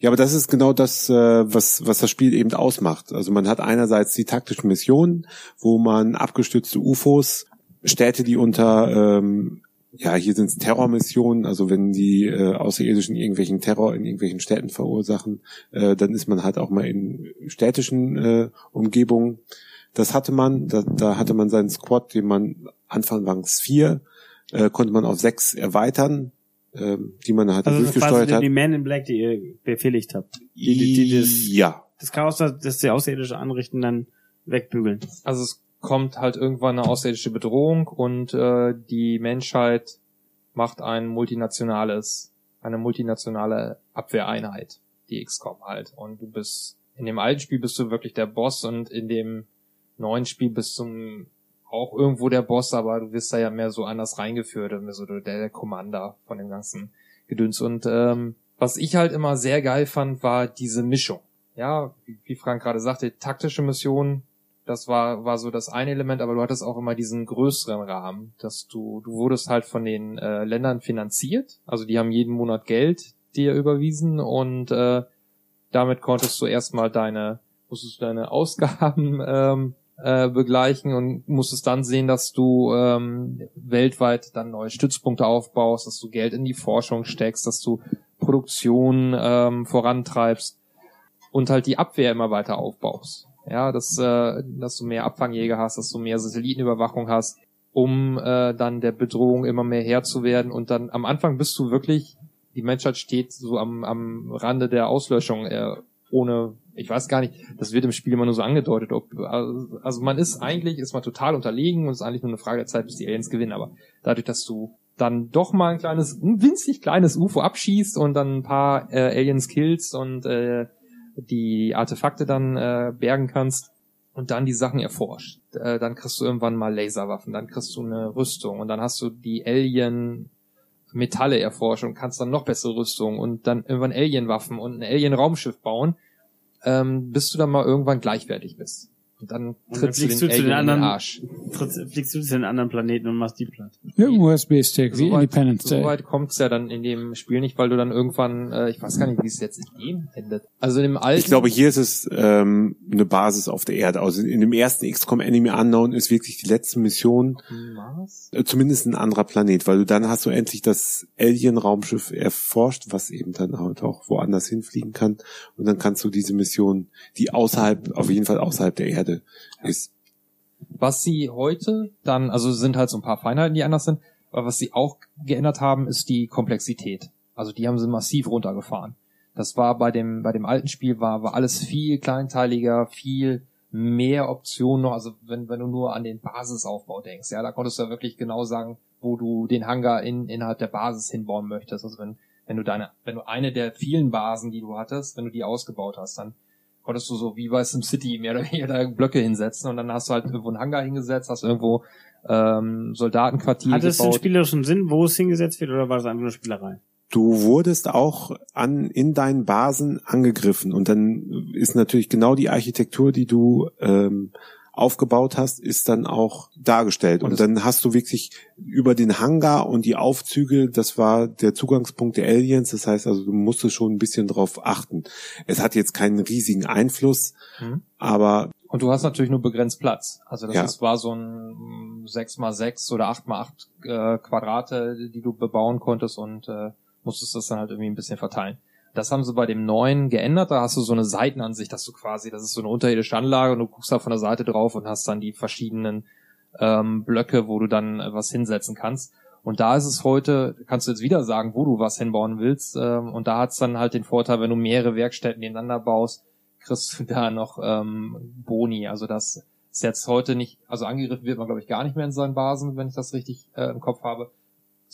Ja, aber das ist genau das, äh, was, was das Spiel eben ausmacht. Also man hat einerseits die taktischen Missionen, wo man abgestützte UFOs, Städte, die unter, ähm, ja, hier sind es Terrormissionen, also wenn die äh, Außerirdischen irgendwelchen Terror in irgendwelchen Städten verursachen, äh, dann ist man halt auch mal in städtischen äh, Umgebungen. Das hatte man, da, da hatte man seinen Squad, den man anfangs vier, äh, konnte man auf sechs erweitern, ähm, die man halt Also durchgesteuert die, hat. die Men in Black, die ihr befehligt habt. Die, die, die das, ja, das Chaos, das das die Außerirdische anrichten, dann wegbügeln. Also es kommt halt irgendwann eine außerirdische Bedrohung und äh, die Menschheit macht ein multinationales, eine multinationale Abwehreinheit, die XCOM halt. Und du bist, in dem alten Spiel bist du wirklich der Boss und in dem neuen Spiel bist du auch irgendwo der Boss, aber du wirst da ja mehr so anders reingeführt, und mehr so der, der Commander von dem ganzen Gedöns. Und ähm, was ich halt immer sehr geil fand, war diese Mischung. Ja, wie Frank gerade sagte, taktische Missionen, das war, war so das eine Element, aber du hattest auch immer diesen größeren Rahmen, dass du, du wurdest halt von den äh, Ländern finanziert, also die haben jeden Monat Geld dir überwiesen und äh, damit konntest du erstmal deine, musstest du deine Ausgaben ähm, äh, begleichen und musstest dann sehen, dass du ähm, weltweit dann neue Stützpunkte aufbaust, dass du Geld in die Forschung steckst, dass du Produktion ähm, vorantreibst und halt die Abwehr immer weiter aufbaust. Ja, dass, äh, dass du mehr Abfangjäger hast, dass du mehr Satellitenüberwachung hast, um äh, dann der Bedrohung immer mehr Herr zu werden. Und dann am Anfang bist du wirklich, die Menschheit steht so am, am Rande der Auslöschung, äh, ohne, ich weiß gar nicht, das wird im Spiel immer nur so angedeutet. Ob, also man ist eigentlich, ist man total unterlegen und es ist eigentlich nur eine Frage der Zeit, bis die Aliens gewinnen. Aber dadurch, dass du dann doch mal ein kleines, ein winzig kleines UFO abschießt und dann ein paar äh, Aliens kills und äh, die Artefakte dann äh, bergen kannst und dann die Sachen erforscht. Äh, dann kriegst du irgendwann mal Laserwaffen, dann kriegst du eine Rüstung und dann hast du die Alien Metalle erforscht und kannst dann noch bessere Rüstung und dann irgendwann Alien-Waffen und ein Alien-Raumschiff bauen, ähm, bis du dann mal irgendwann gleichwertig bist. Und dann Und dann trittst du fliegst den du den in den anderen- Arsch. Trittst- Fliegst du zu den anderen Planeten und machst die platt. Dem USB-Stick, wie Soweit- Independence Day. So weit kommt's ja dann in dem Spiel nicht, weil du dann irgendwann, äh, ich weiß gar nicht, wie es jetzt in dem endet. Also in dem alten. Ich glaube, hier ist es ähm, eine Basis auf der Erde. Also in dem ersten XCOM Enemy Unknown ist wirklich die letzte Mission Mars? äh, zumindest ein anderer Planet, weil du dann hast du endlich das Alien-Raumschiff erforscht, was eben dann halt auch woanders hinfliegen kann. Und dann kannst du diese Mission, die außerhalb, auf jeden Fall außerhalb der Erde ist. Was sie heute dann, also sind halt so ein paar Feinheiten, die anders sind, aber was sie auch geändert haben, ist die Komplexität. Also die haben sie massiv runtergefahren. Das war bei dem, bei dem alten Spiel war, war alles viel kleinteiliger, viel mehr Optionen noch. Also wenn, wenn du nur an den Basisaufbau denkst, ja, da konntest du ja wirklich genau sagen, wo du den Hangar in, innerhalb der Basis hinbauen möchtest. Also wenn, wenn du deine, wenn du eine der vielen Basen, die du hattest, wenn du die ausgebaut hast, dann konntest du so wie bei SimCity mehr oder weniger da Blöcke hinsetzen und dann hast du halt irgendwo einen Hangar hingesetzt, hast irgendwo ähm, Soldatenquartiere Hat es den gebaut. spielerischen Sinn, wo es hingesetzt wird, oder war es einfach nur Spielerei? Du wurdest auch an in deinen Basen angegriffen und dann ist natürlich genau die Architektur, die du ähm, aufgebaut hast, ist dann auch dargestellt. Und Und, dann hast du wirklich über den Hangar und die Aufzüge, das war der Zugangspunkt der Aliens. Das heißt also, du musstest schon ein bisschen drauf achten. Es hat jetzt keinen riesigen Einfluss, Mhm. aber Und du hast natürlich nur begrenzt Platz. Also das Ja. ist, war so ein 6x6 oder 8x8 äh, Quadrate, die du bebauen konntest und äh, musstest das dann halt irgendwie ein bisschen verteilen. Das haben sie bei dem neuen geändert. Da hast du so eine Seitenansicht, dass du quasi, das ist so eine unterirdische Anlage und du guckst da von der Seite drauf und hast dann die verschiedenen ähm, Blöcke, wo du dann äh, was hinsetzen kannst. Und da ist es heute, kannst du jetzt wieder sagen, wo du was hinbauen willst. Ähm, und da hat's dann halt den Vorteil, wenn du mehrere Werkstätten nebeneinander baust, kriegst du da noch ähm, Boni. Also das ist jetzt heute nicht, also angegriffen wird man, glaube ich, gar nicht mehr in seinen Basen, wenn ich das richtig äh, im Kopf habe.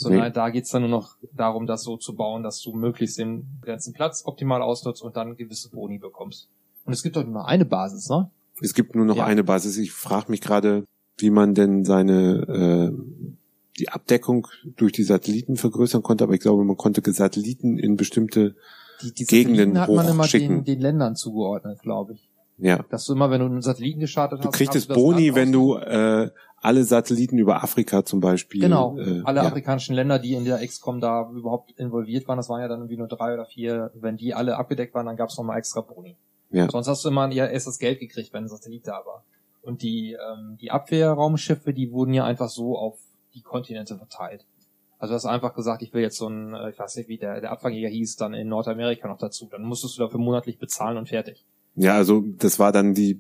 Sondern Nee. da geht's dann nur noch darum, das so zu bauen, dass du möglichst den ganzen Platz optimal ausnutzt und dann gewisse Boni bekommst. Und es gibt doch nur eine Basis, ne? es gibt nur noch Ja. eine Basis. Ich frage mich gerade, wie man denn seine äh, die Abdeckung durch die Satelliten vergrößern konnte, aber ich glaube, man konnte Satelliten in bestimmte Die, die Gegenden hat man immer den, den Ländern zugeordnet, glaube ich. Ja, Dass du immer, wenn du einen Satelliten gestartet Du hast, kriegst hast es das Boni, wenn du äh, alle Satelliten über Afrika zum Beispiel. Genau, äh, alle ja. afrikanischen Länder, die in der XCOM da überhaupt involviert waren, das waren ja dann irgendwie nur drei oder vier, wenn die alle abgedeckt waren, dann gab's nochmal extra Boni. Ja. Sonst hast du immer ja erst das Geld gekriegt, wenn ein Satellit da war. Und die, ähm, die Abwehrraumschiffe, die wurden ja einfach so auf die Kontinente verteilt. Also du hast einfach gesagt, ich will jetzt so ein, äh, ich weiß nicht, wie der, der Abfangjäger hieß, dann in Nordamerika noch dazu. Dann musstest du dafür monatlich bezahlen und fertig. Ja, also das war dann die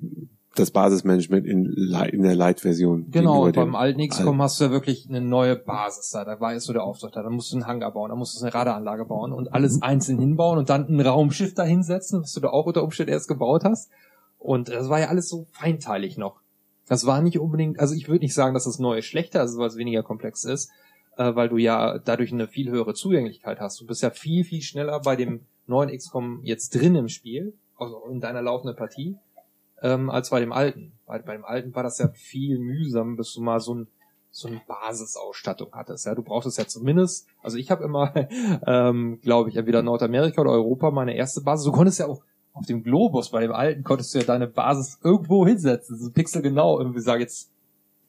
das Basismanagement in, in der Light-Version. Genau, und beim alten XCOM hast du ja wirklich eine neue Basis da. Da war jetzt so der Auftrag da. Da musst du einen Hangar bauen, da musst du eine Radaranlage bauen und alles einzeln hinbauen und dann ein Raumschiff da hinsetzen, was du da auch unter Umständen erst gebaut hast. Und das war ja alles so feinteilig noch. Das war nicht unbedingt, also ich würde nicht sagen, dass das Neue schlechter ist, weil es weniger komplex ist, äh, weil du ja dadurch eine viel höhere Zugänglichkeit hast. Du bist ja viel, viel schneller bei dem neuen XCOM jetzt drin im Spiel, also in deiner laufenden Partie, ähm, als bei dem alten. Bei, bei dem alten war das ja viel mühsam, bis du mal so ein so eine Basisausstattung hattest. Ja, du brauchtest ja zumindest, also ich habe immer, ähm, glaube ich, entweder Nordamerika oder Europa meine erste Basis. Du konntest ja auch auf dem Globus, bei dem alten, konntest du ja deine Basis irgendwo hinsetzen. So pixelgenau, irgendwie sag jetzt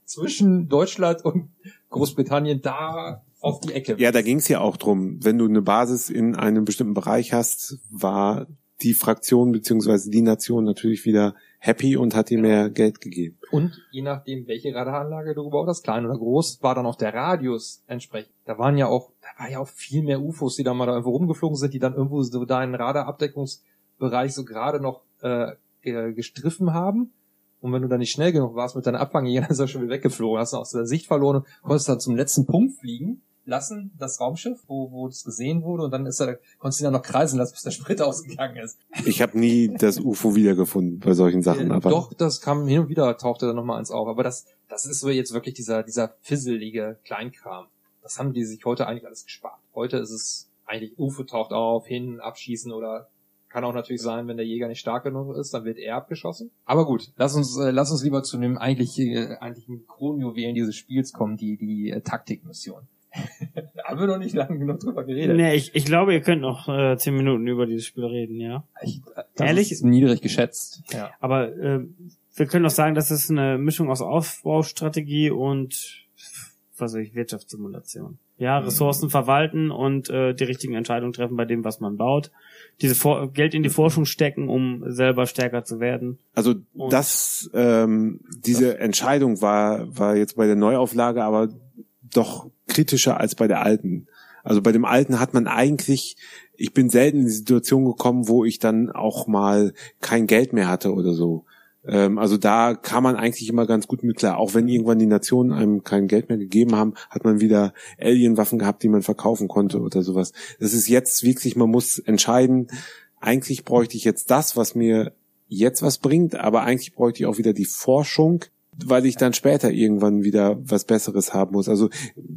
zwischen Deutschland und Großbritannien da auf die Ecke. Ja, da ging es ja auch drum. Wenn du eine Basis in einem bestimmten Bereich hast, war die Fraktion beziehungsweise die Nation natürlich wieder happy und hat dir mehr Geld gegeben. Und je nachdem, welche Radaranlage du gebaut hast, klein oder groß, war dann auch der Radius entsprechend. Da waren ja auch, da war ja auch viel mehr UFOs, die da mal da irgendwo rumgeflogen sind, die dann irgendwo so deinen Radarabdeckungsbereich so gerade noch äh, ge- gestriffen haben. Und wenn du dann nicht schnell genug warst mit deiner Abfangjäger, dann ist er schon wieder weggeflogen, hast du aus der Sicht verloren und konntest dann zum letzten Punkt fliegen lassen, das Raumschiff, wo, wo es gesehen wurde, und dann ist er, konntest du ihn dann noch kreisen lassen, bis der Sprit ausgegangen ist. Ich habe nie das UFO wiedergefunden bei solchen Sachen, aber Doch, das kam hin und wieder, tauchte da noch mal eins auf. Aber das, das ist so jetzt wirklich dieser, dieser fisselige Kleinkram. Das haben die sich heute eigentlich alles gespart. Heute ist es eigentlich Ufe taucht auf, hin, abschießen oder kann auch natürlich sein, wenn der Jäger nicht stark genug ist, dann wird er abgeschossen. Aber gut, lass uns, äh, lass uns lieber zu dem eigentlich, äh, eigentlichen Kronjuwelen dieses Spiels kommen, die, die äh, Taktikmission. Da haben wir noch nicht lange genug drüber geredet. Nee, ich, ich glaube, ihr könnt noch äh, zehn Minuten über dieses Spiel reden, ja. Ich, äh, das Ehrlich? Ist niedrig geschätzt. Ja. Aber äh, wir können doch sagen, das ist eine Mischung aus Aufbaustrategie und was weiß ich, Wirtschaftssimulation. Ja, Ressourcen verwalten und äh, die richtigen Entscheidungen treffen bei dem, was man baut. Diese For Geld in die Forschung stecken, um selber stärker zu werden. Also Und- das, ähm, diese Entscheidung war, war jetzt bei der Neuauflage aber doch kritischer als bei der alten. Also bei dem alten hat man eigentlich, ich bin selten in die Situation gekommen, wo ich dann auch mal kein Geld mehr hatte oder so. Ähm, also da kam man eigentlich immer ganz gut mit klar. Auch wenn irgendwann die Nationen einem kein Geld mehr gegeben haben, hat man wieder Alien-Waffen gehabt, die man verkaufen konnte oder sowas. Das ist jetzt wirklich, man muss entscheiden, eigentlich bräuchte ich jetzt das, was mir jetzt was bringt, aber eigentlich bräuchte ich auch wieder die Forschung, weil ich dann später irgendwann wieder was Besseres haben muss. Also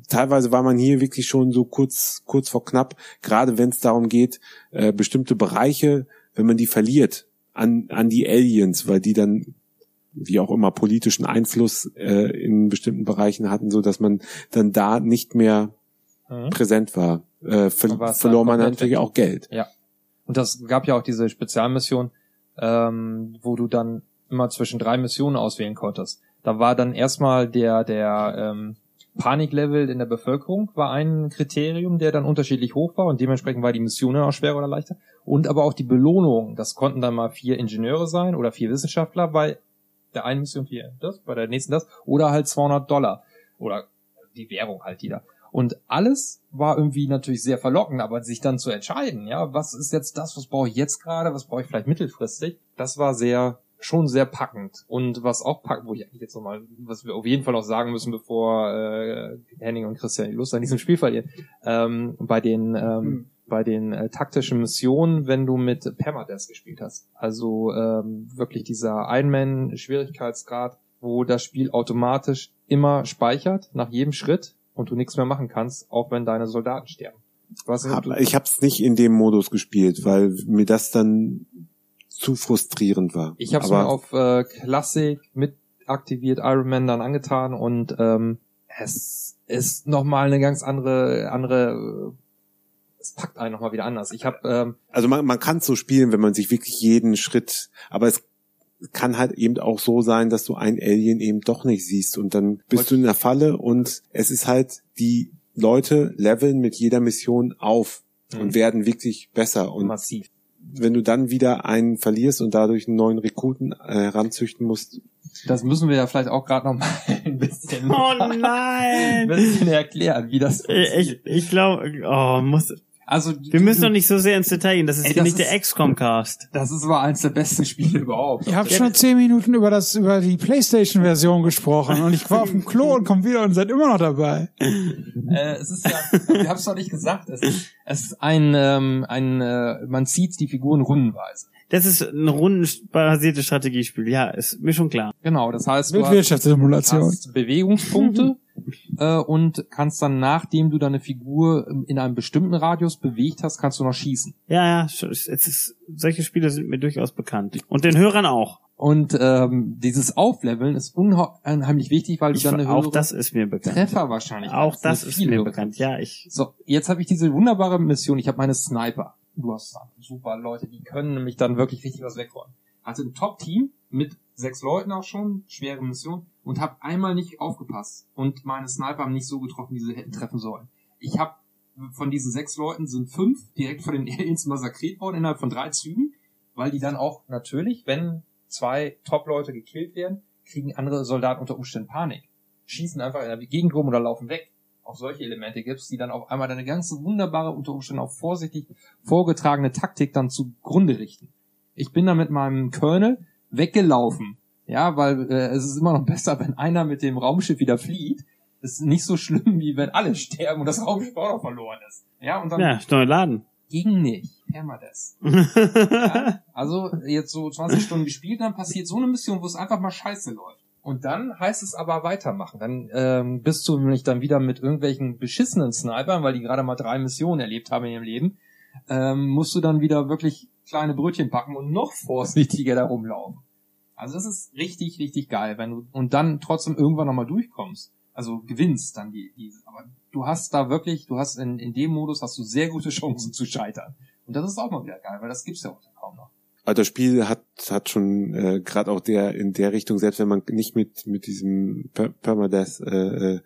teilweise war man hier wirklich schon so kurz, kurz vor knapp, gerade wenn es darum geht, äh, bestimmte Bereiche, wenn man die verliert an, an die Aliens, weil die dann wie auch immer politischen Einfluss äh, in bestimmten Bereichen hatten, so dass man dann da nicht mehr Mhm. präsent war, äh, ver verlor man natürlich auch Geld. Und das gab ja auch diese Spezialmission, ähm, wo du dann immer zwischen drei Missionen auswählen konntest. Da war dann erstmal der, der ähm, Paniklevel in der Bevölkerung war ein Kriterium, der dann unterschiedlich hoch war und dementsprechend war die Mission auch schwerer oder leichter. Und aber auch die Belohnung. Das konnten dann mal vier Ingenieure sein oder vier Wissenschaftler bei der einen Mission vier das, bei der nächsten das oder halt 200 Dollar oder die Währung halt die da. Und alles war irgendwie natürlich sehr verlockend, aber sich dann zu entscheiden, ja, was ist jetzt das, was brauche ich jetzt gerade, was brauche ich vielleicht mittelfristig, das war sehr, schon sehr packend. Und was auch packend, wo ich eigentlich jetzt nochmal, was wir auf jeden Fall auch sagen müssen, bevor äh, Henning und Christian die Lust an diesem Spiel verlieren, ähm, bei den ähm, bei den äh, taktischen Missionen, wenn du mit Permadeath gespielt hast. Also ähm, wirklich dieser Einman-Schwierigkeitsgrad, wo das Spiel automatisch immer speichert nach jedem Schritt und du nichts mehr machen kannst, auch wenn deine Soldaten sterben. Was Hab, ich habe es nicht in dem Modus gespielt, weil mir das dann zu frustrierend war. Ich habe es mir auf äh, Classic mit aktiviert Iron Man dann angetan und ähm, es ist nochmal eine ganz andere andere äh, es packt einen nochmal wieder anders. Ich habe ähm, also man, man kann so spielen, wenn man sich wirklich jeden Schritt, aber es kann halt eben auch so sein, dass du ein Alien eben doch nicht siehst und dann bist du in der Falle und es ist halt, die Leute leveln mit jeder Mission auf und Mhm. werden wirklich besser und massiv. Wenn du dann wieder einen verlierst und dadurch einen neuen Rekruten äh, heranzüchten musst, Das müssen wir ja vielleicht auch gerade noch mal ein bisschen, Oh ein nein! bisschen erklären, wie das ich ich glaube, oh, muss, Also wir müssen doch nicht so sehr ins Detail gehen. Das ist Ey, das nicht der ist- XCOM-Cast. Das ist aber eins der besten Spiele überhaupt. Ihr habt schon zehn Minuten über das über die PlayStation-Version gesprochen und ich war auf dem Klo und komme wieder und seid immer noch dabei. Äh, es ist ja, wir haben es doch nicht gesagt. Es ist, es ist ein, ähm, ein, äh, man zieht die Figuren rundenweise. Das ist ein rundenbasiertes Strategiespiel. Ja, ist mir schon klar. Genau, das heißt, du Mit hast, Wirtschaftssimulation. hast Bewegungspunkte äh, und kannst dann, nachdem du deine Figur in einem bestimmten Radius bewegt hast, kannst du noch schießen. Ja, ja, es ist, solche Spiele sind mir durchaus bekannt. Und den Hörern auch. Und ähm, dieses Aufleveln ist unheimlich wichtig, weil du Ich, dann eine auch höhere das ist mir bekannt. Treffer wahrscheinlich Auch das ist mir bekannt. Ja, ich. So, jetzt habe ich diese wunderbare Mission. Ich habe meine Sniper. Du hast super Leute, die können nämlich dann wirklich richtig was wegräumen. Hatte ein Top-Team mit sechs Leuten auch schon, schwere Mission, und habe einmal nicht aufgepasst. Und meine Sniper haben nicht so getroffen, wie sie hätten treffen sollen. Ich habe von diesen sechs Leuten sind fünf direkt von den Aliens massakriert worden innerhalb von drei Zügen, weil die dann auch natürlich, wenn zwei Top-Leute gekillt werden, kriegen andere Soldaten unter Umständen Panik. Schießen einfach in der Gegend rum oder laufen weg auch solche Elemente gibst, die dann auf einmal deine ganze wunderbare, unter Umständen auch vorsichtig vorgetragene Taktik dann zugrunde richten. Ich bin da mit meinem Colonel weggelaufen. Ja, weil äh, es ist immer noch besser, wenn einer mit dem Raumschiff wieder flieht. Ist nicht so schlimm, wie wenn alle sterben und das Raumschiff auch noch verloren ist. Ja, und dann Ja, neu laden. ging nicht. Permadeath. Ja, also jetzt so 20 Stunden gespielt, dann passiert so eine Mission, wo es einfach mal scheiße läuft. Und dann heißt es aber weitermachen. Dann ähm, bist du nämlich dann wieder mit irgendwelchen beschissenen Snipern, weil die gerade mal drei Missionen erlebt haben in ihrem Leben, ähm, musst du dann wieder wirklich kleine Brötchen backen und noch vorsichtiger da rumlaufen. Also das ist richtig, richtig geil, wenn du und dann trotzdem irgendwann nochmal durchkommst. Also gewinnst dann die, die, aber du hast da wirklich, du hast in, in dem Modus hast du sehr gute Chancen zu scheitern. Und das ist auch mal wieder geil, weil das gibt's ja auch kaum noch. Also das Spiel hat hat schon äh, gerade auch der in der Richtung, selbst wenn man nicht mit mit diesem per Permadeath äh, äh,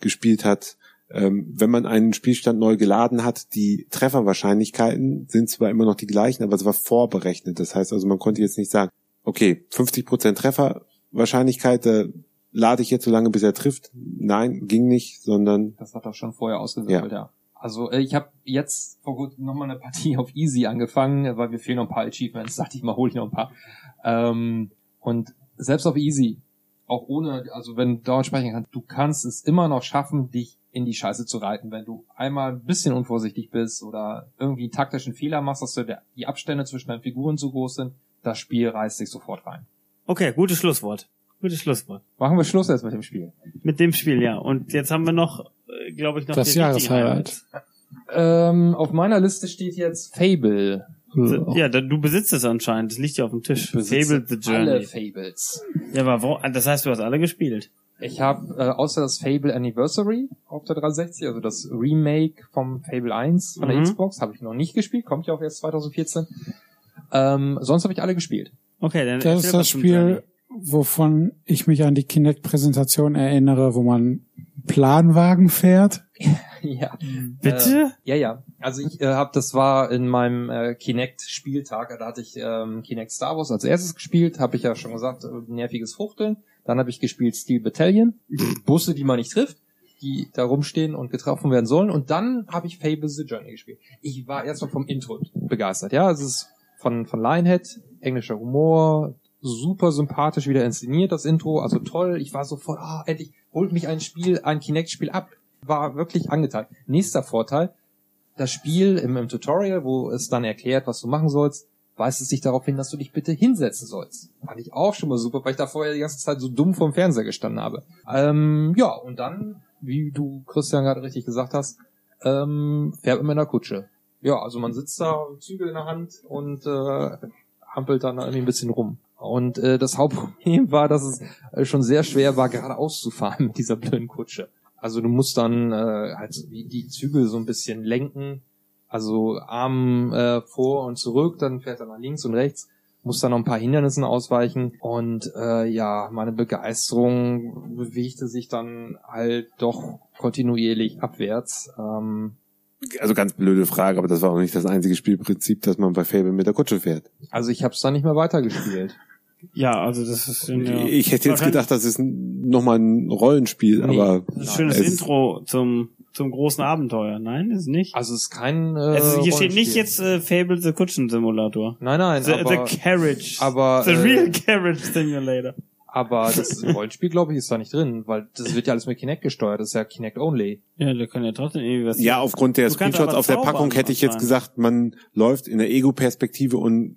gespielt hat, ähm, wenn man einen Spielstand neu geladen hat, die Trefferwahrscheinlichkeiten sind zwar immer noch die gleichen, aber es war vorberechnet. Das heißt also, man konnte jetzt nicht sagen, okay, 50% Trefferwahrscheinlichkeit, äh, lade ich jetzt so lange, bis er trifft. Nein, ging nicht, sondern Das hat er schon vorher ausgewürfelt, ja. Also äh, ich habe jetzt vor kurzem nochmal eine Partie auf Easy angefangen, äh, weil mir fehlen noch ein paar Achievements. Dachte ich mal, hole ich noch ein paar. Ähm, und selbst auf Easy, auch ohne, also wenn du dauernd sprechen kannst, du kannst es immer noch schaffen, dich in die Scheiße zu reiten, wenn du einmal ein bisschen unvorsichtig bist oder irgendwie einen taktischen Fehler machst, dass du der, die Abstände zwischen deinen Figuren zu groß sind, das Spiel reißt sich sofort rein. Okay, gutes Schlusswort. Gutes Schlusswort. Machen wir Schluss jetzt mit dem Spiel. Mit dem Spiel, ja. Und jetzt haben wir noch, äh, glaube ich, noch Das Jahreshighlight. Ähm, auf meiner Liste steht jetzt Fable. Ja, du besitzt es anscheinend. Das liegt ja auf dem Tisch. Fable the Alle Journey. Fables. Ja, aber wo, das heißt, du hast alle gespielt. Ich habe äh, außer das Fable Anniversary auf der 360, also das Remake vom Fable 1 von der Mhm. Xbox, habe ich noch nicht gespielt, kommt ja auch erst 2014. Ähm, sonst habe ich alle gespielt. Okay, dann Das ist das Spiel, wovon ich mich an die Kinect-Präsentation erinnere, wo man Planwagen fährt. ja. Bitte? Äh, ja, ja. Also ich äh, habe, das war in meinem äh, Kinect-Spieltag, da hatte ich ähm, Kinect Star Wars als erstes gespielt, habe ich ja schon gesagt, äh, nerviges Fuchteln. Dann habe ich gespielt Steel Battalion, Busse, die man nicht trifft, die da rumstehen und getroffen werden sollen. Und dann habe ich Fable the Journey gespielt. Ich war erstmal vom Intro begeistert. Ja, es ist von von Lionhead, englischer Humor, super sympathisch wieder inszeniert das Intro, also toll. Ich war sofort, ah, endlich holt mich ein Spiel, ein Kinect-Spiel ab. War wirklich angetan. Nächster Vorteil, das Spiel im, im Tutorial, wo es dann erklärt, was du machen sollst, weist es dich darauf hin, dass du dich bitte hinsetzen sollst. Fand ich auch schon mal super, weil ich da vorher die ganze Zeit so dumm vorm Fernseher gestanden habe. Ähm, ja, und dann, wie du Christian gerade richtig gesagt hast, ähm, fährt man in der Kutsche. Ja, also man sitzt da, Zügel in der Hand und äh, hampelt dann irgendwie ein bisschen rum. Und äh, das Hauptproblem war, dass es äh, schon sehr schwer war, geradeaus zu fahren mit dieser blöden Kutsche. Also du musst dann äh, halt die Zügel so ein bisschen lenken, also Arm äh, vor und zurück, dann fährt er nach links und rechts, muss dann noch ein paar Hindernissen ausweichen und äh, ja, meine Begeisterung bewegte sich dann halt doch kontinuierlich abwärts. Ähm, also ganz blöde Frage, aber das war auch nicht das einzige Spielprinzip, dass man bei Fable mit der Kutsche fährt. also ich habe es dann nicht mehr weitergespielt. Ja, also das ist ein, ja, Ich hätte jetzt gedacht, das ist nochmal ein Rollenspiel, Nee. aber ein schönes es- Intro zum zum großen Abenteuer. Nein, ist nicht. Also es ist kein äh, also hier steht nicht jetzt äh, Fable the Kutschen Simulator. Nein, nein, The, aber, the Carriage. aber, the äh, real Carriage Simulator. Aber das Rollenspiel, glaube ich, ist da nicht drin, weil das wird ja alles mit Kinect gesteuert, das ist ja Kinect only. Ja, da kann ja trotzdem irgendwie was. Ja, aufgrund der Du Screenshots auf der Packung hätte ich jetzt gesagt, man läuft in der Ego-Perspektive und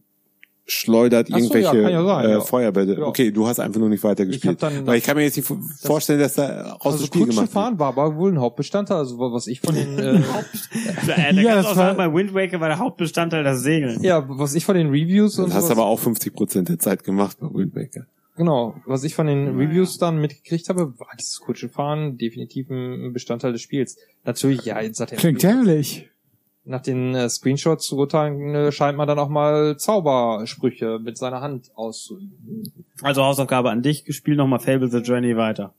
schleudert Ach so, irgendwelche ja, ja sein, äh, ja. Feuerbälle. Ja. Okay, du hast einfach nur nicht Ich weitergespielt. dann Weil ich kann mir jetzt nicht vorstellen, dass da raus Also das Spiel gemacht wird. fahren war aber wohl ein Hauptbestandteil, also was ich von den äh, äh, da Ja, das du auch war- sagen, bei Wind Waker war der Hauptbestandteil das Segeln. ja, was ich von den Reviews und Das hast sowas- aber auch 50 Prozent der Zeit gemacht bei Wind Waker. Genau, was ich von den Reviews dann mitgekriegt habe, war dieses Kutschefahren definitiv ein Bestandteil des Spiels. Natürlich, ja, jetzt hat er Klingt herrlich. nach den äh, Screenshots zu urteilen, äh, scheint man dann auch mal Zaubersprüche mit seiner Hand auszuüben. Also Hausaufgabe an dich, spiel nochmal Fable the Journey weiter.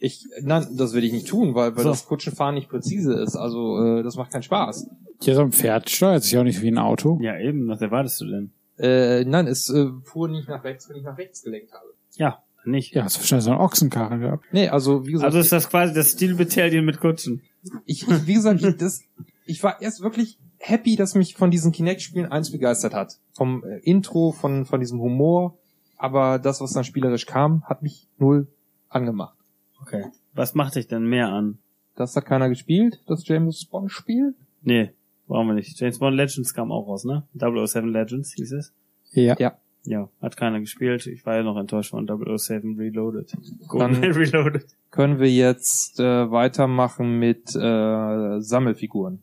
Ich, nein, das will ich nicht tun, weil, weil So. das Kutschenfahren nicht präzise ist. Also, äh, das macht keinen Spaß. Ja, so ein Pferd steuert sich auch nicht wie ein Auto. Ja, eben, was erwartest du denn? Äh, nein, es äh, fuhr nicht nach rechts, wenn ich nach rechts gelenkt habe. Ja, nicht. Ja, hast du wahrscheinlich so einen Ochsenkarren gehabt. Nee, also, wie gesagt, Also ist das quasi das Battalion mit Kutschen. ich, ich wie gesagt, ich, das, ich war erst wirklich happy, dass mich von diesen Kinect-Spielen eins begeistert hat. Vom äh, Intro, von, von diesem Humor. Aber das, was dann spielerisch kam, hat mich null angemacht. Okay. Was macht dich denn mehr an? Das hat keiner gespielt, das James Bond-Spiel. Nee, brauchen wir nicht. James Bond Legends kam auch raus, ne? 007 Legends hieß es. Ja. Ja. Ja, hat keiner gespielt. Ich war ja noch enttäuscht von 007 Reloaded. Dann- GoldenEye Reloaded. Können wir jetzt äh, weitermachen mit äh, Sammelfiguren.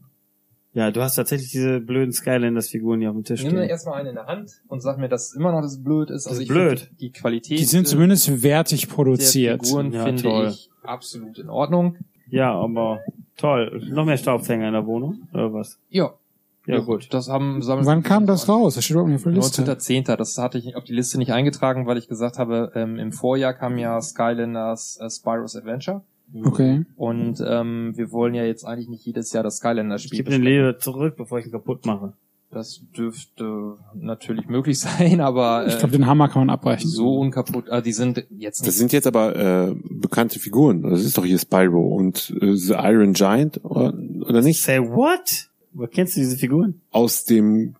Ja, du hast tatsächlich diese blöden Skylanders-Figuren hier auf dem Tisch Nimm mir erstmal eine in der Hand und sag mir, dass immer noch das blöd ist. Also ist ich blöd. find Die Qualität Die sind zumindest wertig produziert. Figuren Ja, finde toll. ich absolut in Ordnung. Ja, aber toll. Noch mehr Staubfänger in der Wohnung? Oder was? Ja, Ja, gut. Das haben Sammel Wann kam das raus? Das steht überhaupt nicht auf der Liste. 19.10. Das hatte ich auf die Liste nicht eingetragen, weil ich gesagt habe, ähm, im Vorjahr kam ja Skylanders äh, Spyro's Adventure. Okay. Und ähm, wir wollen ja jetzt eigentlich nicht jedes Jahr das Ich Skylanders-Spiel gebe den Leder zurück, bevor ich ihn kaputt mache. Das dürfte natürlich möglich sein, aber Ich äh, glaube, den Hammer kann man abbrechen. so unkaputt, äh, die sind jetzt Das nicht sind jetzt aber äh, bekannte Figuren. Das ist doch hier Spyro und äh, The Iron Giant oder, oder nicht? Say what? Wo kennst du diese Figuren? Aus dem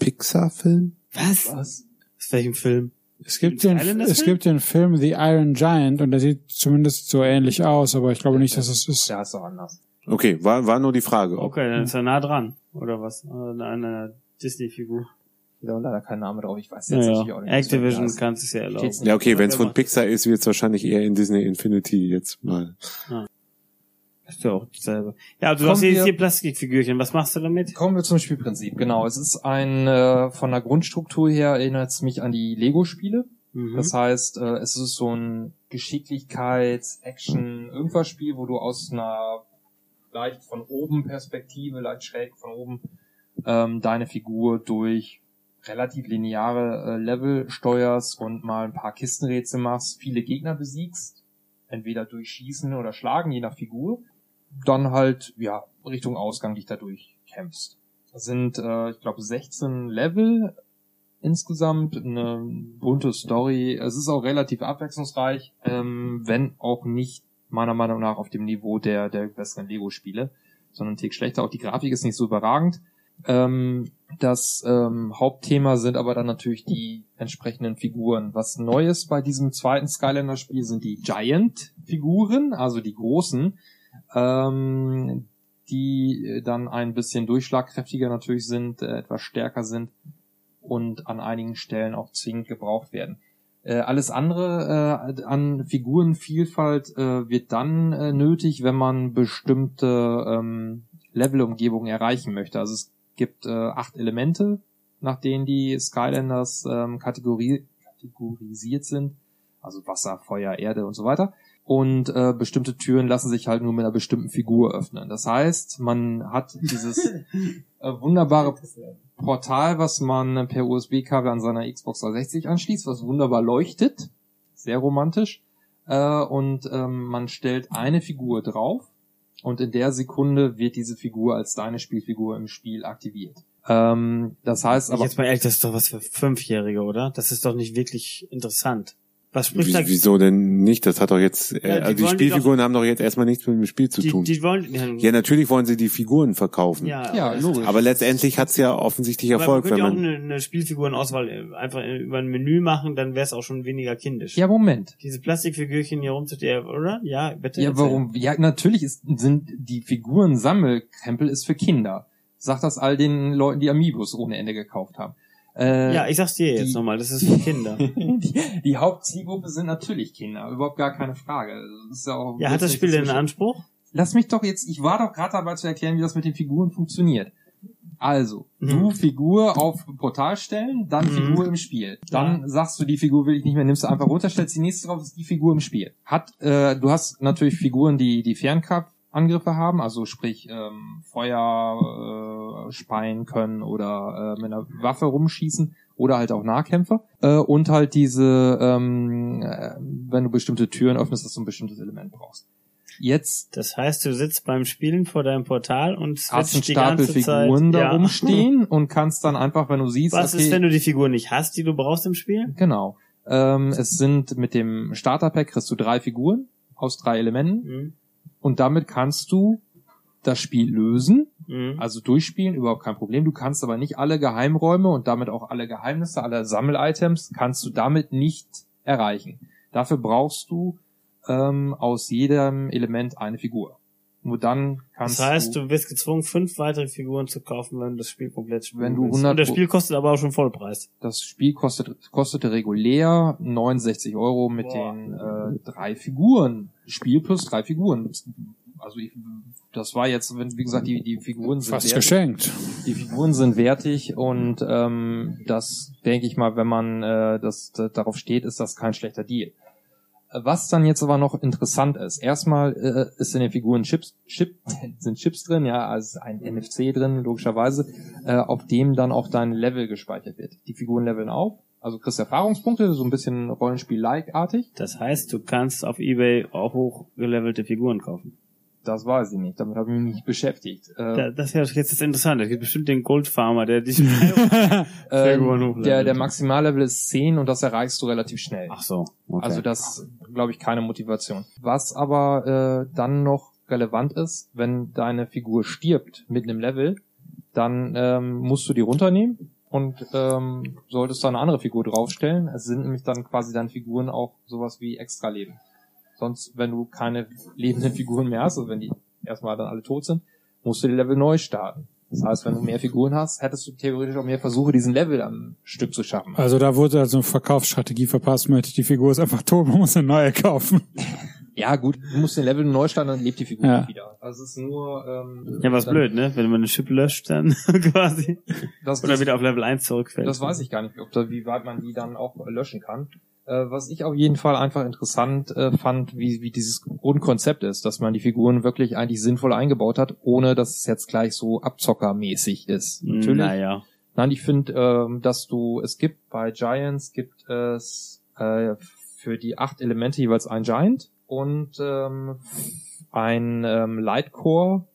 Pixar-Film? Was? was? Aus welchem Film? Es gibt den, es Film? gibt den Film The Iron Giant und der sieht zumindest so ähnlich aus, aber ich glaube nicht, dass es ist. Ja, ist doch anders. Okay, war, war nur die Frage. Okay, dann ist er nah dran. Oder was? An einer Disney-Figur. Da war leider kein Name drauf, ich weiß jetzt Naja, natürlich auch nicht. Activision kann es ja erlauben. Ja, okay, wenn es von Pixar ist, wird es wahrscheinlich eher in Disney Infinity jetzt mal. Ist ja auch dasselbe. Ja, also du hast jetzt hier Plastikfigürchen. Was machst du damit? Kommen wir zum Spielprinzip. Genau, es ist ein äh, von der Grundstruktur her erinnert es mich an die Lego-Spiele. Mhm. Das heißt, äh, es ist so ein Geschicklichkeits-, Action, irgendwas Spiel, wo du aus einer leicht von oben Perspektive, leicht schräg von oben, ähm, deine Figur durch relativ lineare äh, Level steuerst und mal ein paar Kistenrätsel machst, viele Gegner besiegst, entweder durch Schießen oder Schlagen, je nach Figur, dann halt, ja, Richtung Ausgang dich dadurch kämpfst. Das sind, äh, ich glaube, 16 Level insgesamt, eine bunte Story. Es ist auch relativ abwechslungsreich, ähm, wenn auch nicht meiner Meinung nach auf dem Niveau der, der besseren Lego-Spiele, sondern Tick schlechter. Auch die Grafik ist nicht so überragend. Ähm, das ähm, Hauptthema sind aber dann natürlich die entsprechenden Figuren. Was Neues bei diesem zweiten Skylander-Spiel sind die Giant-Figuren, also die großen, ähm, die äh, dann ein bisschen durchschlagkräftiger natürlich sind, äh, etwas stärker sind und an einigen Stellen auch zwingend gebraucht werden. Äh, alles andere äh, an Figurenvielfalt äh, wird dann äh, nötig, wenn man bestimmte ähm, Levelumgebungen erreichen möchte. Also es gibt äh, acht Elemente, nach denen die Skylanders ähm, kategori kategorisiert sind. Also Wasser, Feuer, Erde und so weiter. Und äh, bestimmte Türen lassen sich halt nur mit einer bestimmten Figur öffnen. Das heißt, man hat dieses äh, wunderbare Portal, was man per USB-Kabel an seiner Xbox 360 anschließt, was wunderbar leuchtet. Sehr romantisch. Äh, und ähm, man stellt eine Figur drauf und in der Sekunde wird diese Figur als deine Spielfigur im Spiel aktiviert. Ähm, das heißt Aber aber, jetzt mal ehrlich, das ist doch was für Fünfjährige, oder? Das ist doch nicht wirklich interessant. Was spricht da? Wie, wieso denn nicht? Das hat doch jetzt, äh, Ja, die also die wollen die Spielfiguren haben doch jetzt erstmal nichts mit dem Spiel zu Die, tun. die wollen, ja, ja, natürlich wollen sie die Figuren verkaufen. ja, ja, aber- logisch. Aber letztendlich hat's ja offensichtlich Aber Erfolg, man könnte wenn ja auch man. eine, eine Spielfigurenauswahl äh, einfach über ein Menü machen, dann wäre es auch schon weniger kindisch. ja, Moment. Diese Plastikfigürchen hier rumzustehen, oder? Ja, bitte. Ja, erzähl. warum? Ja, natürlich ist, sind die Figuren Sammelkrempel ist für Kinder. Sag das all den Leuten, die Amiibos ohne Ende gekauft haben. Äh, Ja, ich sag's dir jetzt nochmal, das ist für Kinder. die, die Hauptzielgruppe sind natürlich Kinder, überhaupt gar keine Frage. Das ist ja, auch ja, hat das Spiel denn einen Anspruch? Lass mich doch jetzt, ich war doch gerade dabei zu erklären, wie das mit den Figuren funktioniert. Also, Mhm. du Figur auf Portal stellen, dann Mhm. Figur im Spiel. Dann sagst du, die Figur will ich nicht mehr, nimmst du einfach runter, stellst die nächste drauf, ist die Figur im Spiel. Hat, äh, du hast natürlich Figuren, die die Fernkampfangriffe haben, also sprich ähm, Feuer äh, speien können oder äh, mit einer Waffe rumschießen oder halt auch Nahkämpfer. Äh, und halt diese, ähm, äh, wenn du bestimmte Türen öffnest, dass du ein bestimmtes Element brauchst. Jetzt Das heißt, du sitzt beim Spielen vor deinem Portal und hast einen Stapel ganze Zeit. Figuren da ja. rumstehen und kannst dann einfach, wenn du siehst, Was okay, ist, wenn du die Figur nicht hast, die du brauchst im Spiel? genau. Ähm, es sind mit dem Starterpack kriegst du drei Figuren aus drei Elementen Mhm. Und damit kannst du das Spiel lösen, Mhm. also durchspielen, überhaupt kein Problem. Du kannst aber nicht alle Geheimräume und damit auch alle Geheimnisse, alle Sammelitems kannst du damit nicht erreichen. Dafür brauchst du ähm, aus jedem Element eine Figur. Nur dann kannst Das heißt, du, du wirst gezwungen, fünf weitere Figuren zu kaufen, wenn du das Spiel komplett spielen Wenn du willst. 100 Und das Spiel kostet aber auch schon Vollpreis. das Spiel kostet, kostete regulär 69 Euro mit Boah. den äh, drei Figuren. Spiel plus drei Figuren. Also ich, das war jetzt, wenn, wie gesagt, die, die Figuren sind Fast wertig. geschenkt. Die Figuren sind wertig und ähm, das denke ich mal, wenn man äh, das, das darauf steht, ist das kein schlechter Deal. Was dann jetzt aber noch interessant ist, erstmal äh, ist in den Figuren Chips, Chip, sind Chips drin, ja, also ein NFC drin, logischerweise, äh, auf dem dann auch dein Level gespeichert wird. Die Figuren leveln auf, also kriegst Erfahrungspunkte, so ein bisschen Rollenspiel-like-artig. Das heißt, du kannst auf Ebay auch hochgelevelte Figuren kaufen. Das weiß ich nicht, damit habe ich mich nicht beschäftigt. Äh, Da, das ist ja jetzt das Interessante. Es gibt bestimmt den Goldfarmer, der dich... ähm, der, der Maximallevel ist 10 und das erreichst du relativ schnell. Ach so. Okay. Also das glaube ich keine Motivation. Was aber äh, dann noch relevant ist, wenn deine Figur stirbt mit einem Level, dann ähm, musst du die runternehmen und ähm, solltest da eine andere Figur draufstellen. Es sind nämlich dann quasi deine Figuren auch sowas wie Extra-Leben. Sonst, wenn du keine lebenden Figuren mehr hast, also wenn die erstmal dann alle tot sind, musst du die Level neu starten. Das heißt, wenn du mehr Figuren hast, hättest du theoretisch auch mehr Versuche, diesen Level am Stück zu schaffen. Also da wurde also eine Verkaufsstrategie verpasst mit, die Figur ist einfach tot, man muss eine neue kaufen. Ja, gut, du musst den Level neu starten, dann lebt die Figur Ja. nicht wieder. Also es ist nur ähm, ja, was blöd, ne? Wenn man eine Chip löscht, dann quasi. Das, Oder das, wieder auf Level 1 zurückfällt. das weiß ich gar nicht, ob da, wie weit man die dann auch löschen kann. Äh, was ich auf jeden Fall einfach interessant äh, fand, wie, wie dieses Grundkonzept ist, dass man die Figuren wirklich eigentlich sinnvoll eingebaut hat, ohne dass es jetzt gleich so abzockermäßig ist. Natürlich. Naja. Nein, ich finde, ähm, dass du, es gibt bei Giants gibt es äh, für die acht Elemente jeweils ein Giant und ähm, ein ähm, Lightcore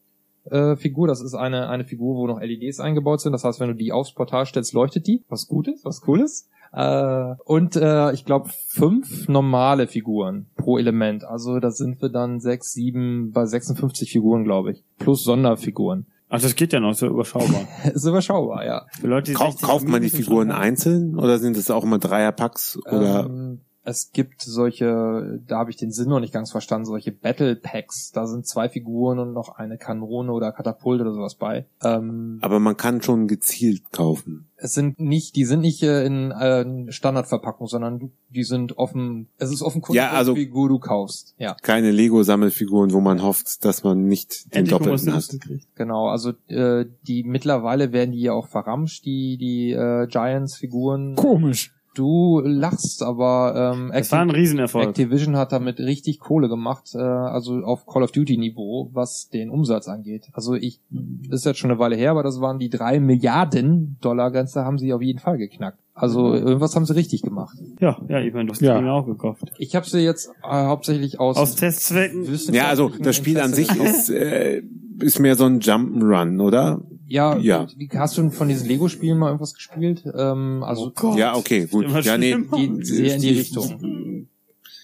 äh, Figur. Das ist eine, eine Figur, wo noch LEDs eingebaut sind. Das heißt, wenn du die aufs Portal stellst, leuchtet die. Was gut ist, was cool ist. Äh, und äh, ich glaube fünf normale Figuren pro Element. Also da sind wir dann sechs, sieben, bei 56 Figuren, glaube ich. Plus Sonderfiguren. Ach, das geht ja noch so überschaubar. ist überschaubar, ja. Für Leute, die Kau 60 kauft man die Figuren einzeln oder sind es auch immer Dreierpacks oder Ähm, es gibt solche, da habe ich den Sinn noch nicht ganz verstanden, solche Battle Packs. Da sind zwei Figuren und noch eine Kanone oder Katapult oder sowas bei. Ähm, aber man kann schon gezielt kaufen. es sind nicht, die sind nicht in äh, Standardverpackung, sondern du- die sind offen. Es ist offen, Ja, also- wie Figur du kaufst. Ja, Keine Lego-Sammelfiguren, wo man hofft, dass man nicht den Endlich, Doppelten hat. genau. Also äh, die mittlerweile werden die ja auch verramscht, die die äh, Giants-Figuren. Komisch. Du lachst, aber ähm, Das war ein Riesenerfolg. Activision hat damit richtig Kohle gemacht, äh, also auf Call of Duty Niveau, was den Umsatz angeht. Also ich, das ist jetzt schon eine Weile her, aber das waren die drei Milliarden Dollar Grenze, haben sie auf jeden Fall geknackt. Also irgendwas haben sie richtig gemacht. Ja, ja, ich meine, du hast Ja. die auch gekauft. Ich habe sie jetzt äh, hauptsächlich aus, Aus Testzwecken. Ja, also das Spiel an sich ist, äh, ist mehr so ein Jump'n'Run, oder? Ja, Ja. Wie, hast du von diesen Lego-Spielen mal irgendwas gespielt? Ähm, also Ja, okay, gut. Ja, nee, die, sehr in die Richtung.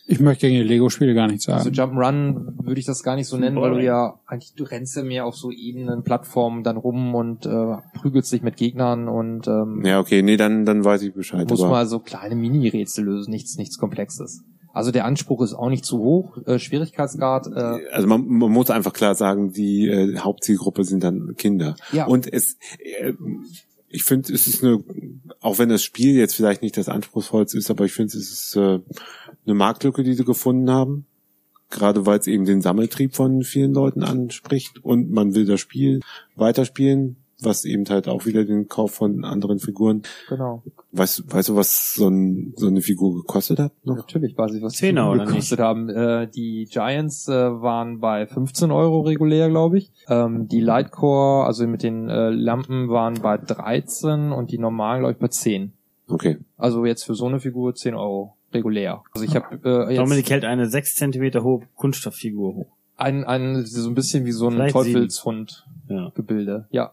Ich möchte gegen die Lego-Spiele gar nichts Also sagen. Jump'n'Run würde ich das gar nicht so nennen, weil du ja eigentlich du rennst ja mehr auf so Ebenen, Plattformen dann rum und äh, prügelst dich mit Gegnern und ähm, Ja, okay, nee, dann, dann weiß ich Bescheid. muss aber- mal so kleine Mini-Rätsel lösen, nichts, nichts Komplexes. Also der Anspruch ist auch nicht zu hoch, äh, Schwierigkeitsgrad, äh, also man, man muss einfach klar sagen, die äh, Hauptzielgruppe sind dann Kinder. ja, Und es, äh, ich finde, es ist eine, auch wenn das Spiel jetzt vielleicht nicht das anspruchsvollste ist, aber ich finde, es ist äh, eine Marktlücke, die sie gefunden haben. Gerade weil es eben den Sammeltrieb von vielen Leuten anspricht und man will das Spiel weiterspielen, was eben halt auch wieder den Kauf von anderen Figuren. genau. Weißt, weißt du, was so, ein, so eine Figur gekostet hat noch? Natürlich weiß ich, was die Zehner, oder gekostet haben. Äh, die Giants äh, waren bei 15 Euro regulär, glaube ich. Ähm, die Lightcore, also mit den äh, Lampen, waren bei 13 und die normalen, glaube ich, bei 10. Okay. Also jetzt für so eine Figur 10 Euro regulär. Also ich habe äh, jetzt Dominik hält eine 6 Zentimeter hohe Kunststofffigur hoch. ein, ein so ein bisschen wie so ein Vielleicht Teufelshund Ja. Gebilde. Ja.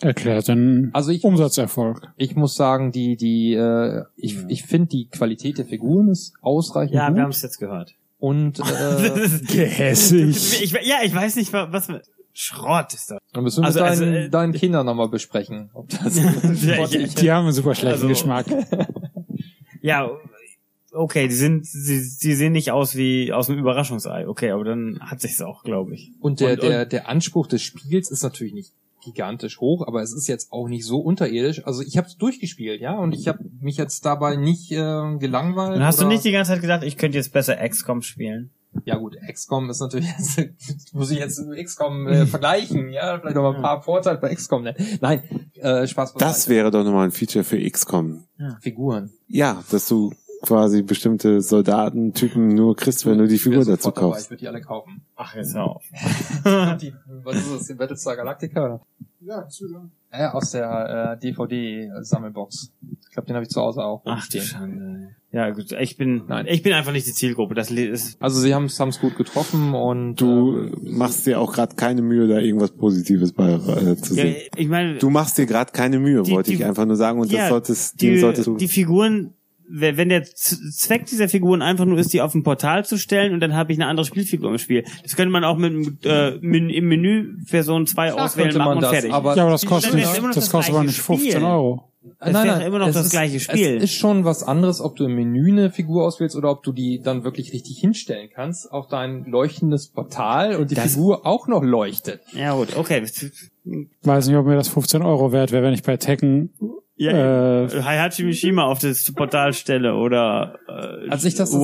Erklärt den Also ich Umsatzerfolg. ich muss sagen, die die äh, ich ich finde die Qualität der Figuren ist ausreichend Ja, gut wir haben es jetzt gehört. und äh, Gehässig. ich, ja, ich weiß nicht, was mit Schrott ist das. dann müssen wir Also- mit also, deinen, äh, deinen Kindern nochmal besprechen, ob das Ja, ich- Die haben einen super schlechten Also- Geschmack. Ja, okay, die sind, sie, sie sehen nicht aus wie aus einem Überraschungsei. Okay, aber dann hat sich's auch, glaube ich. Und der, Und- der, der Anspruch des Spiels ist natürlich nicht gigantisch hoch, aber es ist jetzt auch nicht so unterirdisch. Also ich habe es durchgespielt, ja, und ich habe mich jetzt dabei nicht äh, gelangweilt. Dann hast du oder- nicht die ganze Zeit gedacht, ich könnte jetzt besser XCOM spielen. Ja gut, XCOM ist natürlich, muss ich jetzt XCOM äh, vergleichen, ja, vielleicht noch mal ein paar Vorteile bei XCOM nennen. Nein, äh, Spaß beiseite. Das wäre doch nochmal ein Feature für XCOM. Figuren. Ja, dass du quasi bestimmte Soldatentypen nur kriegst, wenn du die Figur dazu sofort dabei, kaufst. Ich würde die alle kaufen. Ach, jetzt hör auf. die, was ist das, die Battlestar Galactica? oder? Ja, zusammen. Ja, aus der äh, DVD-Sammelbox. Ich glaube, den habe ich zu Hause auch. Ach rumstehen. Schande. Ja, gut, ich bin, Nein. ich bin einfach nicht die Zielgruppe. Das ist, Also sie haben es gut getroffen und Du äh, machst dir auch gerade keine Mühe, da irgendwas Positives bei äh, zu ja, sehen. ich meine, Du machst dir gerade keine Mühe, Die- wollte die- ich einfach nur sagen. Und ja, das solltest, dem die, solltest du. die Figuren, wenn der Zweck dieser Figuren einfach nur ist, die auf ein Portal zu stellen und dann habe ich eine andere Spielfigur im Spiel. Das könnte man auch mit äh, Men im Menü Version 2 Klar auswählen, machen und das, fertig. aber- Ja, aber das kostet, noch das das kostet aber nicht 15 Spiel. Euro. Das wäre immer noch es das ist, gleiche Spiel. Es ist schon was anderes, ob du im Menü eine Figur auswählst oder ob du die dann wirklich richtig hinstellen kannst auf dein leuchtendes Portal und die Das- Figur auch noch leuchtet. ja gut, okay. Weiß nicht, ob mir das 15 Euro wert wäre, wenn ich bei Tekken Ja, Äh, Hayashi Mishima auf das Portal stelle oder äh, Als ich das das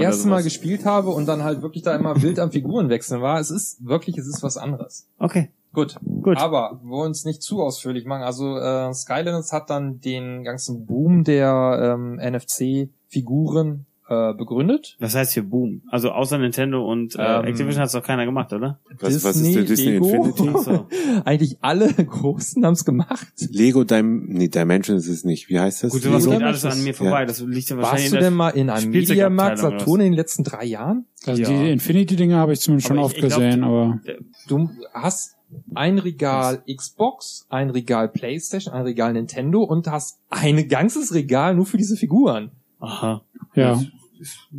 erste Mal gespielt habe und dann halt wirklich da immer wild am Figuren wechseln war, es ist wirklich, es ist was anderes. Okay, Gut. gut. Aber wir wollen es nicht zu ausführlich machen. Also äh, Skylanders hat dann den ganzen Boom der ähm, NFC-Figuren äh, begründet. Was heißt hier Boom? Also außer Nintendo und äh, Ähm, Activision hat es doch keiner gemacht, oder? was, was ist der Disney Lego. Infinity? So. Eigentlich alle Großen haben es gemacht. Lego Dim nee, Dimension ist es nicht. Wie heißt das? Gut, Lego geht alles an mir vorbei. Ja. Das liegt ja wahrscheinlich Warst du denn mal in einem Mediamarkt? Saturn in den letzten drei Jahren? Also Ja. die Infinity-Dinger habe ich zumindest schon Aber oft ich glaub, gesehen, aber Du hast ein Regal Xbox, ein Regal Playstation, ein Regal Nintendo und hast ein ganzes Regal nur für diese Figuren. Aha. ja.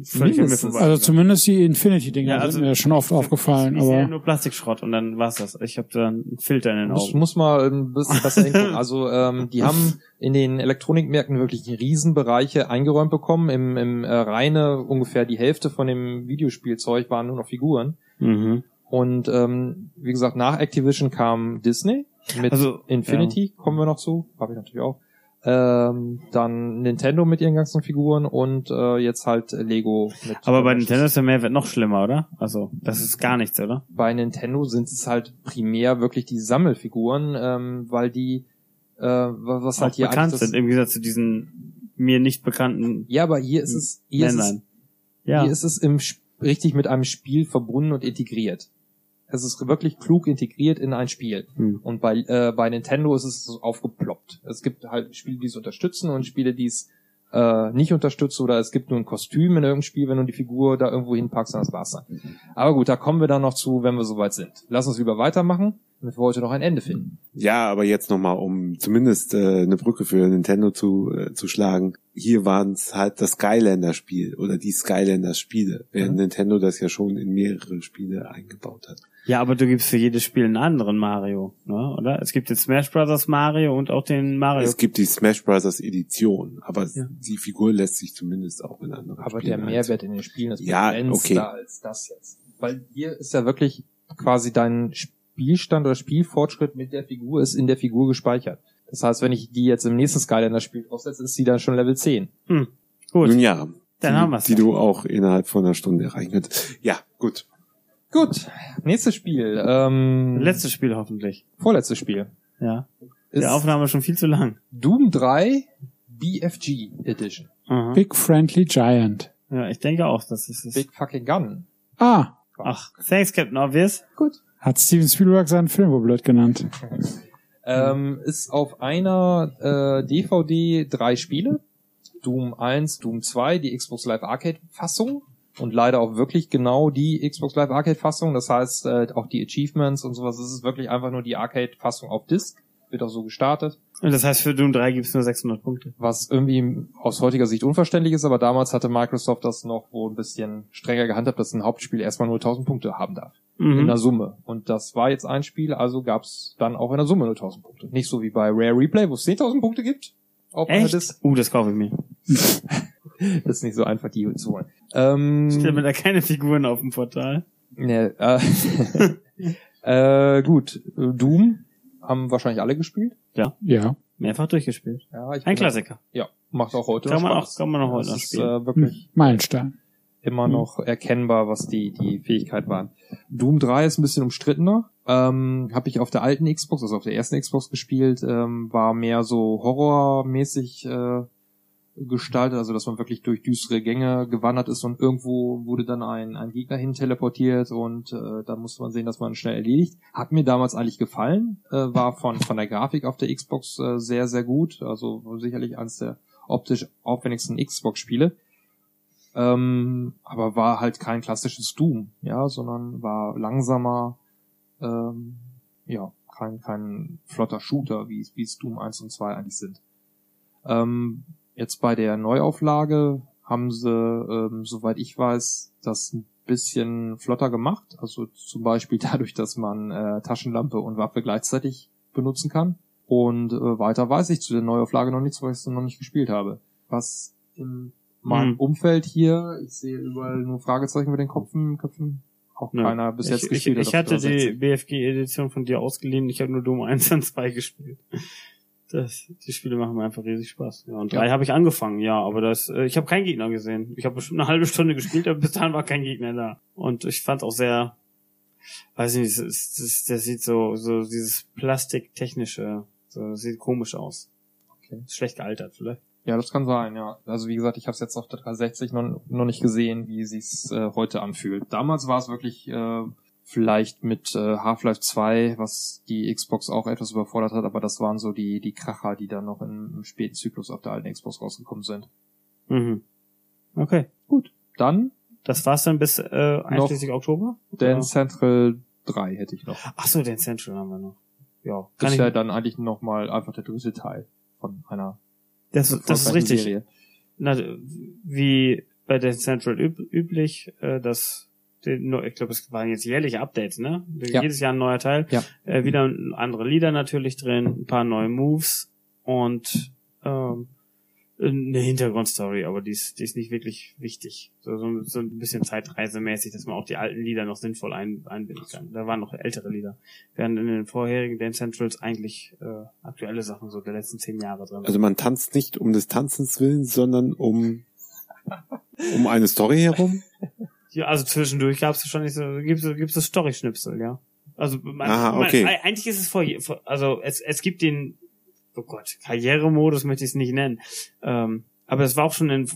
Völlig an mir Mindestens. vorbei. Also zumindest die Infinity-Dinger Ja, also- sind mir schon oft aufgefallen, ich sehe aber nur Plastikschrott und dann war's das. Ich habe da einen Filter in den Augen. muss mal ein bisschen besser hingucken. Also ähm, die haben in den Elektronikmärkten wirklich Riesenbereiche eingeräumt bekommen. Im, im äh, reine ungefähr die Hälfte von dem Videospielzeug waren nur noch Figuren. Mhm. Und ähm, wie gesagt, nach Activision kam Disney mit Also, Infinity, kommen wir noch zu, habe ich natürlich auch. Ähm, dann Nintendo mit ihren ganzen Figuren und äh, jetzt halt Lego mit. Aber bei Nintendo ist der Mehrwert noch schlimmer, oder? Also, das ist gar nichts, oder? bei Nintendo sind es halt primär wirklich die Sammelfiguren, ähm, weil die äh, was halt Auch hier bekannt sind, im Gegensatz zu diesen mir nicht bekannten Ja, aber hier ist es hier ist es. Ja. hier ist es im richtig mit einem Spiel verbunden und integriert. Es ist wirklich klug integriert in ein Spiel. Hm. Und bei, äh, bei Nintendo ist es so aufgeploppt. Es gibt halt Spiele, die es unterstützen und Spiele, die es äh, nicht unterstützen oder es gibt nur ein Kostüm in irgendeinem Spiel, wenn du die Figur da irgendwo hinpackst, dann das war's dann. Aber gut, da kommen wir dann noch zu, wenn wir soweit sind. Lass uns lieber weitermachen, damit wir heute noch ein Ende finden. Ja, aber jetzt nochmal, um zumindest äh, eine Brücke für Nintendo zu, äh, zu schlagen. Hier waren es halt das Skylander-Spiel oder die Skylander-Spiele, während Mhm. Nintendo das ja schon in mehrere Spiele eingebaut hat. Ja, aber du gibst für jedes Spiel einen anderen Mario, ne? oder? Es gibt den Smash Brothers Mario und auch den Mario. Es gibt die Smash Bros. Edition, aber Ja. die Figur lässt sich zumindest auch in anderen Aber Spielen der Mehrwert in den Spielen ist Ja, begrenzter okay. als das jetzt. Weil hier ist ja wirklich quasi dein Spielstand oder Spielfortschritt mit der Figur ist in der Figur gespeichert. Das heißt, wenn ich die jetzt im nächsten Skylander-Spiel draufsetze, ist sie dann schon Level 10. hm. Gut. Nun ja, Dann die, haben wir's die ja. du auch innerhalb von einer Stunde erreichen könntest. Ja, gut. Gut, nächstes Spiel. Ähm, Letztes Spiel hoffentlich. vorletztes Spiel. Ja. Ist Die Aufnahme ist schon viel zu lang. Doom 3 BFG Edition. Aha. Big Friendly Giant. Ja, ich denke auch, das ist es. Big fucking Gun. Ah, Ach, thanks, Captain Obvious. Gut. hat Steven Spielberg seinen Film wohl blöd genannt. Ähm, ist auf einer äh, DVD drei Spiele. Doom 1, Doom 2, die Xbox Live Arcade Fassung und leider auch wirklich genau die Xbox Live Arcade Fassung. Das heißt, äh, auch die Achievements und sowas, es ist wirklich einfach nur die Arcade Fassung auf Disk. Wird auch so gestartet. Und das heißt, für Doom 3 gibt's nur 600 Punkte. Was irgendwie aus heutiger Sicht unverständlich ist, aber damals hatte Microsoft das noch wohl ein bisschen strenger gehandhabt, dass ein Hauptspiel erstmal nur 1000 Punkte haben darf. in Mhm. der Summe. Und das war jetzt ein Spiel, also gab's dann auch in der Summe nur 1000 Punkte. Nicht so wie bei Rare Replay, wo es 10.000 Punkte gibt. Echt? Disc. Uh, das kaufe ich mir. ist nicht so einfach, die zu holen. Ähm, Stell mir da keine Figuren auf dem Portal. ne, äh, äh, gut, Doom haben wahrscheinlich alle gespielt. Ja. Mehrfach durchgespielt. Ja, ich Ein Klassiker. Ja, macht auch heute Kann noch man Spaß. auch, kann man auch heute noch Das ist spielen. äh, wirklich Meilenstein. immer noch erkennbar, was die, die Fähigkeit waren. Doom 3 ist ein bisschen umstrittener. Ähm, Habe ich auf der alten Xbox, also auf der ersten Xbox gespielt, ähm, war mehr so horrormäßig äh, gestaltet, also dass man wirklich durch düstere Gänge gewandert ist und irgendwo wurde dann ein, ein Gegner hin teleportiert und äh, da musste man sehen, dass man schnell erledigt. Hat mir damals eigentlich gefallen, äh, war von, von der Grafik auf der Xbox äh, sehr, sehr gut, also sicherlich eines der optisch aufwendigsten Xbox-Spiele. Ähm, aber war halt kein klassisches Doom, ja, sondern war langsamer, ähm, ja, kein, kein flotter Shooter, wie, es Doom 1 und 2 eigentlich sind. Ähm, jetzt bei der Neuauflage haben sie, ähm, soweit ich weiß, das ein bisschen flotter gemacht. Also zum Beispiel dadurch, dass man äh, Taschenlampe und Waffe gleichzeitig benutzen kann. Und äh, weiter weiß ich zu der Neuauflage noch nichts, weil ich es noch nicht gespielt habe. Was in meinem Hm. Umfeld hier, ich sehe überall nur Fragezeichen mit den Köpfen, Köpfen auch Ja. keiner bis jetzt ich, ich, gespielt ich hat. auf hatte die 16. BFG-Edition von dir ausgeliehen. Ich habe nur Doom 1 und 2 gespielt. Das, die Spiele machen mir einfach riesig Spaß. Ja, und Ja. drei habe ich angefangen, ja, aber das, äh, ich habe keinen Gegner gesehen. Ich habe bestimmt eine halbe Stunde gespielt, aber bis dahin war kein Gegner da. Und ich fand auch sehr, weiß ich nicht, das, das, das sieht so, so dieses plastiktechnische, so, sieht komisch aus. Okay. Ist schlecht gealtert, vielleicht. Ja, das kann sein, ja. Also wie gesagt, ich habe es jetzt auf der 360 noch, noch nicht gesehen, wie sich's äh, heute anfühlt. Damals war es wirklich äh, vielleicht mit äh, Half-Life 2, was die Xbox auch etwas überfordert hat, aber das waren so die die Kracher, die dann noch im, im späten Zyklus auf der alten Xbox rausgekommen sind. Mhm. Okay. Dann Das war's dann bis äh, einschließlich Oktober? Dance Central 3 hätte ich noch. Ach so, den Central haben wir noch. Ja, Das ist ja dann eigentlich noch mal einfach der dritte Teil von einer das, das ist richtig. Serie. Na, wie bei den Central üb üblich, äh, das, den, ich glaube, es waren jetzt jährliche Updates, ne? Ja. Jedes Jahr ein neuer Teil. Ja. Äh, wieder andere Lieder natürlich drin, ein paar neue Moves und ähm, eine Hintergrundstory, aber die ist, die ist nicht wirklich wichtig. So, so, so ein bisschen zeitreisemäßig, dass man auch die alten Lieder noch sinnvoll ein, einbinden kann. Da waren noch ältere Lieder. Während in den vorherigen Dance Centrals eigentlich äh, aktuelle Sachen so der letzten zehn Jahre drin. Also man tanzt nicht um des Tanzens willen, sondern um, um eine Story herum. Ja, also zwischendurch gab's schon nicht so, gibt's, gibt's das Story-Schnipsel, ja. Also man, Aha, okay. man, eigentlich ist es vor, also es, es gibt den, oh Gott, Karrieremodus möchte ich es nicht nennen. Ähm, aber es war auch schon in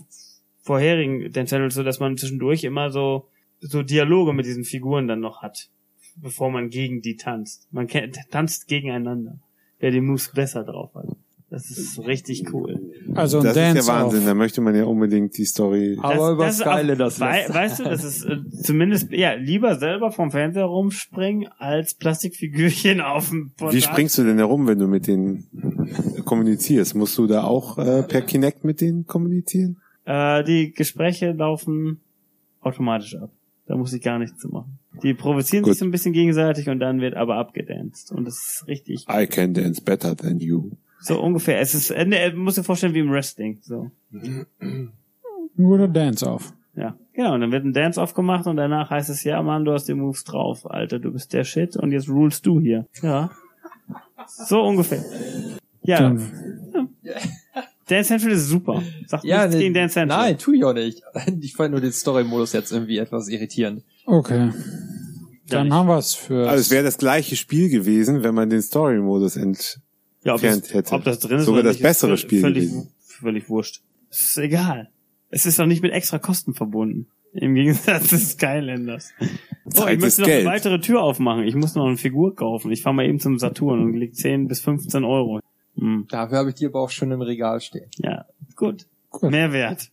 vorherigen den Channels so, dass man zwischendurch immer so so Dialoge mit diesen Figuren dann noch hat, bevor man gegen die tanzt. Man tanzt gegeneinander, wer die Moves besser drauf hat. Das ist richtig cool. Also ein das ist ja Dance Wahnsinn, off. da möchte man ja unbedingt die Story. Aber über ist Skyle auch- das wei. Weißt du, das ist äh, zumindest ja lieber selber vom Fernseher rumspringen als Plastikfigürchen auf dem Portal. Wie springst du denn herum, wenn du mit denen kommunizierst? Musst du da auch äh, per Kinect mit denen kommunizieren? Äh, die Gespräche laufen automatisch ab. Da muss ich gar nichts zu machen. Die provozieren Gut. sich so ein bisschen gegenseitig und dann wird aber abgedanced. Und das ist richtig I can dance better than you. So ungefähr. Es ist, äh, ne, muss dir vorstellen wie im Wrestling. So. Nur der Dance off. Ja, genau. Und dann wird ein Dance-Off gemacht und danach heißt es, ja, Mann, du hast die Moves drauf, Alter, du bist der Shit und jetzt rulst du hier. Ja. So ungefähr. Ja, Dann, Dance Central ist super. Sagt Ja, nichts ne, gegen Dance Central. nein, tu ich auch nicht. Ich fand nur den Story-Modus jetzt irgendwie etwas irritierend. okay. Dann nicht. haben wir's für. Also es wäre das gleiche Spiel gewesen, wenn man den Story-Modus ent... ja, ob, das, hätte. ob das drin ist Sogar oder das nicht, ist bessere völ- Spiel Völlig, gewesen. völlig wurscht. Es ist egal. Es ist doch nicht mit extra Kosten verbunden. Im Gegensatz des Skylanders. Oh, ich ist möchte noch Geld. eine weitere Tür aufmachen. Ich muss noch eine Figur kaufen. Ich fahre mal eben zum Saturn und leg 10 bis 15 Euro. Hm. Dafür habe ich die aber auch schon im Regal stehen. Ja, gut. Gut. Mehrwert.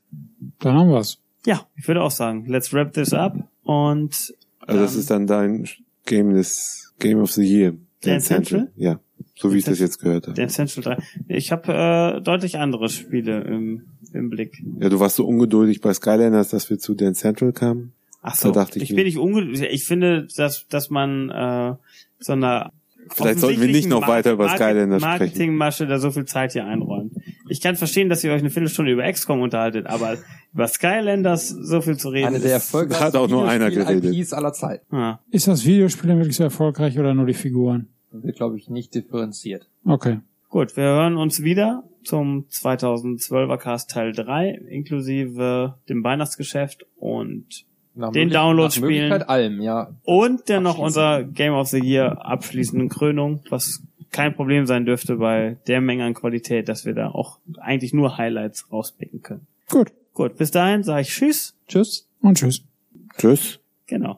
Dann haben wir's. Ja, ich würde auch sagen, let's wrap this up und Also das Ähm, ist dann dein Game des Game of the Year. Dance Central? Ja, so wie ich das jetzt gehört habe. Central 3. Ich habe äh, deutlich andere Spiele im, im Blick. Ja, du warst so ungeduldig bei Skylanders, dass wir zu Dance Central kamen. Ach so, Da dachte ich ich bin nicht ungeduldig. Ich finde, dass, dass man äh, so eine Vielleicht sollten wir nicht noch weiter über Skylanders sprechen. Marketingmasche da so viel Zeit hier einräumen. Ich kann verstehen, dass ihr euch eine Viertelstunde über XCOM unterhaltet, aber über Skylanders so viel zu reden. Eine der erfolgreichsten Hat auch nur einer geredet. IPs aller Zeit. Ah, Ist das Videospiel denn wirklich so erfolgreich oder nur die Figuren? Wird, glaube ich, nicht differenziert. Okay. gut, wir hören uns wieder zum 2012er Cast Teil 3, inklusive dem Weihnachtsgeschäft und Nach Den Möglich- Download nach Möglichkeit spielen. allem, ja. Und dann noch unser Game of the Year abschließenden Krönung, was kein Problem sein dürfte bei der Menge an Qualität, dass wir da auch eigentlich nur Highlights rauspicken können. Gut. Gut, bis dahin sage ich Tschüss. Tschüss. Und tschüss. Tschüss. Genau.